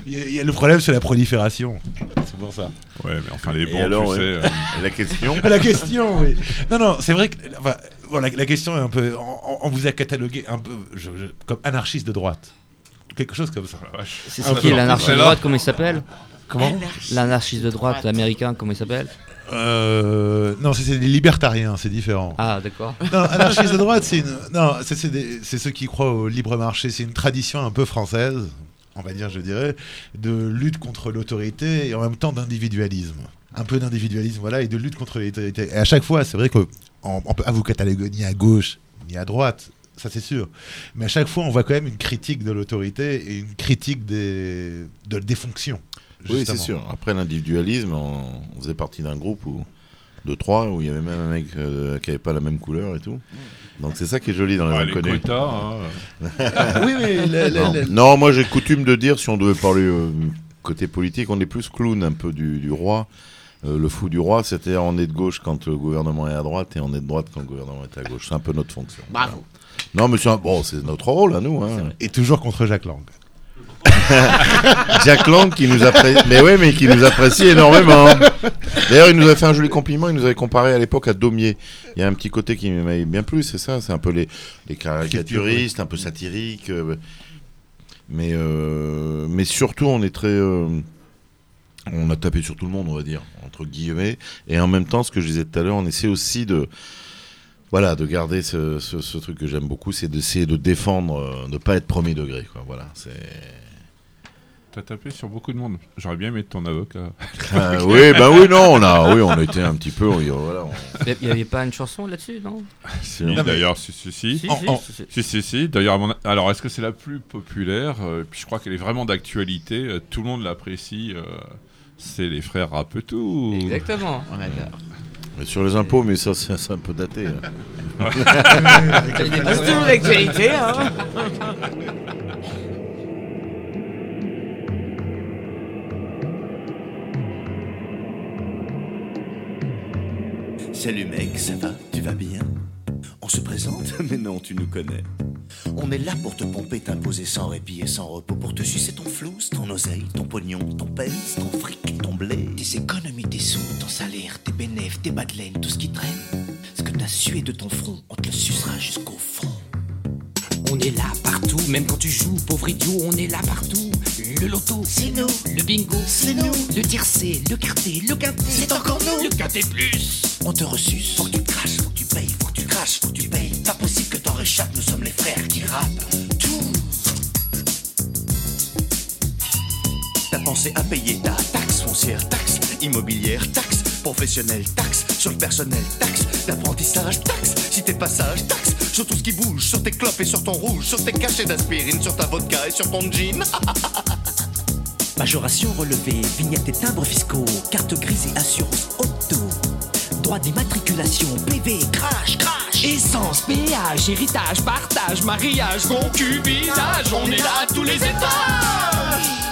Il y, a- il y a le problème, c'est la prolifération. C'est pour ça. Ouais, mais enfin, les Et bons, alors, tu ouais. sais. euh, Et la question La question, oui. Non, non, c'est vrai que enfin, la question est un peu. On, on vous a catalogué un peu je- je- comme anarchiste de droite. Quelque chose comme ça. la vache. C'est Ah, qui l'anarchiste de droite, comment il s'appelle? Comment L'anarchiste de droite américain, comment il s'appelle Euh, non, c'est des libertariens, c'est différent. Ah, d'accord. Non, anarchiste de droite, c'est une. Non, c'est- c'est des- c'est ceux qui croient au libre marché. C'est une tradition un peu française, on va dire, je dirais, de lutte contre l'autorité et en même temps d'individualisme. Un peu d'individualisme, voilà, et de lutte contre l'autorité. Et à chaque fois, c'est vrai qu'on on peut pas vous cataloguer ni à gauche ni à droite, ça c'est sûr. Mais à chaque fois, on voit quand même une critique de l'autorité et une critique des, de, des fonctions. Oui, c'est sûr. Après l'individualisme, on, on faisait partie d'un groupe où, de trois où il y avait même un mec euh, qui avait pas la même couleur et tout. Donc c'est ça qui est joli dans les les inconnus. quotas, hein. Oui, mais la- la- non. la- Non, moi j'ai coutume de dire, si on devait parler euh, côté politique, on est plus clown un peu du, du roi. Euh, le fou du roi, c'est-à-dire on est de gauche quand le gouvernement est à droite et on est de droite quand le gouvernement est à gauche. C'est un peu notre fonction. Bravo. Non, mais c'est un- bon, c'est notre rôle à nous. Hein. Et toujours contre Jacques Lang. Jack Lang qui nous apprécie, mais ouais, mais qui nous apprécie énormément. D'ailleurs, il nous a fait un joli compliment. Il nous avait comparé à l'époque à Daumier. Il y a un petit côté qui m'avait bien plu, c'est ça. C'est un peu les, caricaturistes, un peu satiriques. euh, mais, euh, mais surtout, on est très. euh, on a tapé sur tout le monde, on va dire, entre guillemets. Et en même temps, ce que je disais tout à l'heure, on essaie aussi de. Voilà, de garder ce, truc que j'aime beaucoup, c'est d'essayer de défendre, de pas être premier degré. Voilà, c'est. T'as tapé sur beaucoup de monde. J'aurais bien aimé être ton avocat. Ah, oui, bah oui, non, on a, oui, on a été un petit peu, oui, voilà. on- Il n'y avait pas une chanson là-dessus, non? Si, d'ailleurs, si, si, si. Si. D'ailleurs, alors, est-ce que c'est la plus populaire? Euh, Puis je crois qu'elle est vraiment d'actualité. euh, Tout le monde l'apprécie. euh, C'est les frères Rapetou. Exactement. On adore. Mais sur les impôts, mais ça, c'est c'est un peu daté. hein. C'est toujours l'actualité, hein. Salut mec, ça va? Tu vas bien? On se présente? Mais non, tu nous connais. On est là pour te pomper, t'imposer sans répit et sans repos, pour te sucer ton flouze, ton oseille, ton pognon, ton pèse, ton fric, ton blé. Tes économies, tes sous, ton salaire, tes bénéfices, tes bas de laine, tout ce qui traîne. Ce que t'as sué de ton front, on te le sucera jusqu'au fond. On est là partout, même quand tu joues, pauvre idiot, on est là partout. Le loto, c'est nous. Le bingo, c'est nous. Le tiercé, le quarté, le quintet, c'est encore nous. Le quintet plus. On te ressuce, faut que tu craches, faut que tu payes, faut que tu craches, faut que tu payes. Pas possible que t'en réchappes, nous sommes les frères qui rappent. Tout. T'as pensé à payer ta taxe foncière, taxe immobilière, taxe professionnelle, taxe sur le personnel, taxe d'apprentissage, taxe si t'es passage, taxe sur tout ce qui bouge, sur tes clopes et sur ton rouge, sur tes cachets d'aspirine, sur ta vodka et sur ton jean. Majoration relevée, vignettes et timbres fiscaux, carte grise et assurance auto. Droit d'immatriculation, PV, crash, crash. Essence, péage, héritage, partage, mariage, concubinage. On est là à tous les étages.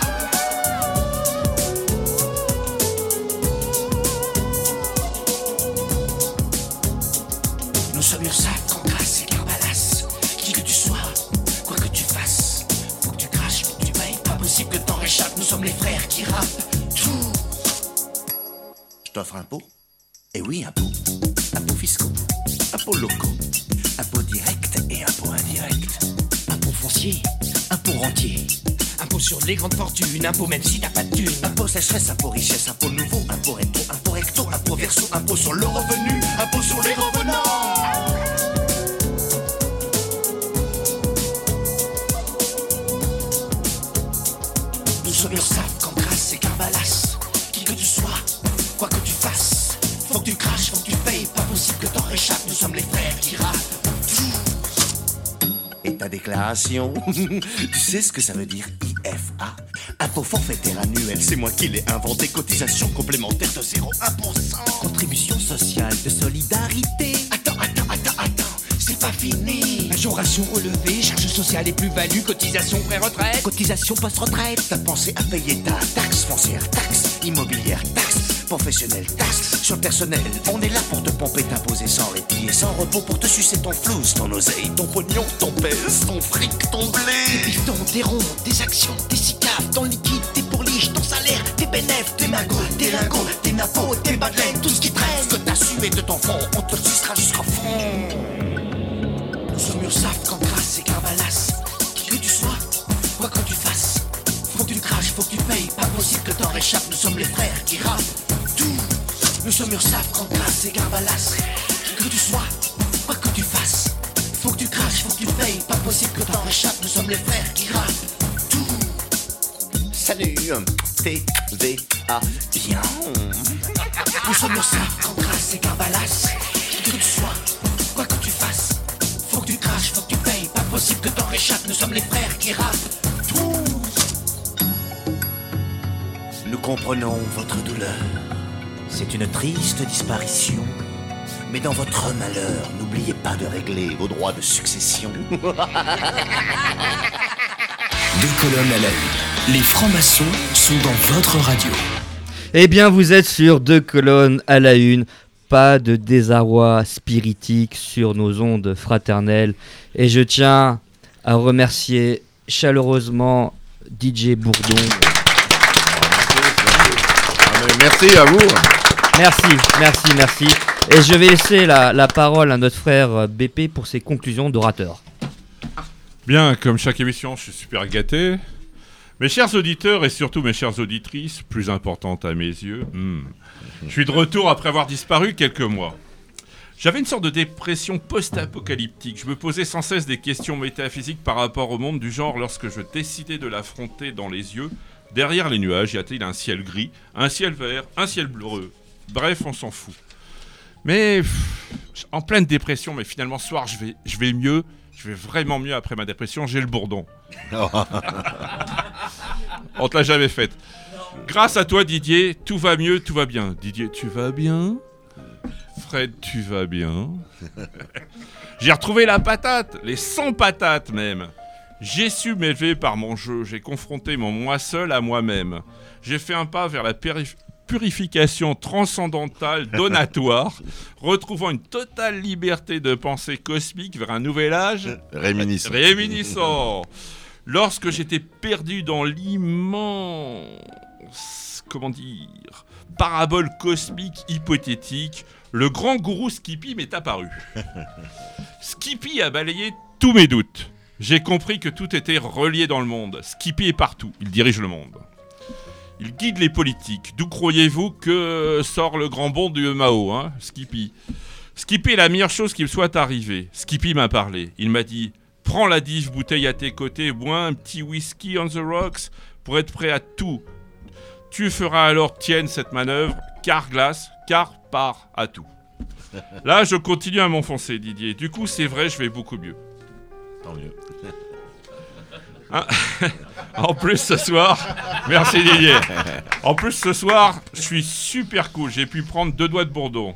Les frères qui rappent. Je t'offre un pot Eh oui, un pot. Impôts fiscaux, impôts locaux, impôts directs et impôts indirects. Impôt foncier, impôt rentier. Impôt sur les grandes fortunes, impôt même si t'as pas de thunes. Impôt sécheresse, impôt richesse, impôt nouveau, impôt rétro, impôt recto, impôt verso, impôt sur le revenu, impôt sur les revenants. Nous sommes URSAF, Cancrasse et Carbalas. Qui que tu sois, quoi que tu fasses, faut que tu craches, faut que tu payes. Pas possible que t'en réchappes, nous sommes les frères qui. Tout. Et ta déclaration, tu sais ce que ça veut dire IFA Impôt forfaitaire annuel, c'est moi qui l'ai inventé. Cotisation complémentaire de 0,1%. Contribution sociale de solidarité. Attends, pas fini. Majoration relevée, charges sociales et plus-value, cotisation pré-retraite. Cotisation post-retraite, t'as pensé à payer ta taxe foncière, taxe immobilière, taxe professionnelle, taxe sur le personnel. On est là pour te pomper, t'imposer sans répit et sans repos pour te sucer ton flouze, ton oseille, ton pognon, ton pèse, ton fric, ton blé. Tes pistons, tes ronds, tes actions, tes sicaves, ton liquide, tes pourliches, ton salaire, tes bénéfices, tes magots, tes lingots, tes nappos, tes bas de laine, tout ce qui traîne. Ce que t'as sué de ton fond, on te le sucera jusqu'au fond. Nous sommes URSAF, Cancrasse et Carbalas. Qui que tu sois, quoi que tu fasses, faut que tu craches, faut que tu payes. Pas possible que t'en réchappes, nous sommes les frères qui rappent. Tout. Nous sommes URSAF, Cancrasse et Carbalas. Qui que tu sois, quoi que tu fasses, faut que tu craches, faut que tu payes. Pas possible que t'en réchappes, nous sommes les frères qui rappent. Tout. Salut, TVA, bien. Nous sommes URSAF, Cancrasse et Carbalas. Qui que tu sois, faut que tu craches, faut que tu payes. Pas possible que t'en réchappes, nous sommes les frères qui rappent. Tout. Nous comprenons votre douleur. C'est une triste disparition. Mais dans votre malheur, n'oubliez pas de régler vos droits de succession. Deux colonnes à la une. Les francs-maçons sont dans votre radio. Eh bien, vous êtes sur deux colonnes à la une. Pas de désarroi spiritique sur nos ondes fraternelles. Et je tiens à remercier chaleureusement DJ Bourdon. Merci à vous. Merci, merci, merci. Et je vais laisser la, la parole à notre frère BP pour ses conclusions d'orateur. Bien, comme chaque émission, je suis super gâté. Mes chers auditeurs et surtout mes chères auditrices, plus importantes à mes yeux, hmm, je suis de retour après avoir disparu quelques mois. J'avais une sorte de dépression post-apocalyptique. Je me posais sans cesse des questions métaphysiques par rapport au monde du genre lorsque je décidais de l'affronter dans les yeux. Derrière les nuages, y a-t-il un ciel gris, un ciel vert, un ciel bleu? Bref, on s'en fout. Mais pff, en pleine dépression, mais finalement ce soir je vais, je vais mieux, je vais vraiment mieux après ma dépression, j'ai le bourdon. On te l'a jamais faite. Grâce à toi Didier, tout va mieux, tout va bien. Didier, tu vas bien? Fred, tu vas bien? J'ai retrouvé la patate, les 100 patates même. J'ai su m'élever par mon jeu, j'ai confronté mon moi seul à moi-même. J'ai fait un pas vers la purification transcendantale donatoire, retrouvant une totale liberté de pensée cosmique vers un nouvel âge Réminiscent. réminiscent. Lorsque j'étais perdu dans l'immense, comment dire, parabole cosmique hypothétique, le grand gourou Skippy m'est apparu. Skippy a balayé tous mes doutes. J'ai compris que tout était relié dans le monde. Skippy est partout, il dirige le monde. Il guide les politiques. D'où croyez-vous que sort le grand bond du Mao, hein, Skippy? Skippy est la meilleure chose qui me soit arrivée. Skippy m'a parlé. Il m'a dit Prends la dive bouteille à tes côtés, bois un petit whisky on the rocks pour être prêt à tout. Tu feras alors tienne cette manœuvre, car glace, car part à tout. Là, je continue à m'enfoncer, Didier. Du coup, c'est vrai, je vais beaucoup mieux. Tant mieux. Hein? En plus ce soir, merci Didier. En plus ce soir, je suis super cool. J'ai pu prendre deux doigts de bourdon.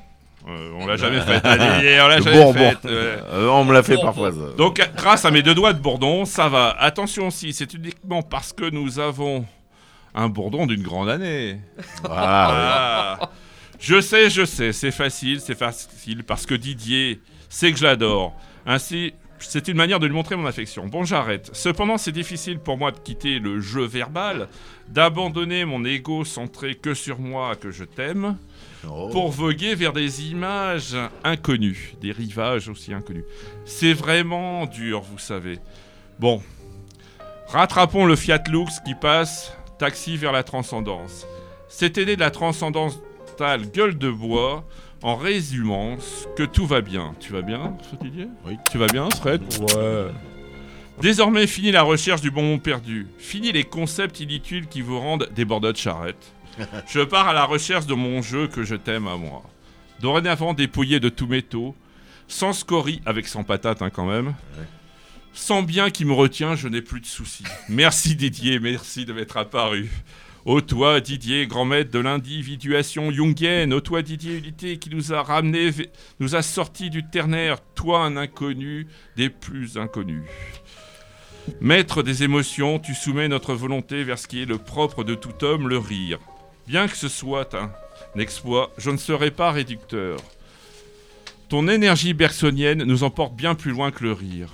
Euh, on l'a jamais fait, Didier, on l'a jamais bourbon. fait. ouais. Euh, on me l'a fait parfois, ça. Donc grâce à mes deux doigts de bourdon, ça va. Attention aussi, c'est uniquement parce que nous avons un bourdon d'une grande année. Ah. Je sais, je sais, c'est facile, c'est facile parce que Didier sait que je l'adore. Ainsi, c'est une manière de lui montrer mon affection. Bon, j'arrête. Cependant, c'est difficile pour moi de quitter le jeu verbal, d'abandonner mon ego centré que sur moi, que je t'aime, pour voguer vers des images inconnues, des rivages aussi inconnus. C'est vraiment dur, vous savez. Bon, rattrapons le Fiat Lux qui passe, taxi vers la transcendance. C'était né de la transcendance gueule de bois, en résumant que tout va bien. Tu vas bien, Didier Oui. Tu vas bien, Fred? Ouais. Désormais, fini la recherche du bonbon perdu. Fini les concepts inutiles qui vous rendent des bordeaux de charrette. Je pars à la recherche de mon jeu que je t'aime à moi. Dorénavant dépouillé de tout métaux, sans scorie, avec sans patate hein, quand même, sans bien qui me retient, je n'ai plus de soucis. Merci Didier, merci de m'être apparu. Ô toi Didier, grand maître de l'individuation jungienne, ô toi Didier Unité qui nous a ramené, nous a sortis du ternaire, toi un inconnu des plus inconnus. Maître des émotions, tu soumets notre volonté vers ce qui est le propre de tout homme, le rire. Bien que ce soit un exploit, je ne serai pas réducteur. Ton énergie bergsonienne nous emporte bien plus loin que le rire.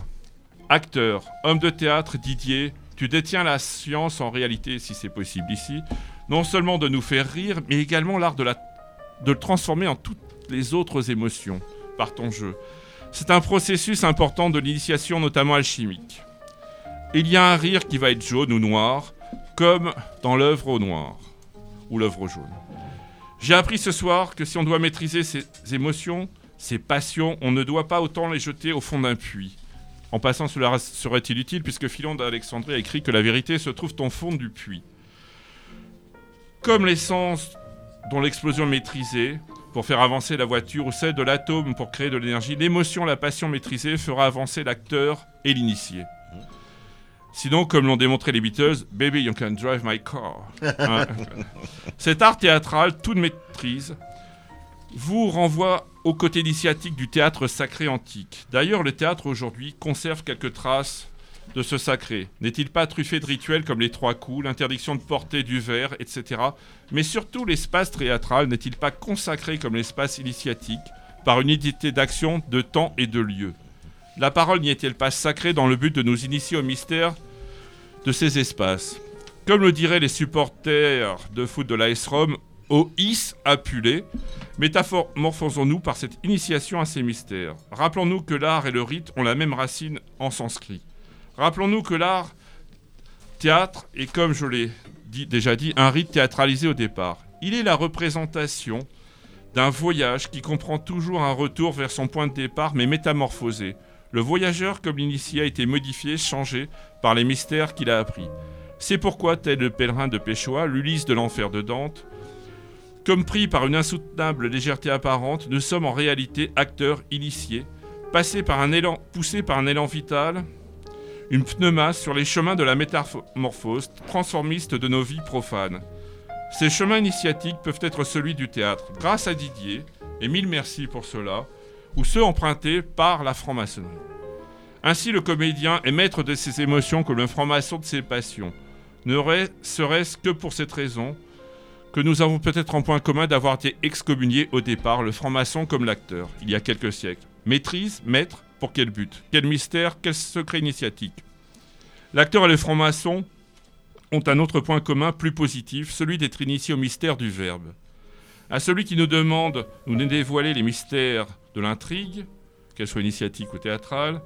Acteur, homme de théâtre, Didier, tu détiens la science en réalité, si c'est possible ici, non seulement de nous faire rire, mais également l'art de, le transformer en toutes les autres émotions par ton jeu. C'est un processus important de l'initiation, notamment alchimique. Il y a un rire qui va être jaune ou noir, comme dans l'œuvre au noir ou l'œuvre au jaune. J'ai appris ce soir que si on doit maîtriser ses émotions, ses passions, on ne doit pas autant les jeter au fond d'un puits. En passant, cela serait-il utile puisque Philon d'Alexandrie a écrit que la vérité se trouve au fond du puits. Comme l'essence dont l'explosion maîtrisée pour faire avancer la voiture ou celle de l'atome pour créer de l'énergie, l'émotion, la passion maîtrisée fera avancer l'acteur et l'initié. Sinon, comme l'ont démontré les Beatles, Baby, you can drive my car. Hein. Cet art théâtral, toute maîtrise, vous renvoie au côté initiatique du théâtre sacré antique. D'ailleurs, le théâtre aujourd'hui conserve quelques traces de ce sacré. N'est-il pas truffé de rituels comme les trois coups, l'interdiction de porter du verre, etc. Mais surtout, l'espace théâtral n'est-il pas consacré comme l'espace initiatique par une unité d'action, de temps et de lieu? La parole n'y est-elle pas sacrée dans le but de nous initier au mystère de ces espaces? Comme le diraient les supporters de foot de l'AS Rome, au is apulé, métamorphosons-nous par cette initiation à ces mystères. Rappelons-nous que l'art et le rite ont la même racine en sanskrit. Rappelons-nous que l'art théâtre est, comme je l'ai déjà dit, un rite théâtralisé au départ. Il est la représentation d'un voyage qui comprend toujours un retour vers son point de départ, mais métamorphosé. Le voyageur, comme l'initié, a été modifié, changé par les mystères qu'il a appris. C'est pourquoi, tel le pèlerin de Péchois, l'Ulysse de l'enfer de Dante, comme pris par une insoutenable légèreté apparente, nous sommes en réalité acteurs initiés, passés par un élan, poussés par un élan vital, une pneuma sur les chemins de la métamorphose transformiste de nos vies profanes. Ces chemins initiatiques peuvent être celui du théâtre. Grâce à Didier, et mille merci pour cela, ou ceux empruntés par la franc-maçonnerie. Ainsi, le comédien est maître de ses émotions comme le franc-maçon de ses passions. Ne serait-ce que pour cette raison que nous avons peut-être en point commun d'avoir été excommuniés au départ, le franc-maçon comme l'acteur, il y a quelques siècles. Maîtrise, maître, pour quel but? Quel mystère Quel secret initiatique? L'acteur et le franc-maçon ont un autre point commun plus positif, celui d'être initié au mystère du verbe. À celui qui nous demande nous dévoiler les mystères de l'intrigue, qu'elle soit initiatique ou théâtrale,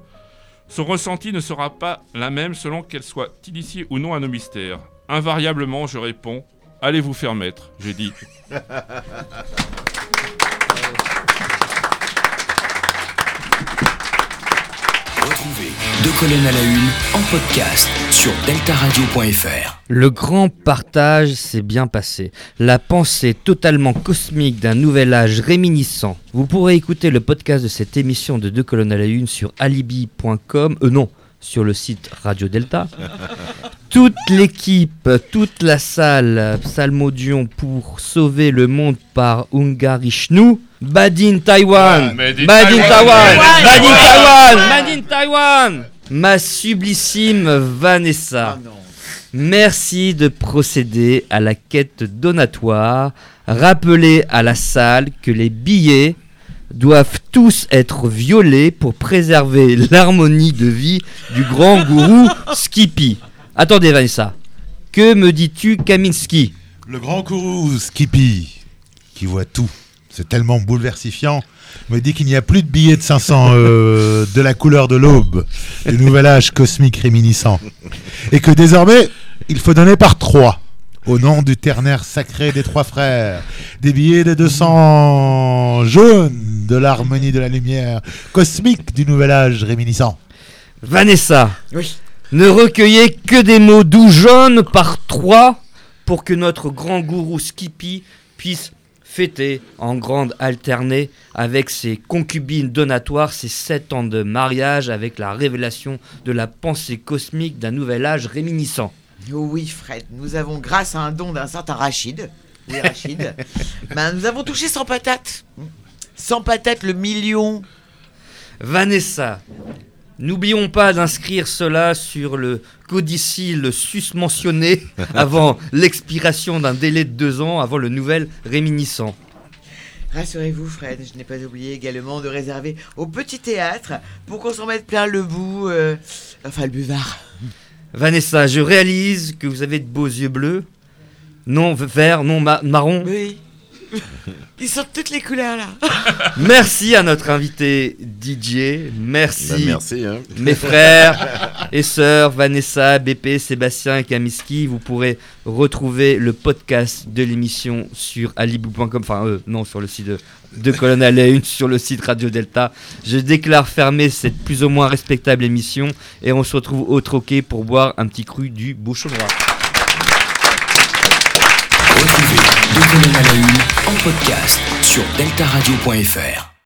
son ressenti ne sera pas la même selon qu'elle soit initiée ou non à nos mystères. Invariablement, je réponds Allez vous faire mettre, j'ai dit. Retrouvez Deux colonnes à la une en podcast sur deltaradio.fr. Le grand partage s'est bien passé. La pensée totalement cosmique d'un nouvel âge réminiscent. Vous pourrez écouter le podcast de cette émission de Deux colonnes à la une sur alibi.com. Euh non, sur le site Radio Delta. Toute l'équipe, toute la salle, Salmodion pour sauver le monde par Ungarishnu. Badin Taiwan, Made in Badin Taiwan. Taiwan, Taiwan. Badin Taiwan. Taiwan, Badin Taiwan. Ma sublissime Vanessa. Merci de procéder à la quête donatoire. Rappelez à la salle que les billets doivent tous être violés pour préserver l'harmonie de vie du grand gourou Skippy. Attendez Vanessa, que me dis-tu Kaminski? Le grand gourou Skippy, qui voit tout, c'est tellement bouleversifiant, me dit qu'il n'y a plus de billets de 500 euh, de la couleur de l'aube, du nouvel âge cosmique réminiscent. Et que désormais, il faut donner par trois, au nom du ternaire sacré des trois frères, des billets de 200 jaunes de l'harmonie de la lumière cosmique du nouvel âge réminiscent. Vanessa, Oui. ne recueillez que des mots doux jaunes par trois pour que notre grand gourou Skippy puisse fêter en grande alternée avec ses concubines donatoires ses sept ans de mariage avec la révélation de la pensée cosmique d'un nouvel âge réminiscent. Oh oui, Fred, nous avons, grâce à un don d'un certain Rachid, oui, Rachid, ben, nous avons touché 100 patates. 100 patates le million. Vanessa, n'oublions pas d'inscrire cela sur le codicile susmentionné avant l'expiration d'un délai de deux ans avant le nouvel réminiscent. Rassurez-vous, Fred, je n'ai pas oublié également de réserver au petit théâtre pour qu'on s'en mette plein le bout, euh, enfin le buvard. Vanessa, je réalise que vous avez de beaux yeux bleus. Non vert, non ma- marron. Oui. Ils sont de toutes les couleurs là. Merci à notre invité Didier. Merci. Bah, merci, hein. Mes frères et sœurs Vanessa, BP, Sébastien et Kamiski. Vous pourrez retrouver le podcast de l'émission sur alibou.com. Enfin, euh, non, sur le site de, à la Une, sur le site Radio Delta. Je déclare fermer cette plus ou moins respectable émission et on se retrouve au troquet pour boire un petit cru du bouchon noir. Colonnes à la une en podcast sur deltaradio.fr.